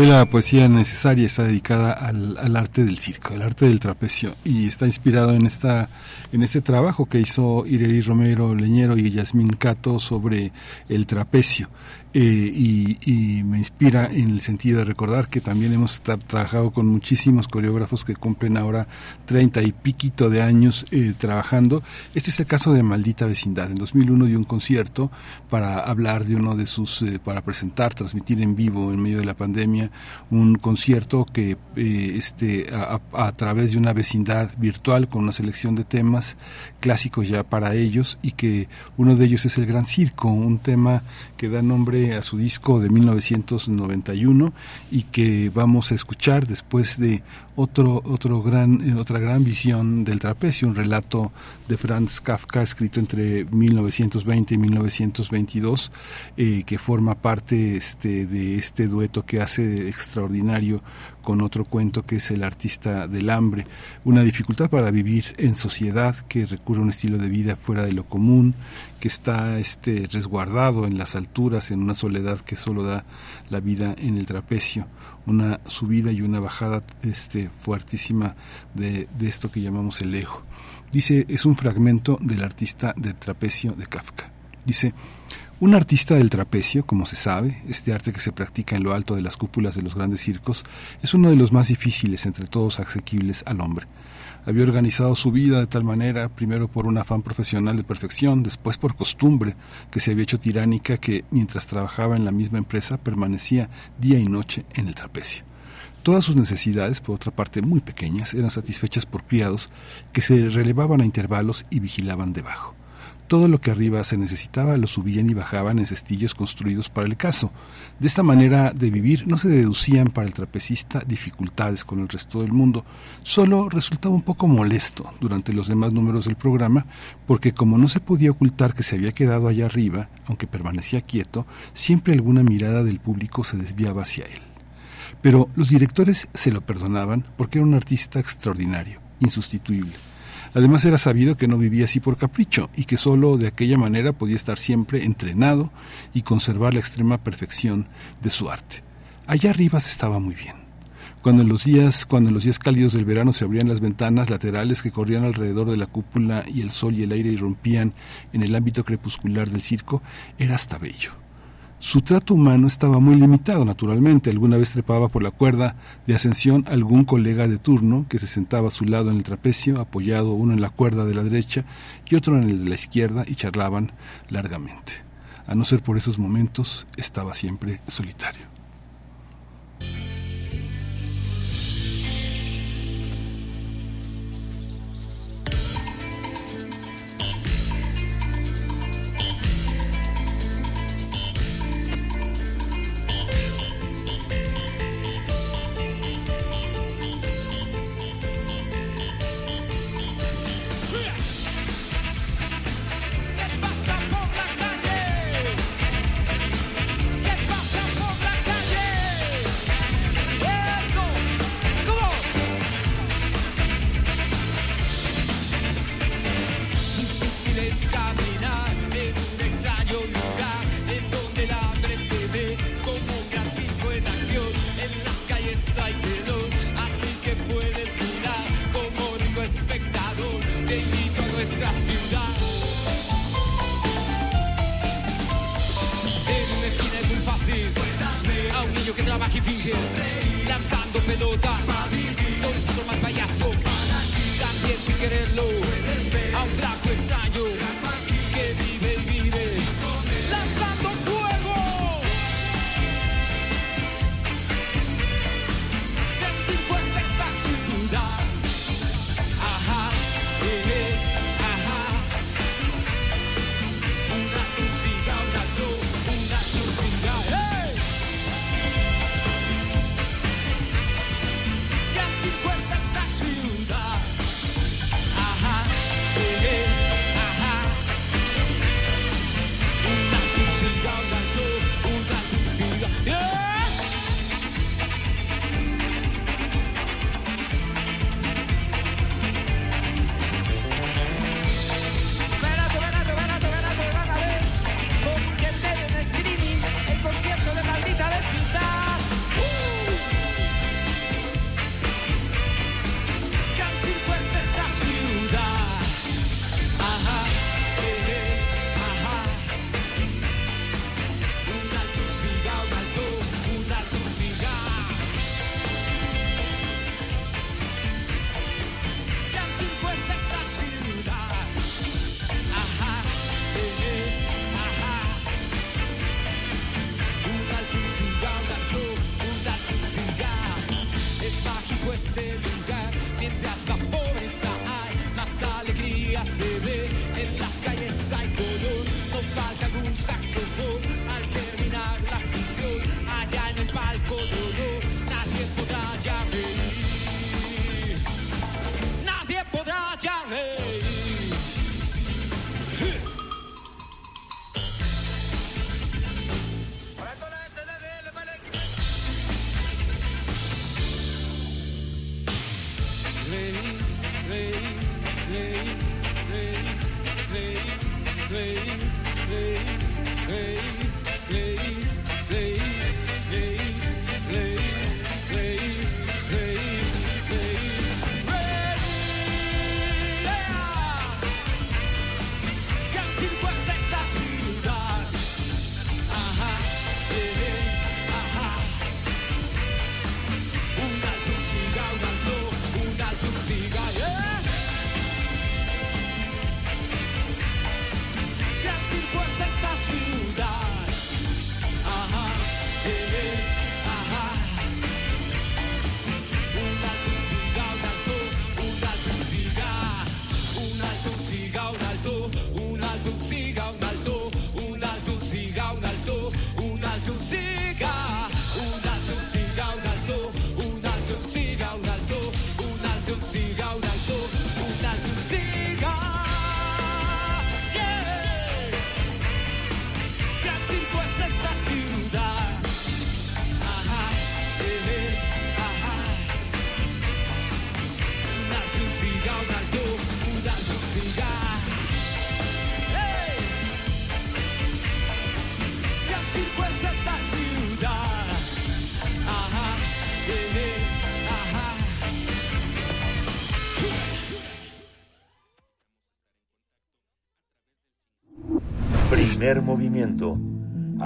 La poesía necesaria está dedicada al, al, arte del circo, al arte del trapecio, y está inspirado en esta en este trabajo que hizo Ireri Romero Leñero y Yasmín Cato sobre el trapecio. Eh, y, me inspira en el sentido de recordar que también hemos trabajado con muchísimos coreógrafos que cumplen ahora treinta y piquito de años eh, trabajando. Este es el caso de Maldita Vecindad. En 2001 dio un concierto para hablar de uno de sus, eh, para presentar, transmitir en vivo en medio de la pandemia, un concierto que este, a, a través de una vecindad virtual con una selección de temas clásicos ya para ellos y que uno de ellos es el Gran Circo, un tema que da nombre a su disco de 1991 y que vamos a escuchar después de otro, otro gran, eh, otra gran visión del trapecio, un relato de Franz Kafka escrito entre 1920 y 1922 eh, que forma parte este, de este dueto que hace extraordinario con otro cuento que es El artista del hambre, una dificultad para vivir en sociedad que recurre a un estilo de vida fuera de lo común, que está este, resguardado en las alturas, en una soledad que solo da la vida en el trapecio, una subida y una bajada este, fuertísima de, de esto que llamamos el ego. Dice, es un fragmento del artista del trapecio de Kafka. Dice, un artista del trapecio, como se sabe, este arte que se practica en lo alto de las cúpulas de los grandes circos, es uno de los más difíciles entre todos asequibles al hombre. Había organizado su vida de tal manera, primero por un afán profesional de perfección, después por costumbre, que se había hecho tiránica que, mientras trabajaba en la misma empresa, permanecía día y noche en el trapecio. Todas sus necesidades, por otra parte muy pequeñas, eran satisfechas por criados que se relevaban a intervalos y vigilaban debajo. Todo lo que arriba se necesitaba lo subían y bajaban en cestillos construidos para el caso. De esta manera de vivir no se deducían para el trapecista dificultades con el resto del mundo, solo resultaba un poco molesto durante los demás números del programa, porque como no se podía ocultar que se había quedado allá arriba, aunque permanecía quieto, siempre alguna mirada del público se desviaba hacia él. Pero los directores se lo perdonaban porque era un artista extraordinario, insustituible Además era sabido que no vivía así por capricho y que sólo de aquella manera podía estar siempre entrenado y conservar la extrema perfección de su arte. Allá arriba se estaba muy bien. Cuando en los días, cuando en los días cálidos del verano se abrían las ventanas laterales que corrían alrededor de la cúpula y el sol y el aire irrumpían en el ámbito crepuscular del circo, era hasta bello. Su trato humano estaba muy limitado, naturalmente. Alguna vez trepaba por la cuerda de ascensión algún colega de turno que se sentaba a su lado en el trapecio, apoyado uno en la cuerda de la derecha y otro en el de la izquierda, y charlaban largamente. A no ser por esos momentos, estaba siempre solitario.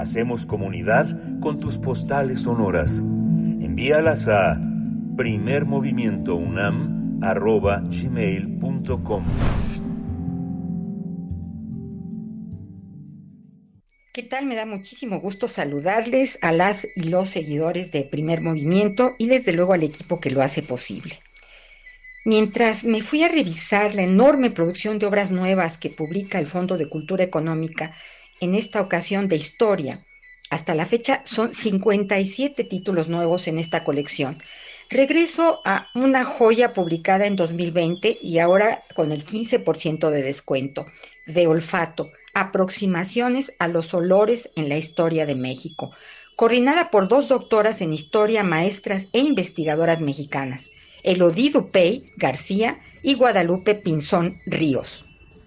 Hacemos comunidad con tus postales sonoras. Envíalas a primermovimientounam.gmail.com ¿Qué tal? Me da muchísimo gusto saludarles a las y los seguidores de Primer Movimiento y desde luego al equipo que lo hace posible. Mientras me fui a revisar la enorme producción de obras nuevas que publica el Fondo de Cultura Económica, en esta ocasión de historia, hasta la fecha son 57 títulos nuevos en esta colección. Regreso a una joya publicada en 2020 y ahora con el 15% de descuento, de olfato, aproximaciones a los olores en la historia de México, coordinada por dos doctoras en historia, maestras e investigadoras mexicanas, Elodie Dupey García y Guadalupe Pinzón Ríos.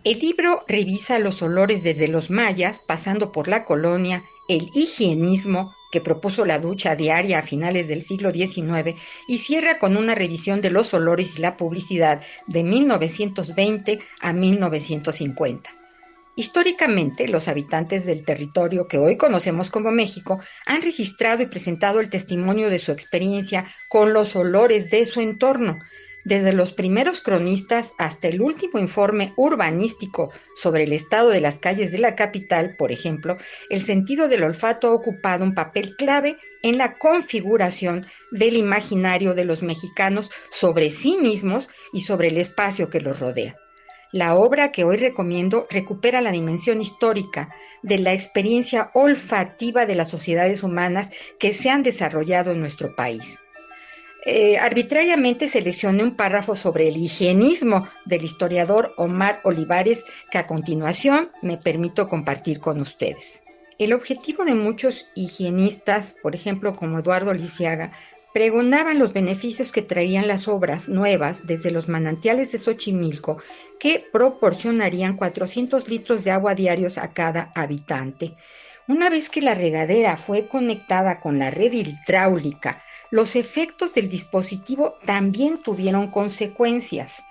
El libro revisa los olores desde los mayas, pasando por la colonia, el higienismo que propuso la ducha diaria a finales del siglo XIX y cierra con una revisión de los olores y la publicidad de 1920 a 1950. Históricamente, los habitantes del territorio que hoy conocemos como México han registrado y presentado el testimonio de su experiencia con los olores de su entorno, desde los primeros cronistas hasta el último informe urbanístico sobre el estado de las calles de la capital, por ejemplo, el sentido del olfato ha ocupado un papel clave en la configuración del imaginario de los mexicanos sobre sí mismos y sobre el espacio que los rodea. La obra que hoy recomiendo recupera la dimensión histórica de la experiencia olfativa de las sociedades humanas que se han desarrollado en nuestro país. Eh, arbitrariamente seleccioné un párrafo sobre el higienismo del historiador Omar Olivares que a continuación me permito compartir con ustedes. El objetivo de muchos higienistas, por ejemplo como Eduardo Lisiaga, pregonaban los beneficios que traían las obras nuevas desde los manantiales de Xochimilco que proporcionarían 400 litros de agua diarios a cada habitante. Una vez que la regadera fue conectada con la red hidráulica, los efectos del dispositivo también tuvieron consecuencias.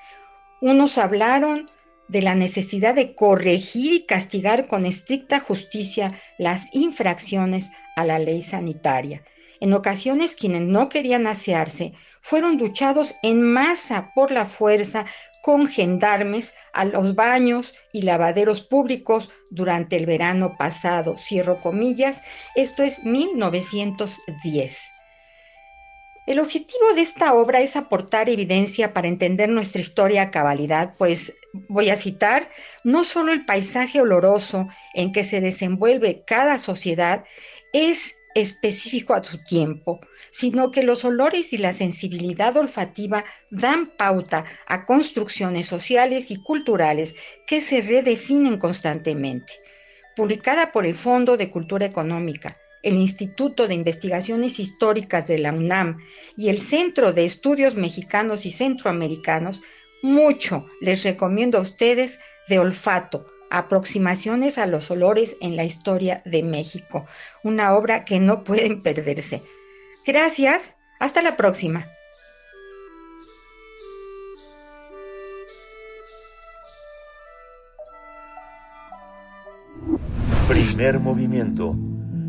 Unos hablaron de la necesidad de corregir y castigar con estricta justicia las infracciones a la ley sanitaria. En ocasiones quienes no querían asearse fueron duchados en masa por la fuerza con gendarmes a los baños y lavaderos públicos durante el verano pasado, cierro comillas, esto es 1910. El objetivo de esta obra es aportar evidencia para entender nuestra historia a cabalidad, pues voy a citar, no solo el paisaje oloroso en que se desenvuelve cada sociedad es específico a su tiempo, sino que los olores y la sensibilidad olfativa dan pauta a construcciones sociales y culturales que se redefinen constantemente. Publicada por el Fondo de Cultura Económica, el Instituto de Investigaciones Históricas de la UNAM y el Centro de Estudios Mexicanos y Centroamericanos, mucho les recomiendo a ustedes de olfato, Aproximaciones a los olores en la historia de México, una obra que no pueden perderse. Gracias, hasta la próxima. Primer movimiento.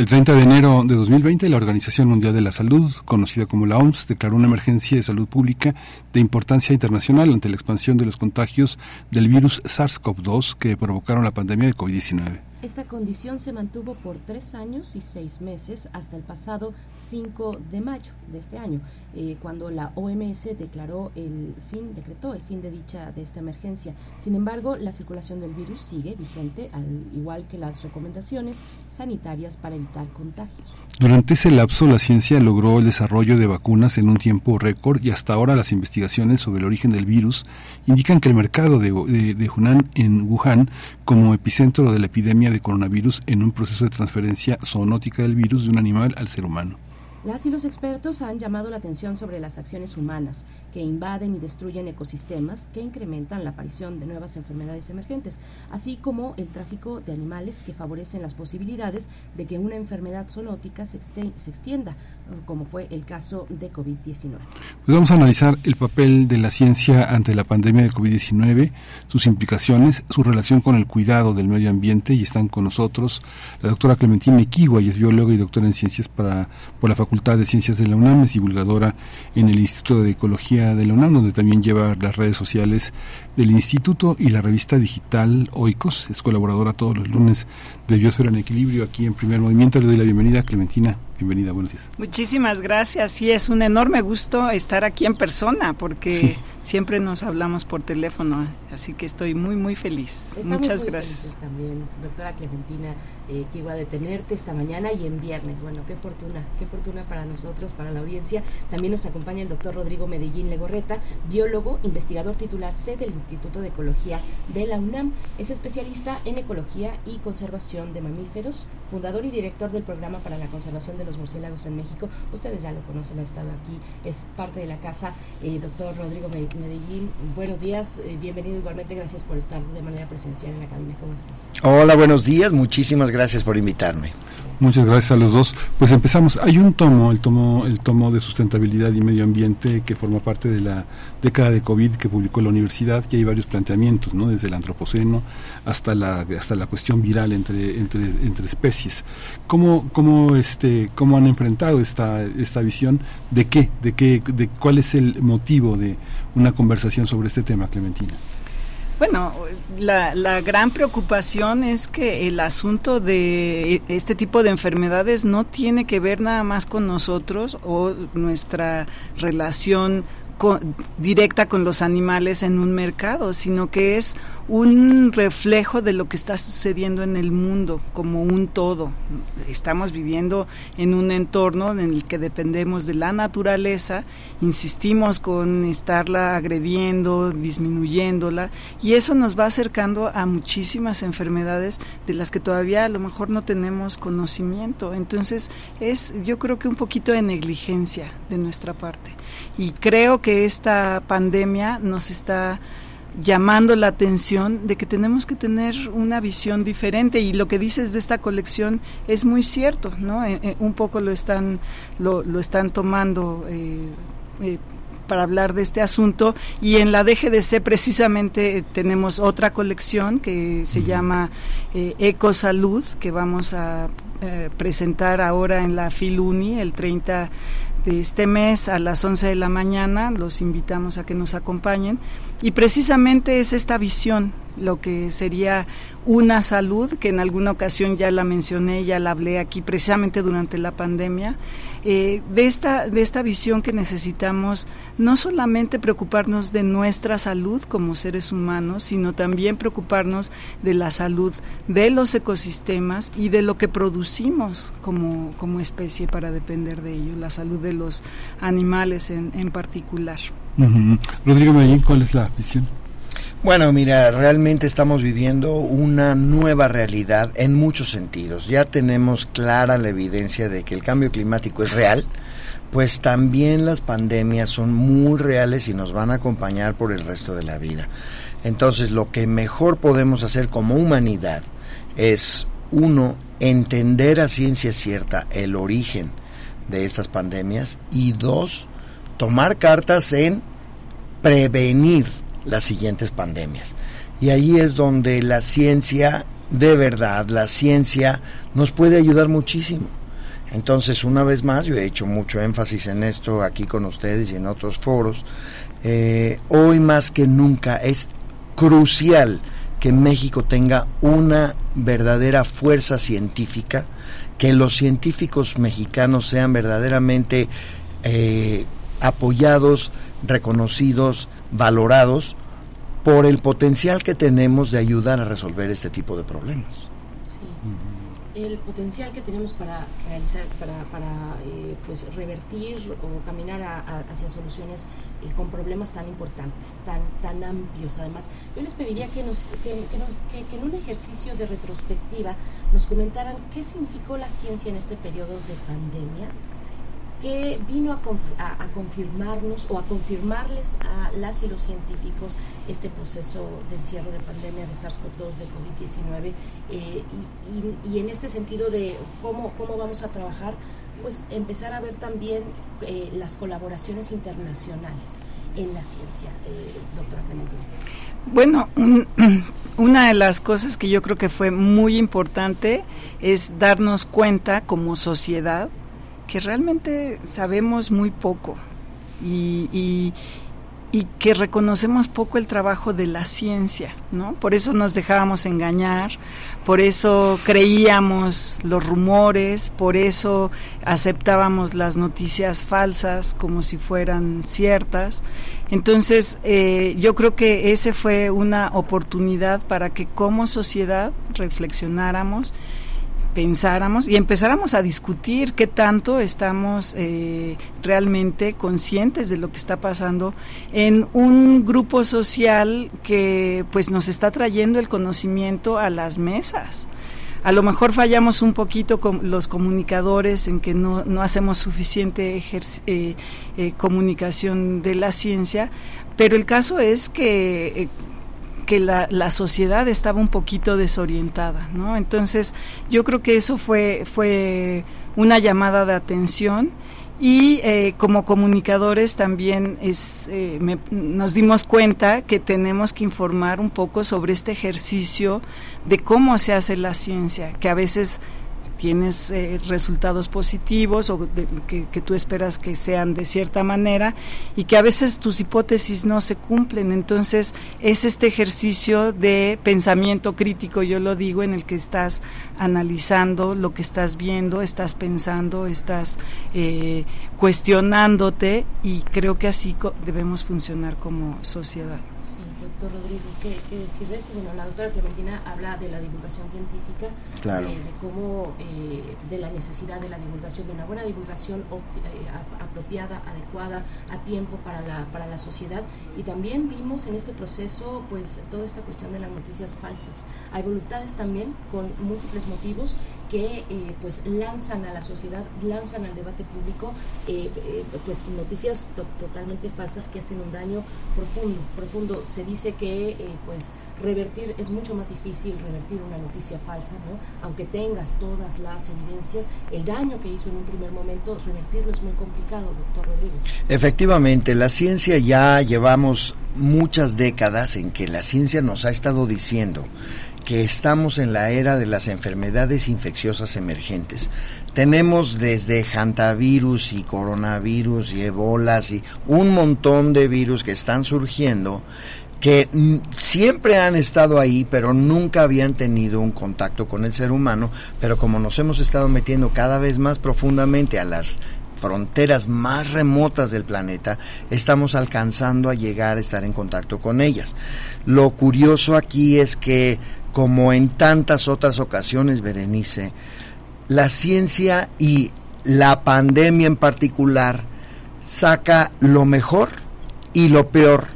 El 30 de enero de 2020, la Organización Mundial de la Salud, conocida como la OMS, declaró una emergencia de salud pública de importancia internacional ante la expansión de los contagios del virus SARS-CoV-2 que provocaron la pandemia de COVID-19. Esta condición se mantuvo por tres años y seis meses hasta el pasado 5 de mayo de este año, eh, cuando la OMS declaró el fin, decretó el fin de dicha de esta emergencia. Sin embargo, la circulación del virus sigue vigente, al igual que las recomendaciones sanitarias para evitar contagios. Durante ese lapso, la ciencia logró el desarrollo de vacunas en un tiempo récord y hasta ahora las investigaciones sobre el origen del virus indican que el mercado de, de, de Hunan en Wuhan como epicentro de la epidemia de coronavirus en un proceso de transferencia zoonótica del virus de un animal al ser humano. Las y los expertos han llamado la atención sobre las acciones humanas que invaden y destruyen ecosistemas que incrementan la aparición de nuevas enfermedades emergentes, así como el tráfico de animales que favorecen las posibilidades de que una enfermedad zoonótica se, extienda, como fue el caso de COVID-19. Pues vamos a analizar el papel de la ciencia ante la pandemia de COVID-19, sus implicaciones, su relación con el cuidado del medio ambiente y están con nosotros la doctora Clementina Equigua, y es bióloga y doctora en ciencias para, por la Facultad de Ciencias de la UNAM, es divulgadora en el Instituto de Ecología de la UNAM, donde también lleva las redes sociales del Instituto y la revista digital Oikos. Es colaboradora todos los lunes de Biosfera en Equilibrio aquí en Primer Movimiento. Le doy la bienvenida, Clementina. Bienvenida, buenos días. Muchísimas gracias. Y es un enorme gusto estar aquí en persona porque siempre nos hablamos por teléfono. Así que estoy muy, muy feliz. Muchas gracias. También, doctora Clementina, eh, que iba a detenerte esta mañana y en viernes. Bueno, qué fortuna, qué fortuna para nosotros, para la audiencia. También nos acompaña el doctor Rodrigo Medellín Legorreta, biólogo, investigador titular C del Instituto de Ecología de la UNAM. Es especialista en ecología y conservación de mamíferos, fundador y director del programa para la conservación de los murciélagos en México. Ustedes ya lo conocen, ha estado aquí, es parte de la casa. Eh, doctor Rodrigo Medellín, buenos días, eh, bienvenido igualmente, gracias por estar de manera presencial en la cabina. ¿Cómo estás? Hola, buenos días, muchísimas gracias por invitarme. Muchas gracias a los dos. Pues empezamos. Hay un tomo, el tomo, el tomo de sustentabilidad y medio ambiente que forma parte de la década de COVID que publicó la universidad, y hay varios planteamientos, ¿no? Desde el antropoceno hasta la hasta la cuestión viral entre entre especies. ¿Cómo cómo este cómo han enfrentado esta esta visión de qué de qué de cuál es el motivo de una conversación sobre este tema, Clementina? Bueno, la, la, gran preocupación es que el asunto de este tipo de enfermedades no tiene que ver nada más con nosotros o nuestra relación directa con los animales en un mercado, sino que es un reflejo de lo que está sucediendo en el mundo como un todo. Estamos viviendo en un entorno en el que dependemos de la naturaleza, insistimos con estarla agrediendo, disminuyéndola, y eso nos va acercando a muchísimas enfermedades de las que todavía a lo mejor no tenemos conocimiento. Entonces es yo creo que un poquito de negligencia de nuestra parte. Y creo que esta pandemia nos está llamando la atención de que tenemos que tener una visión diferente y lo que dices de esta colección es muy cierto, ¿no? Eh, eh, un poco lo están lo, lo están tomando eh, para hablar de este asunto y en la DGDC precisamente tenemos otra colección que se llama Ecosalud que vamos a presentar ahora en la Filuni el 30 de este mes a las 11 de la mañana. Los invitamos a que nos acompañen. Y precisamente es esta visión lo que sería una salud, que en alguna ocasión ya la mencioné, ya la hablé aquí precisamente durante la pandemia, eh, de, esta, de esta visión que necesitamos no solamente preocuparnos de nuestra salud como seres humanos, sino también preocuparnos de la salud de los ecosistemas y de lo que producimos como, como especie para depender de ello, la salud de los animales en, en particular. Rodrigo Medellín, ¿cuál es la visión? Bueno, mira, realmente estamos viviendo una nueva realidad en muchos sentidos. Ya tenemos clara la evidencia de que el cambio climático es real, pues también las pandemias son muy reales y nos van a acompañar por el resto de la vida. Entonces, lo que mejor podemos hacer como humanidad es, uno, entender a ciencia cierta el origen de estas pandemias y dos, tomar cartas en prevenir las siguientes pandemias. Y ahí es donde la ciencia, de verdad, la ciencia nos puede ayudar muchísimo. Entonces, una vez más, yo he hecho mucho énfasis en esto aquí con ustedes y en otros foros. Eh, hoy más que nunca es crucial que México tenga una verdadera fuerza científica, que los científicos mexicanos sean verdaderamente eh, apoyados, reconocidos, valorados por el potencial que tenemos de ayudar a resolver este tipo de problemas. El potencial que tenemos para realizar, para, para eh, pues revertir o caminar hacia soluciones eh, con problemas tan importantes, tan, tan amplios. Además, yo les pediría que, nos, que, nos, que en un ejercicio de retrospectiva nos comentaran qué significó la ciencia en este periodo de pandemia que vino a, confirmarnos o a confirmarles a las y los científicos este proceso de encierro de pandemia de SARS-CoV-2 de COVID-19 eh, y, en este sentido de cómo, cómo vamos a trabajar, pues empezar a ver también eh, las colaboraciones internacionales en la ciencia, eh, doctora Clementina. Bueno, una de las cosas que yo creo que fue muy importante es darnos cuenta como sociedad que realmente sabemos muy poco y, y que reconocemos poco el trabajo de la ciencia, ¿no? Por eso nos dejábamos engañar, por eso creíamos los rumores, por eso aceptábamos las noticias falsas como si fueran ciertas. Entonces, eh, yo creo que ese fue una oportunidad para que como sociedad reflexionáramos pensáramos y empezáramos a discutir qué tanto estamos eh, realmente conscientes de lo que está pasando en un grupo social que pues nos está trayendo el conocimiento a las mesas. A lo mejor fallamos un poquito con los comunicadores en que no, no hacemos suficiente eh, eh, comunicación de la ciencia, pero el caso es que que la, la, sociedad estaba un poquito desorientada, ¿no? Entonces, yo creo que eso fue, fue una llamada de atención y eh, como comunicadores también es, eh, nos dimos cuenta que tenemos que informar un poco sobre este ejercicio de cómo se hace la ciencia, que a veces tienes eh, resultados positivos o que, tú esperas que sean de cierta manera y que a veces tus hipótesis no se cumplen. Entonces es este ejercicio de pensamiento crítico, yo lo digo, en el que estás analizando lo que estás viendo, estás pensando, estás eh, cuestionándote y creo que así debemos funcionar como sociedad doctor Rodrigo, ¿qué, decir de esto? Bueno, la doctora Clementina habla de la divulgación científica, claro. Eh, de cómo, eh, de la necesidad de la divulgación, de una buena divulgación eh, apropiada, adecuada, a tiempo para la, para la sociedad. Y también vimos en este proceso, pues, toda esta cuestión de las noticias falsas. Hay voluntades también con múltiples motivos que pues lanzan a la sociedad, lanzan al debate público pues noticias totalmente falsas que hacen un daño profundo, profundo. Se dice que eh, pues revertir es mucho más difícil revertir una noticia falsa, ¿no? Aunque tengas todas las evidencias, el daño que hizo en un primer momento, revertirlo es muy complicado, doctor Rodrigo. Efectivamente, la ciencia ya llevamos muchas décadas en que la ciencia nos ha estado diciendo que estamos en la era de las enfermedades infecciosas emergentes. Tenemos desde hantavirus y coronavirus y ebolas y un montón de virus que están surgiendo que siempre han estado ahí, pero nunca habían tenido un contacto con el ser humano, pero como nos hemos estado metiendo cada vez más profundamente a las fronteras más remotas del planeta, estamos alcanzando a llegar a estar en contacto con ellas. Lo curioso aquí es que, como en tantas otras ocasiones, Berenice, la ciencia y la pandemia en particular saca lo mejor y lo peor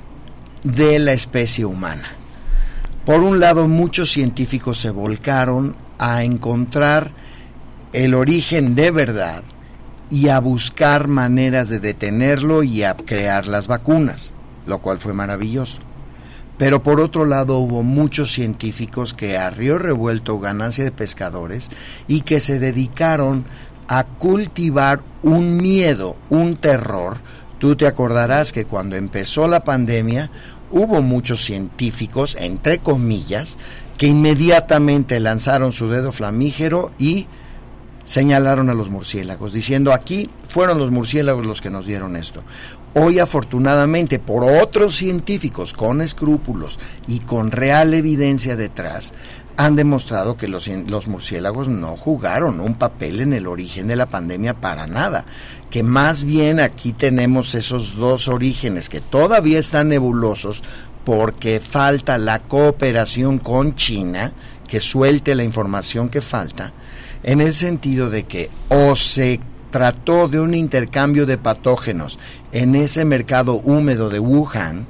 de la especie humana. Por un lado, muchos científicos se volcaron a encontrar el origen de verdad y a buscar maneras de detenerlo y a crear las vacunas, lo cual fue maravilloso. Pero por otro lado hubo muchos científicos que a río revuelto ganancia de pescadores y que se dedicaron a cultivar un miedo, un terror. Tú te acordarás que cuando empezó la pandemia hubo muchos científicos, entre comillas, que inmediatamente lanzaron su dedo flamígero y señalaron a los murciélagos, diciendo aquí fueron los murciélagos los que nos dieron esto. Hoy afortunadamente por otros científicos con escrúpulos y con real evidencia detrás, han demostrado que los, murciélagos no jugaron un papel en el origen de la pandemia para nada, que más bien aquí tenemos esos dos orígenes que todavía están nebulosos porque falta la cooperación con China, que suelte la información que falta, en el sentido de que o se trató de un intercambio de patógenos en ese mercado húmedo de Wuhan,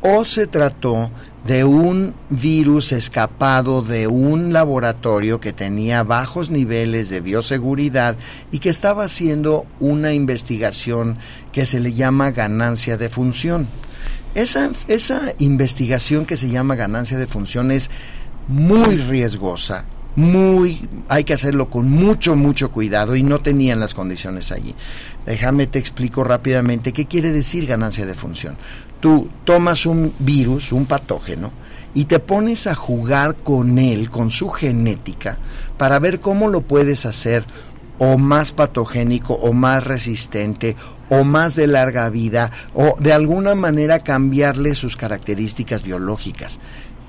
o se trató de un virus escapado de un laboratorio que tenía bajos niveles de bioseguridad y que estaba haciendo una investigación que se le llama ganancia de función. Esa, esa investigación que se llama ganancia de función es muy riesgosa, muy, hay que hacerlo con mucho, mucho cuidado y no tenían las condiciones allí. Déjame te explico rápidamente qué quiere decir ganancia de función. Tú tomas un virus, un patógeno, y te pones a jugar con él, con su genética, para ver cómo lo puedes hacer o más patogénico o más resistente o más de larga vida o de alguna manera cambiarle sus características biológicas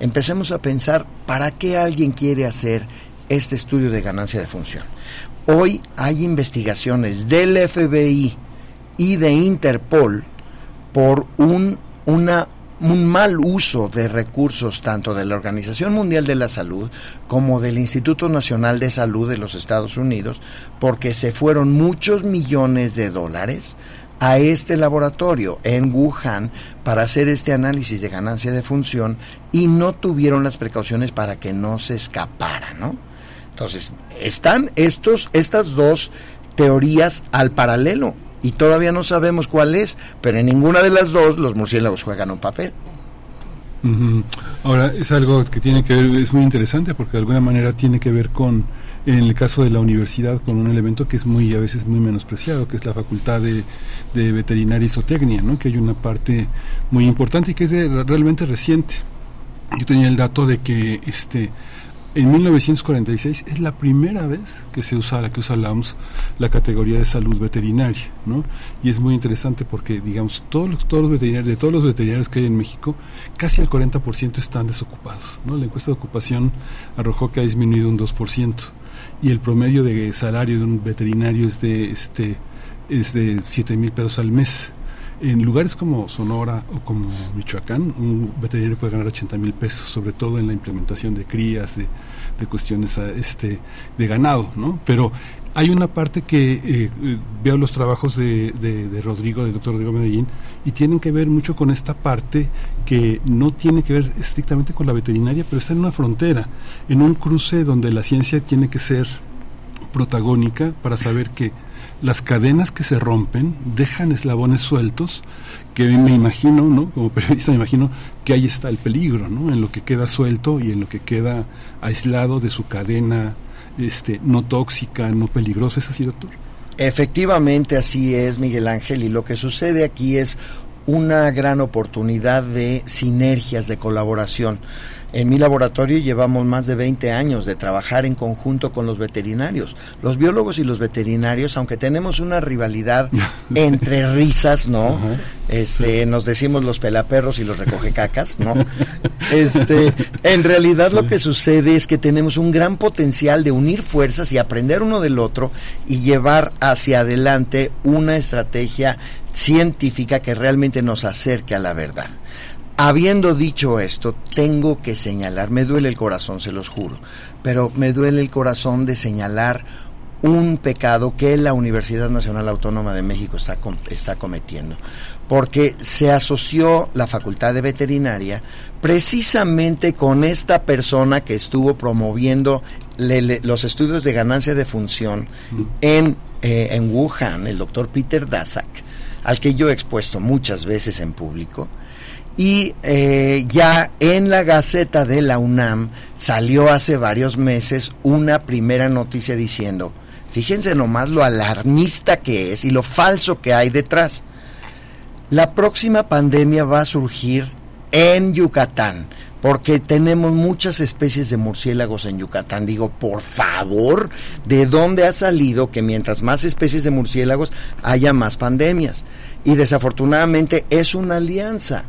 empecemos a pensar para qué alguien quiere hacer este estudio de ganancia de función. Hoy hay investigaciones del FBI y de Interpol por un, mal uso de recursos tanto de la Organización Mundial de la Salud como del Instituto Nacional de Salud de los Estados Unidos, porque se fueron muchos millones de dólares a este laboratorio en Wuhan para hacer este análisis de ganancia de función y no tuvieron las precauciones para que no se escapara, ¿no? Entonces, están estos, estas dos teorías al paralelo y todavía no sabemos cuál es, pero en ninguna de las dos los murciélagos juegan un papel. Ahora, es algo que tiene que ver, es muy interesante porque de alguna manera tiene que ver con en el caso de la universidad con un elemento que es muy a veces muy menospreciado, que es la facultad de, de veterinaria y zootecnia, ¿no? que hay una parte muy importante y que es realmente reciente. Yo tenía el dato de que este en 1946 es la primera vez que se usa la que usa la categoría de salud veterinaria, ¿no? Y es muy interesante porque digamos todos los, todos veterinarios de todos los veterinarios que hay en México, casi el 40% están desocupados, ¿no? La encuesta de ocupación arrojó que ha disminuido un 2% y el promedio de salario de un veterinario es de este es de 7 mil pesos al mes. En lugares como Sonora o como Michoacán, un veterinario puede ganar 80 mil pesos, sobre todo en la implementación de crías, de, de cuestiones este, de ganado, ¿no? Pero hay una parte que eh, veo los trabajos de, de, Rodrigo, del doctor Rodrigo Medellín, y tienen que ver mucho con esta parte que no tiene que ver estrictamente con la veterinaria, pero está en una frontera, en un cruce donde la ciencia tiene que ser protagónica para saber que las cadenas que se rompen dejan eslabones sueltos que me imagino, ¿no? Como periodista me imagino que ahí está el peligro, ¿no? En lo que queda suelto y en lo que queda aislado de su cadena este, no tóxica, no peligrosa. ¿Es así, doctor? Efectivamente, así es, Miguel Ángel. Y lo que sucede aquí es una gran oportunidad de sinergias, de colaboración. En mi laboratorio llevamos más de 20 años de trabajar en conjunto con los veterinarios. Los biólogos y los veterinarios, aunque tenemos una rivalidad entre risas, ¿no? Este, nos decimos los pelaperros y los recoge cacas, ¿no? Este, en realidad lo que sucede es que tenemos un gran potencial de unir fuerzas y aprender uno del otro y llevar hacia adelante una estrategia científica que realmente nos acerque a la verdad. Habiendo dicho esto, tengo que señalar, me duele el corazón, se los juro, pero me duele el corazón de señalar un pecado que la Universidad Nacional Autónoma de México está, está cometiendo, porque se asoció la Facultad de Veterinaria precisamente con esta persona que estuvo promoviendo los estudios de ganancia de función en, eh, en Wuhan, el doctor Peter Daszak, al que yo he expuesto muchas veces en público, y eh, ya en la Gaceta de la UNAM salió hace varios meses una primera noticia diciendo, fíjense nomás lo alarmista que es y lo falso que hay detrás. La próxima pandemia va a surgir en Yucatán, porque tenemos muchas especies de murciélagos en Yucatán. Digo, por favor, ¿de dónde ha salido que mientras más especies de murciélagos haya más pandemias? Y desafortunadamente es una alianza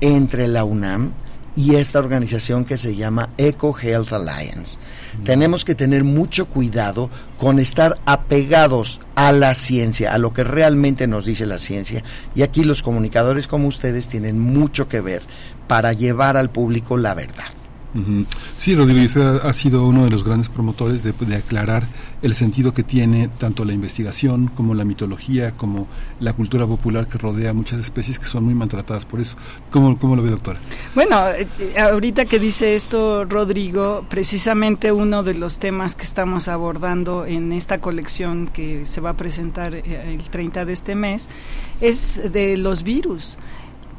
entre la UNAM y esta organización que se llama Eco Health Alliance. Tenemos que tener mucho cuidado con estar apegados a la ciencia, a lo que realmente nos dice la ciencia. Y aquí los comunicadores como ustedes tienen mucho que ver para llevar al público la verdad. Sí, Rodrigo, usted ha, sido uno de los grandes promotores de, aclarar el sentido que tiene tanto la investigación como la mitología, como la cultura popular que rodea muchas especies que son muy maltratadas por eso. ¿Cómo, cómo lo ve, doctora? Bueno, eh, eh, ahorita que dice esto, Rodrigo, precisamente uno de los temas que estamos abordando en esta colección que se va a presentar eh, el 30 de este mes es de los virus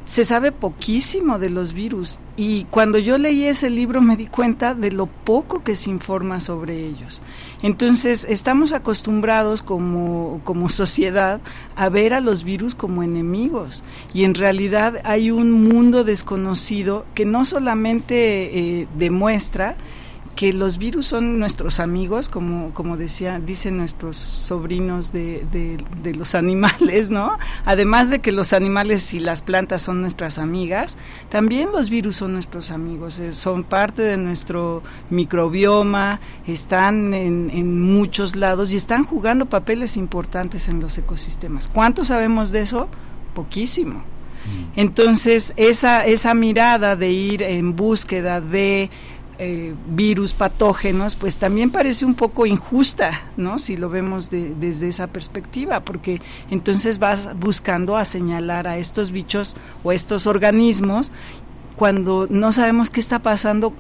se sabe poquísimo de los virus y cuando yo leí ese libro me di cuenta de lo poco que se informa sobre ellos. Entonces estamos acostumbrados como, como sociedad a ver a los virus como enemigos y en realidad hay un mundo desconocido que no solamente eh, demuestra que los virus son nuestros amigos, como, como decía, dicen nuestros sobrinos de, de, los animales, ¿no? Además de que los animales y las plantas son nuestras amigas, también los virus son nuestros amigos, eh, son parte de nuestro microbioma, están en, en muchos lados y están jugando papeles importantes en los ecosistemas. ¿Cuánto sabemos de eso? Poquísimo. Mm. Entonces, esa, esa mirada de ir en búsqueda de eh, virus patógenos, pues también parece un poco injusta, ¿no? Si lo vemos desde esa perspectiva, porque entonces vas buscando a señalar a estos bichos o estos organismos cuando no sabemos qué está pasando,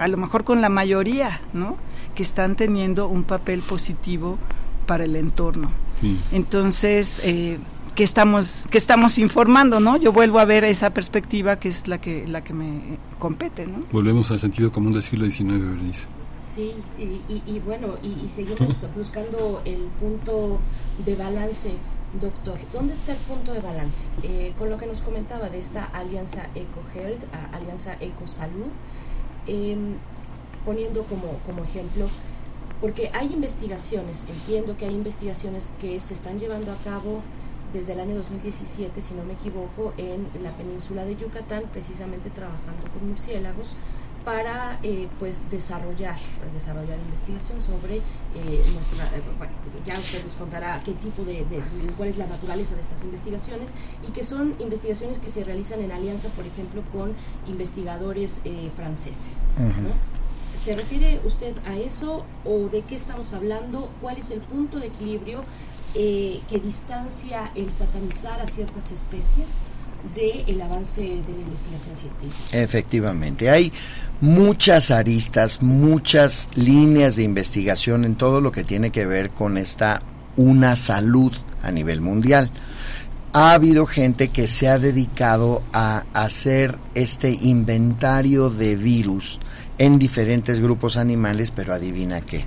a lo mejor con la mayoría, ¿no? Que están teniendo un papel positivo para el entorno. Entonces, eh, que estamos que estamos informando, ¿no? Yo vuelvo a ver esa perspectiva que es la que la que me compete, ¿no? Volvemos al sentido común del siglo XIX, Bernice. Sí, y, bueno, y, seguimos buscando el punto de balance, doctor. ¿Dónde está el punto de balance? Eh, con lo que nos comentaba de esta alianza EcoHealth, alianza EcoSalud, eh, poniendo como, como ejemplo, porque hay investigaciones, entiendo que hay investigaciones que se están llevando a cabo desde el año 2017, si no me equivoco, en la península de Yucatán, precisamente trabajando con murciélagos para eh, pues desarrollar desarrollar investigación sobre eh, nuestra eh, bueno ya usted nos contará qué tipo de, cuál es la naturaleza de estas investigaciones y que son investigaciones que se realizan en alianza por ejemplo con investigadores franceses ¿Se refiere usted a eso o de qué estamos hablando? ¿Cuál es el punto de equilibrio eh, que distancia el satanizar a ciertas especies del avance de la investigación científica. Efectivamente, hay muchas aristas, muchas líneas de investigación en todo lo que tiene que ver con esta una salud a nivel mundial. Ha habido gente que se ha dedicado a hacer este inventario de virus en diferentes grupos animales, pero adivina qué.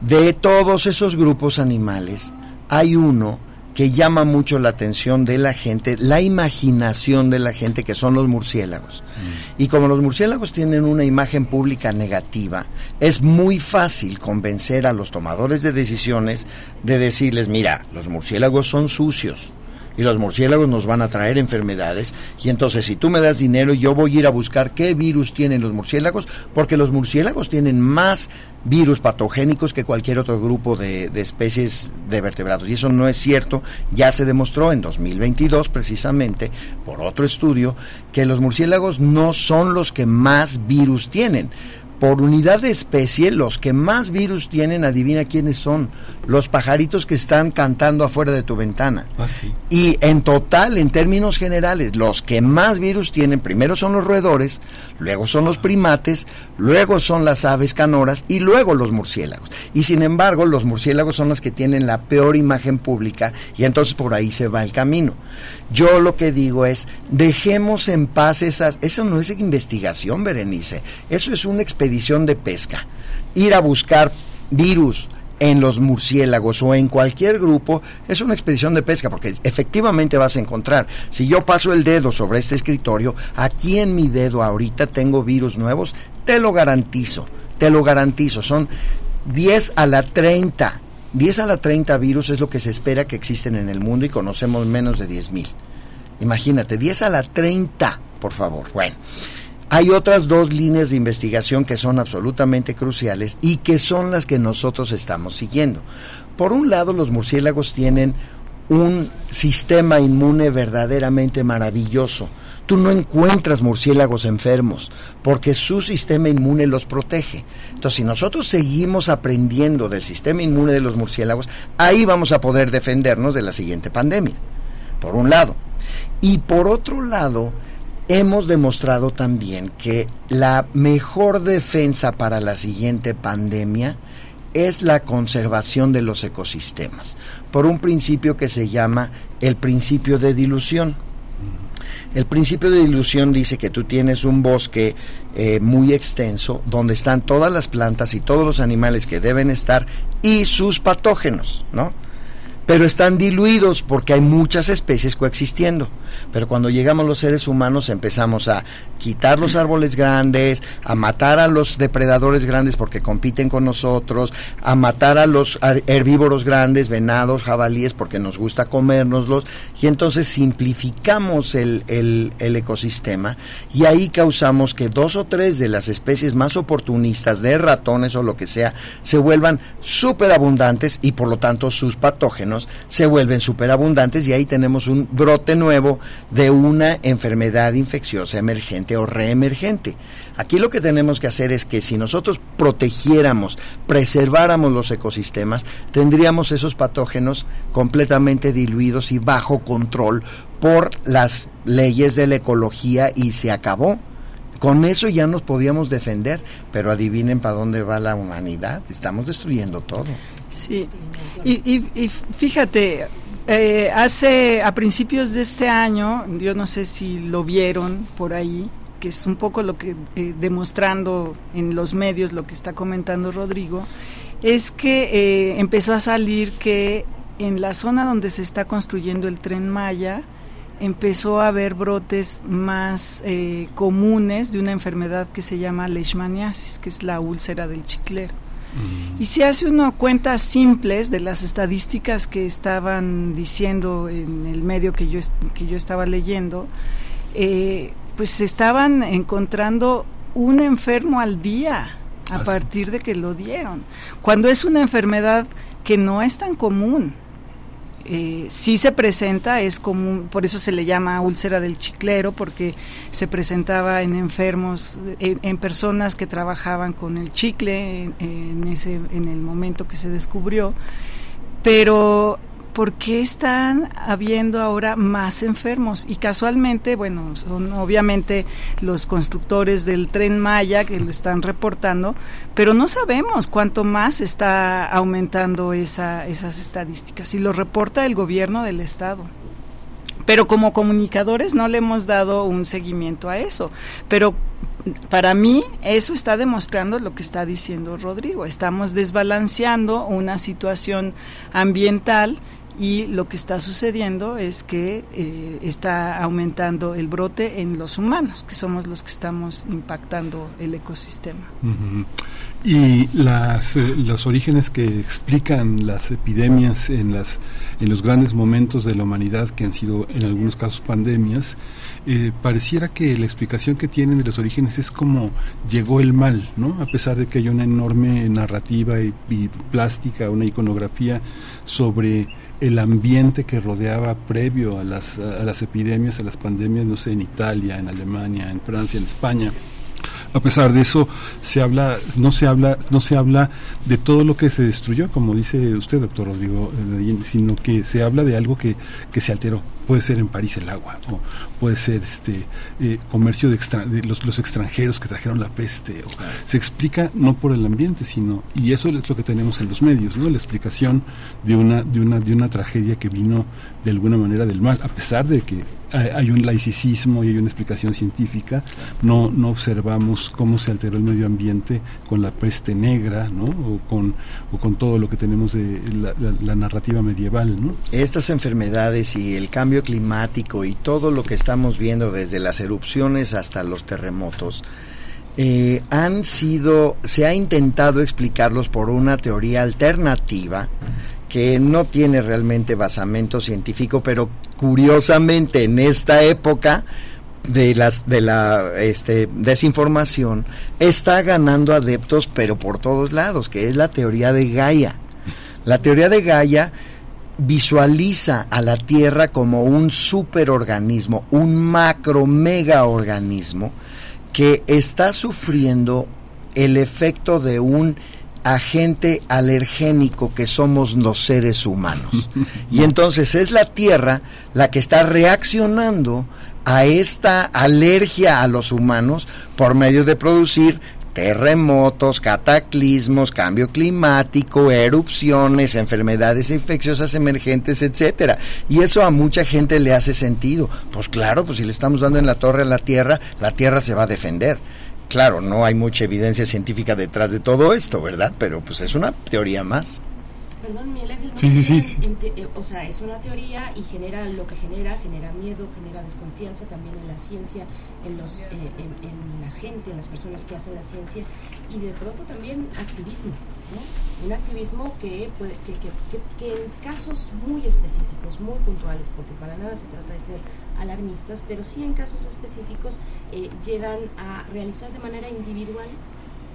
De todos esos grupos animales, hay uno que llama mucho la atención de la gente, la imaginación de la gente, que son los murciélagos. Mm. Y como los murciélagos tienen una imagen pública negativa, es muy fácil convencer a los tomadores de decisiones de decirles, mira, los murciélagos son sucios, y los murciélagos nos van a traer enfermedades. Y entonces, si tú me das dinero, yo voy a ir a buscar qué virus tienen los murciélagos, porque los murciélagos tienen más virus patogénicos que cualquier otro grupo de, de, especies de vertebrados. Y eso no es cierto. Ya se demostró en 2022, precisamente, por otro estudio, que los murciélagos no son los que más virus tienen por unidad de especie, los que más virus tienen, adivina quiénes son, los pajaritos que están cantando afuera de tu ventana. Ah, y en total, en términos generales, los que más virus tienen, primero son los roedores, luego son los primates, luego son las aves canoras y luego los murciélagos. Y sin embargo, los murciélagos son los que tienen la peor imagen pública y entonces por ahí se va el camino. Yo lo que digo es, dejemos en paz esas, eso no es investigación, Berenice, eso es una expedición de pesca. Ir a buscar virus en los murciélagos o en cualquier grupo es una expedición de pesca porque efectivamente vas a encontrar. Si yo paso el dedo sobre este escritorio, aquí en mi dedo ahorita tengo virus nuevos, te lo garantizo, te lo garantizo, son 10 a la 30 10 a la 30 virus es lo que se espera que existen en el mundo y conocemos menos de 10 mil. Imagínate, 10 a la 30, por favor. Bueno, hay otras dos líneas de investigación que son absolutamente cruciales y que son las que nosotros estamos siguiendo. Por un lado, los murciélagos tienen un sistema inmune verdaderamente maravilloso tú no encuentras murciélagos enfermos porque su sistema inmune los protege. Entonces, si nosotros seguimos aprendiendo del sistema inmune de los murciélagos, ahí vamos a poder defendernos de la siguiente pandemia, por un lado. Y por otro lado, hemos demostrado también que la mejor defensa para la siguiente pandemia es la conservación de los ecosistemas, por un principio que se llama el principio de dilución. El principio de dilución dice que tú tienes un bosque eh, muy extenso donde están todas las plantas y todos los animales que deben estar y sus patógenos, ¿no? Pero están diluidos porque hay muchas especies coexistiendo. Pero cuando llegamos los seres humanos empezamos a quitar los árboles grandes, a matar a los depredadores grandes porque compiten con nosotros, a matar a los herbívoros grandes, venados, jabalíes porque nos gusta comérnoslos, y entonces simplificamos el, el, ecosistema y ahí causamos que dos o tres de las especies más oportunistas de ratones o lo que sea se vuelvan súper abundantes y por lo tanto sus patógenos se vuelven superabundantes y ahí tenemos un brote nuevo de una enfermedad infecciosa emergente o reemergente. Aquí lo que tenemos que hacer es que si nosotros protegiéramos, preserváramos los ecosistemas, tendríamos esos patógenos completamente diluidos y bajo control por las leyes de la ecología y se acabó. Con eso ya nos podíamos defender, pero adivinen para dónde va la humanidad. Estamos destruyendo todo. Sí, y, fíjate, eh, hace a principios de este año, yo no sé si lo vieron por ahí, que es un poco lo que eh, demostrando en los medios lo que está comentando Rodrigo, es que eh, empezó a salir que en la zona donde se está construyendo el tren Maya empezó a haber brotes más comunes de una enfermedad que se llama leishmaniasis, que es la úlcera del chiclero. Y si hace uno cuentas simples de las estadísticas que estaban diciendo en el medio que yo, que yo estaba leyendo, eh, pues se estaban encontrando un enfermo al día a ah, partir de que lo dieron. Cuando es una enfermedad que no es tan común, eh, sí se presenta, es común, por eso se le llama úlcera del chiclero, porque se presentaba en enfermos, en, personas que trabajaban con el chicle en, ese, en el momento que se descubrió, pero ¿por qué están habiendo ahora más enfermos? Y casualmente, bueno, son obviamente los constructores del tren Maya que lo están reportando, pero no sabemos cuánto más está aumentando esa, esas estadísticas. Y lo reporta el gobierno del estado pero como comunicadores no le hemos dado un seguimiento a eso. Pero para mí eso está demostrando lo que está diciendo Rodrigo. Estamos desbalanceando una situación ambiental y lo que está sucediendo es que eh, está aumentando el brote en los humanos, que somos los que estamos impactando el ecosistema. Y las, eh, los orígenes que explican las epidemias en, las, en los grandes momentos de la humanidad, que han sido en algunos casos pandemias, eh, pareciera que la explicación que tienen de los orígenes es como llegó el mal, ¿no? A pesar de que hay una enorme narrativa y plástica, una iconografía sobre el ambiente que rodeaba previo a las, a las epidemias, a las pandemias, no sé, en Italia, en Alemania, en Francia, en España a pesar de eso se habla no se habla no se habla de todo lo que se destruyó como dice usted doctor Rodrigo eh, sino que se habla de algo que, que se alteró puede ser en París el agua, o puede ser este eh, comercio de, los, los, extranjeros que trajeron la peste. O, Se explica no por el ambiente, sino, y eso es lo que tenemos en los medios, ¿no? la explicación de una, de una, de una tragedia que vino de alguna manera del mal, a pesar de que hay un laicismo y hay una explicación científica, no, no observamos cómo se alteró el medio ambiente con la peste negra, ¿no? O con, o con todo lo que tenemos de la, la narrativa medieval, ¿no? Estas enfermedades y el cambio climático y todo lo que estamos viendo desde las erupciones hasta los terremotos, eh, han sido, se ha intentado explicarlos por una teoría alternativa que no tiene realmente basamento científico, pero curiosamente en esta época de las de la este, desinformación está ganando adeptos, pero por todos lados, que es la teoría de Gaia. La teoría de Gaia visualiza a la Tierra como un superorganismo, un macro mega organismo que está sufriendo el efecto de un agente alergénico que somos los seres humanos. Y entonces es la Tierra la que está reaccionando a esta alergia a los humanos por medio de producir terremotos, cataclismos, cambio climático, erupciones, enfermedades infecciosas emergentes, etcétera. Y eso a mucha gente le hace sentido. Pues claro, pues si le estamos dando en la torre a la Tierra, la Tierra se va a defender. Claro, no hay mucha evidencia científica detrás de todo esto, ¿verdad? Pero pues es una teoría más. Perdón, mi sí, sí, sí. Eh, o sea, es una teoría y genera lo que genera, genera miedo, genera desconfianza también en la ciencia, en, los, eh, en, la gente, en las personas que hacen la ciencia y de pronto también activismo, ¿no? Un activismo que, puede, que, que, que, en casos muy específicos, muy puntuales, porque para nada se trata de ser alarmistas, pero sí en casos específicos eh, llegan a realizar de manera individual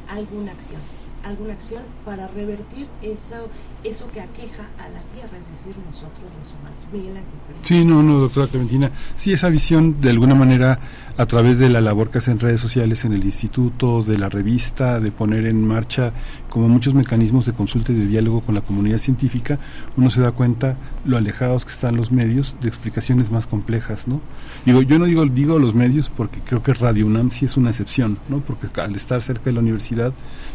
alguna acción alguna acción para revertir eso, eso que aqueja a la Tierra, es decir, nosotros los humanos. Miguel Ángel. Sí, no, no, doctora Clementina. Sí, esa visión, de alguna manera, a través de la labor que hacen redes sociales en el instituto, de la revista, de poner en marcha como muchos mecanismos de consulta y de diálogo con la comunidad científica, uno se da cuenta lo alejados que están los medios de explicaciones más complejas, ¿no? Digo, yo no digo, digo los medios porque creo que Radio UNAM sí es una excepción, ¿no? Porque al estar cerca de la universidad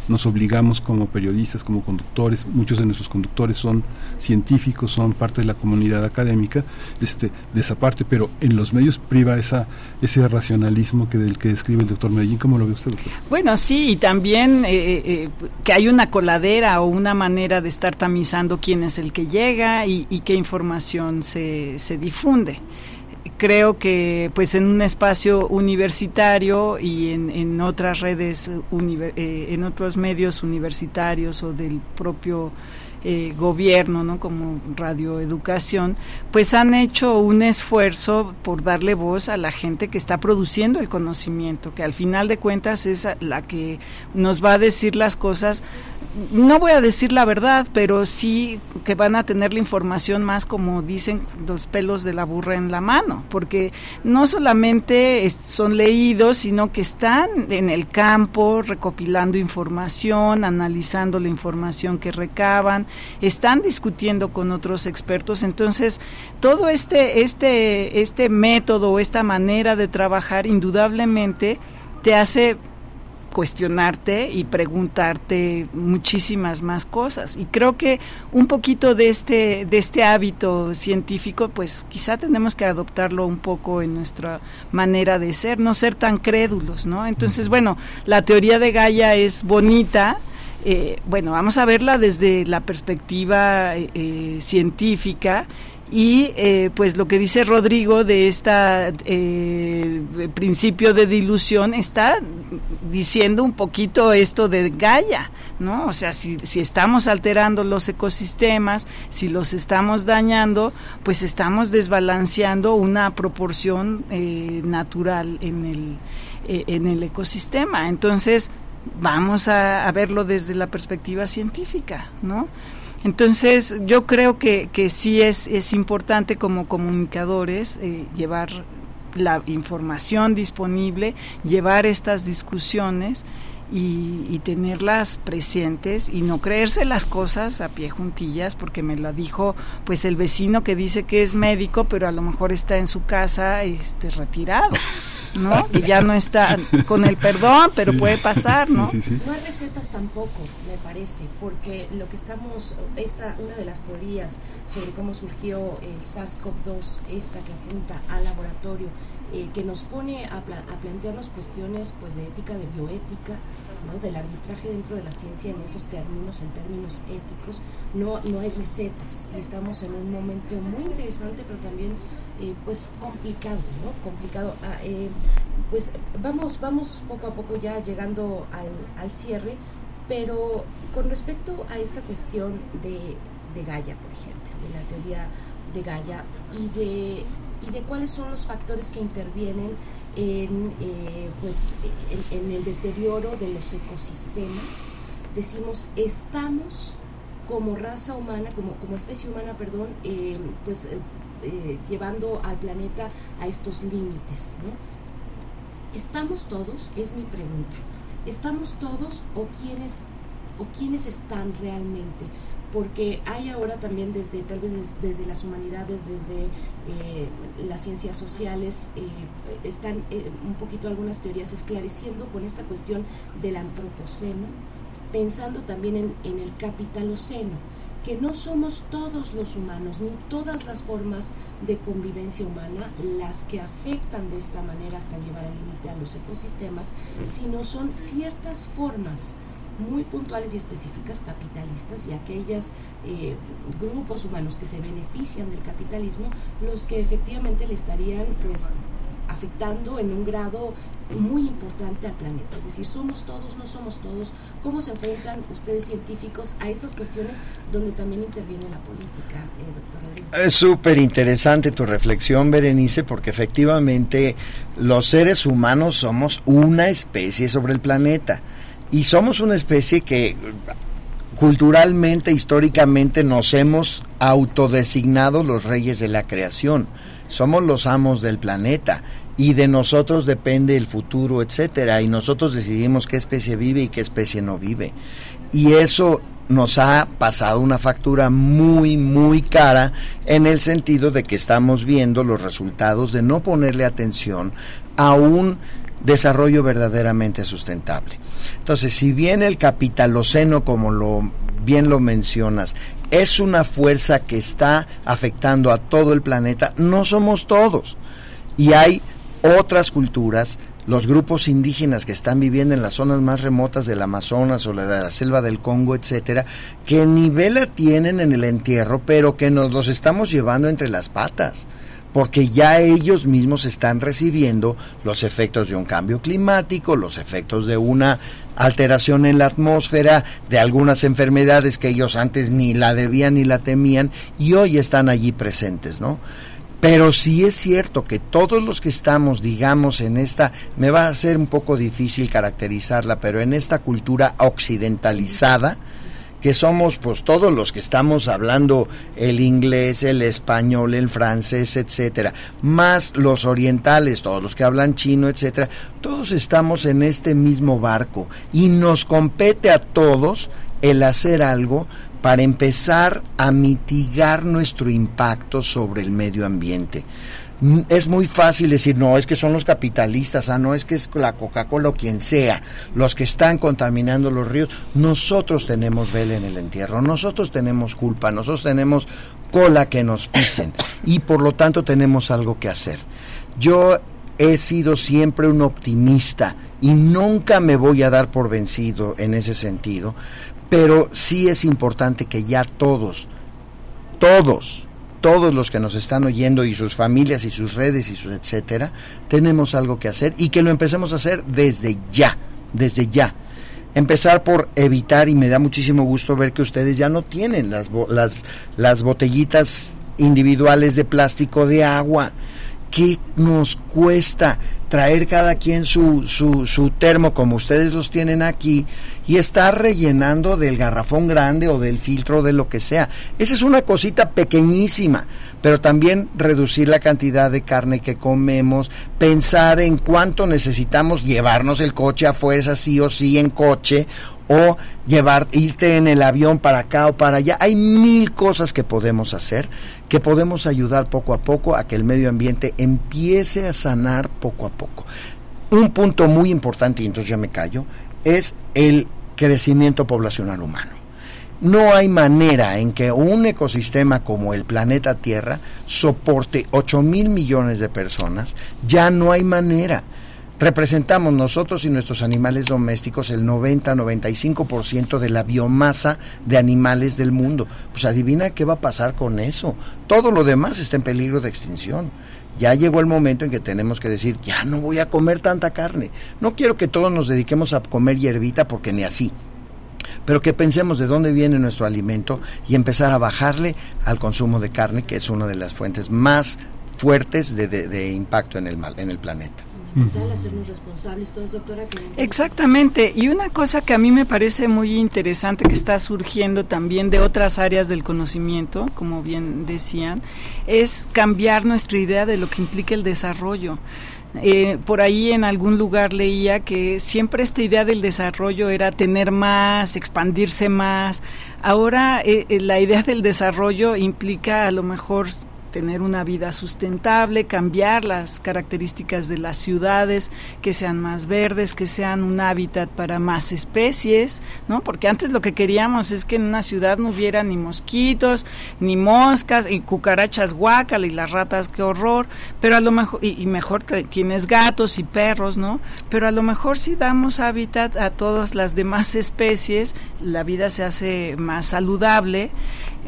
nos obligamos como periodistas, como conductores, muchos de nuestros conductores son científicos, son parte de la comunidad académica, este, de esa parte, pero en los medios priva esa, ese racionalismo que del que describe el doctor Medellín, ¿cómo lo ve usted? Bueno, sí, y también eh, eh, que hay una coladera o una manera de estar tamizando quién es el que llega y, qué información se, se difunde creo que pues en un espacio universitario y en, en otras redes, eh, en otros medios universitarios o del propio eh, gobierno, ¿no? como Radio Educación, pues han hecho un esfuerzo por darle voz a la gente que está produciendo el conocimiento, que al final de cuentas es la que nos va a decir las cosas no voy a decir la verdad, pero sí que van a tener la información más como dicen los pelos de la burra en la mano, porque no solamente son leídos, sino que están en el campo recopilando información, analizando la información que recaban, están discutiendo con otros expertos, entonces todo este este este método, esta manera de trabajar indudablemente te hace cuestionarte y preguntarte muchísimas más cosas. Y creo que un poquito de este, de este hábito científico, pues quizá tenemos que adoptarlo un poco en nuestra manera de ser, no ser tan crédulos, ¿no? Entonces, bueno, la teoría de Gaia es bonita, eh, bueno, vamos a verla desde la perspectiva eh, eh, científica y eh, pues lo que dice Rodrigo de este principio de dilución está diciendo un poquito esto de Gaia, ¿no? O sea, si, si estamos alterando los ecosistemas, si los estamos dañando, pues estamos desbalanceando una proporción eh, natural en el, en el ecosistema. Entonces, vamos a, a verlo desde la perspectiva científica, ¿no? Entonces, yo creo que, que sí es, es importante como comunicadores eh, llevar la información disponible, llevar estas discusiones y, y, tenerlas presentes y no creerse las cosas a pie juntillas porque me la dijo pues el vecino que dice que es médico pero a lo mejor está en su casa este retirado ¿no? que ya no está con el perdón, pero puede pasar, ¿no? no hay recetas tampoco, me parece, porque lo que estamos, esta, una de las teorías sobre cómo surgió el SARS-CoV-2, esta que apunta al laboratorio, eh, que nos pone a, a, plantearnos cuestiones pues de ética, de bioética, ¿no? del arbitraje dentro de la ciencia en esos términos, en términos éticos, no, no hay recetas y estamos en un momento muy interesante, pero también eh, pues complicado, ¿no? Complicado. Ah, eh, pues vamos, vamos poco a poco ya llegando al, al, cierre, pero con respecto a esta cuestión de, de Gaia, por ejemplo, de la teoría de Gaia y de, y de cuáles son los factores que intervienen en, eh, pues, en, el deterioro de los ecosistemas, decimos, estamos como raza humana, como, como especie humana, perdón, pues llevando al planeta a estos límites. ¿Estamos todos? Es mi pregunta. ¿Estamos todos o quiénes, o quiénes están realmente? porque hay ahora también desde tal vez desde, las humanidades, desde eh, las ciencias sociales, eh, están eh, un poquito algunas teorías esclareciendo con esta cuestión del antropoceno, pensando también en, en el capitaloceno, que no somos todos los humanos, ni todas las formas de convivencia humana las que afectan de esta manera hasta llevar al límite a los ecosistemas, sino son ciertas formas muy puntuales y específicas capitalistas y aquellos eh, grupos humanos que se benefician del capitalismo los que efectivamente le estarían pues afectando en un grado muy importante al planeta. Es decir, somos todos, no somos todos. ¿Cómo se enfrentan ustedes científicos a estas cuestiones donde también interviene la política, eh, doctor Rodrigo? Es súper interesante tu reflexión, Berenice, porque efectivamente los seres humanos somos una especie sobre el planeta y somos una especie que culturalmente, históricamente nos hemos autodesignado los reyes de la creación. Somos los amos del planeta y de nosotros depende el futuro, etcétera, y nosotros decidimos qué especie vive y qué especie no vive. Y eso nos ha pasado una factura muy, muy cara en el sentido de que estamos viendo los resultados de no ponerle atención a un desarrollo verdaderamente sustentable. Entonces, si bien el capitaloceno, como lo bien lo mencionas, es una fuerza que está afectando a todo el planeta, no somos todos. Y hay otras culturas, los grupos indígenas que están viviendo en las zonas más remotas del Amazonas o de la selva del Congo, etcétera, que ni vela tienen en el entierro, pero que nos los estamos llevando entre las patas porque ya ellos mismos están recibiendo los efectos de un cambio climático, los efectos de una alteración en la atmósfera, de algunas enfermedades que ellos antes ni la debían ni la temían y hoy están allí presentes, ¿no? Pero sí es cierto que todos los que estamos, digamos, en esta, me va a ser un poco difícil caracterizarla, pero en esta cultura occidentalizada, que somos pues todos los que estamos hablando el inglés, el español, el francés, etcétera, más los orientales, todos los que hablan chino, etcétera, todos estamos en este mismo barco. Y nos compete a todos el hacer algo para empezar a mitigar nuestro impacto sobre el medio ambiente es muy fácil decir, no, es que son los capitalistas, ah, no, es que es la Coca-Cola o quien sea, los que están contaminando los ríos. Nosotros tenemos vela en el entierro, nosotros tenemos culpa, nosotros tenemos cola que nos pisen y por lo tanto tenemos algo que hacer. Yo he sido siempre un optimista y nunca me voy a dar por vencido en ese sentido, pero sí es importante que ya todos, todos, todos los que nos están oyendo y sus familias y sus redes y sus etcétera, tenemos algo que hacer y que lo empecemos a hacer desde ya, desde ya. Empezar por evitar, y me da muchísimo gusto ver que ustedes ya no tienen las, las, las botellitas individuales de plástico de agua. ¿Qué nos cuesta? traer cada quien su, su, su, termo como ustedes los tienen aquí y estar rellenando del garrafón grande o del filtro de lo que sea. Esa es una cosita pequeñísima, pero también reducir la cantidad de carne que comemos, pensar en cuánto necesitamos llevarnos el coche a fuerza sí o sí en coche o llevar, irte en el avión para acá o para allá. Hay mil cosas que podemos hacer, que podemos ayudar poco a poco a que el medio ambiente empiece a sanar poco a poco. Un punto muy importante, y entonces ya me callo, es el crecimiento poblacional humano. No hay manera en que un ecosistema como el planeta Tierra soporte 8 mil millones de personas. Ya no hay manera representamos nosotros y nuestros animales domésticos el 90-95% de la biomasa de animales del mundo. Pues adivina qué va a pasar con eso. Todo lo demás está en peligro de extinción. Ya llegó el momento en que tenemos que decir, ya no voy a comer tanta carne. No quiero que todos nos dediquemos a comer hierbita porque ni así. Pero que pensemos de dónde viene nuestro alimento y empezar a bajarle al consumo de carne, que es una de las fuentes más fuertes de, impacto en el, en el planeta. Responsables todos, doctora. Exactamente, y una cosa que a mí me parece muy interesante que está surgiendo también de otras áreas del conocimiento, como bien decían, es cambiar nuestra idea de lo que implica el desarrollo. Eh, por ahí en algún lugar leía que siempre esta idea del desarrollo era tener más, expandirse más. Ahora eh, eh, la idea del desarrollo implica a lo mejor tener una vida sustentable, cambiar las características de las ciudades, que sean más verdes, que sean un hábitat para más especies, ¿no? Porque antes lo que queríamos es que en una ciudad no hubiera ni mosquitos, ni moscas, y cucarachas guácala y las ratas, qué horror, pero a lo mejor, y, y mejor tienes gatos y perros, ¿no? Pero a lo mejor si damos hábitat a todas las demás especies, la vida se hace más saludable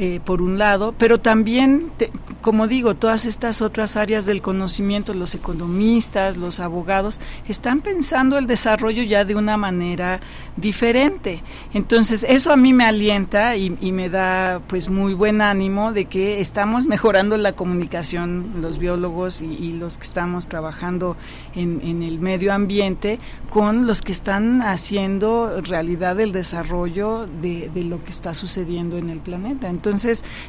eh, por un lado, pero también, como digo, todas estas otras áreas del conocimiento, los economistas, los abogados, están pensando el desarrollo ya de una manera diferente. Entonces, eso a mí me alienta y, me da pues muy buen ánimo de que estamos mejorando la comunicación, los biólogos y, los que estamos trabajando en, el medio ambiente, con los que están haciendo realidad el desarrollo de, de lo que está sucediendo en el planeta. Entonces,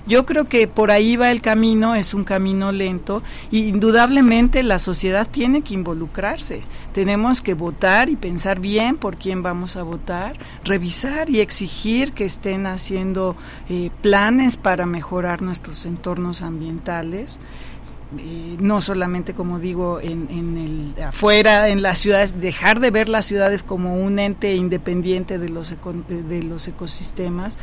yo creo que por ahí va el camino, es un camino lento y indudablemente la sociedad tiene que involucrarse. Tenemos que votar y pensar bien por quién vamos a votar, revisar y exigir que estén haciendo eh, planes para mejorar nuestros entornos ambientales. Eh, no solamente como digo en, en, el afuera en las ciudades dejar de ver las ciudades como un ente independiente de los de los ecosistemas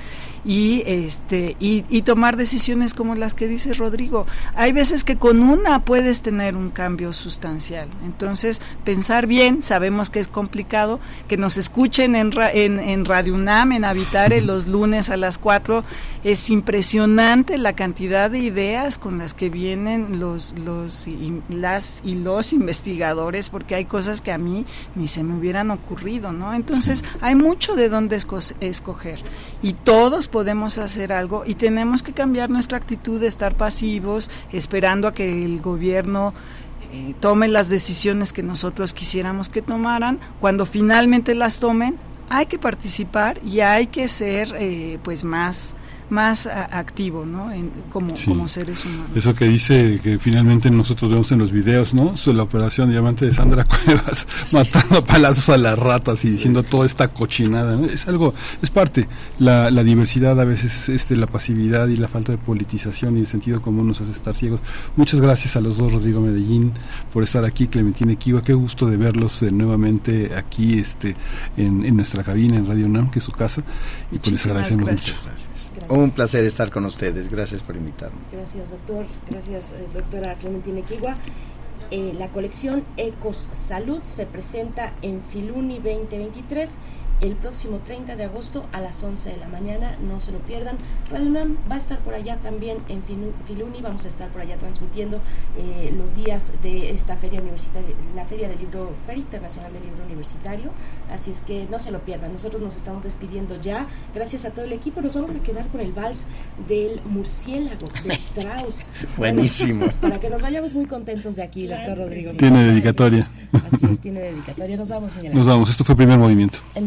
y este y, tomar decisiones como las que dice Rodrigo. Hay veces que con una puedes tener un cambio sustancial. Entonces, pensar bien, sabemos que es complicado, que nos escuchen en, en, en Radio UNAM, en Habitare, los lunes a las 4. Es impresionante la cantidad de ideas con las que vienen los, los y, las y los investigadores, porque hay cosas que a mí ni se me hubieran ocurrido, ¿no? Entonces, hay mucho de dónde escoger. Y todos podemos hacer algo y tenemos que cambiar nuestra actitud de estar pasivos, esperando a que el gobierno eh, tome las decisiones que nosotros quisiéramos que tomaran. Cuando finalmente las tomen, hay que participar y hay que ser eh, pues más más activo, ¿no? como, como seres humanos. Eso que dice que finalmente nosotros vemos en los videos, ¿no? la operación diamante de Sandra Cuevas matando a palazos a las ratas y diciendo toda esta cochinada. Es algo, es parte. La, la diversidad a veces, este, la pasividad y la falta de politización y de sentido común nos hace estar ciegos. Muchas gracias a los dos, Rodrigo Medellín, por estar aquí, Clementina Equiva. Qué gusto de verlos eh, nuevamente aquí, este, en, en, nuestra cabina en Radio UNAM, que es su casa, y pues les agradecemos mucho. Un placer estar con ustedes. Gracias por invitarme. Gracias, doctor. Gracias, eh, doctora Clementina Equigua. Eh, la colección Ecos Salud se presenta en Filuni 2023 el próximo 30 de agosto a las 11 de la mañana, no se lo pierdan. Radio UNAM va a estar por allá también en Filuni, vamos a estar por allá transmitiendo eh, los días de esta feria universitaria, la feria del libro, Feria Internacional del Libro Universitario, así es que no se lo pierdan. Nosotros nos estamos despidiendo ya, gracias a todo el equipo, nos vamos a quedar con el vals del murciélago de Strauss. Buenísimo. Para que nos vayamos muy contentos de aquí, doctor Rodrigo. Tiene dedicatoria. Así es, tiene dedicatoria. Nos vamos, Miguel. Nos vamos, esto fue el primer movimiento. El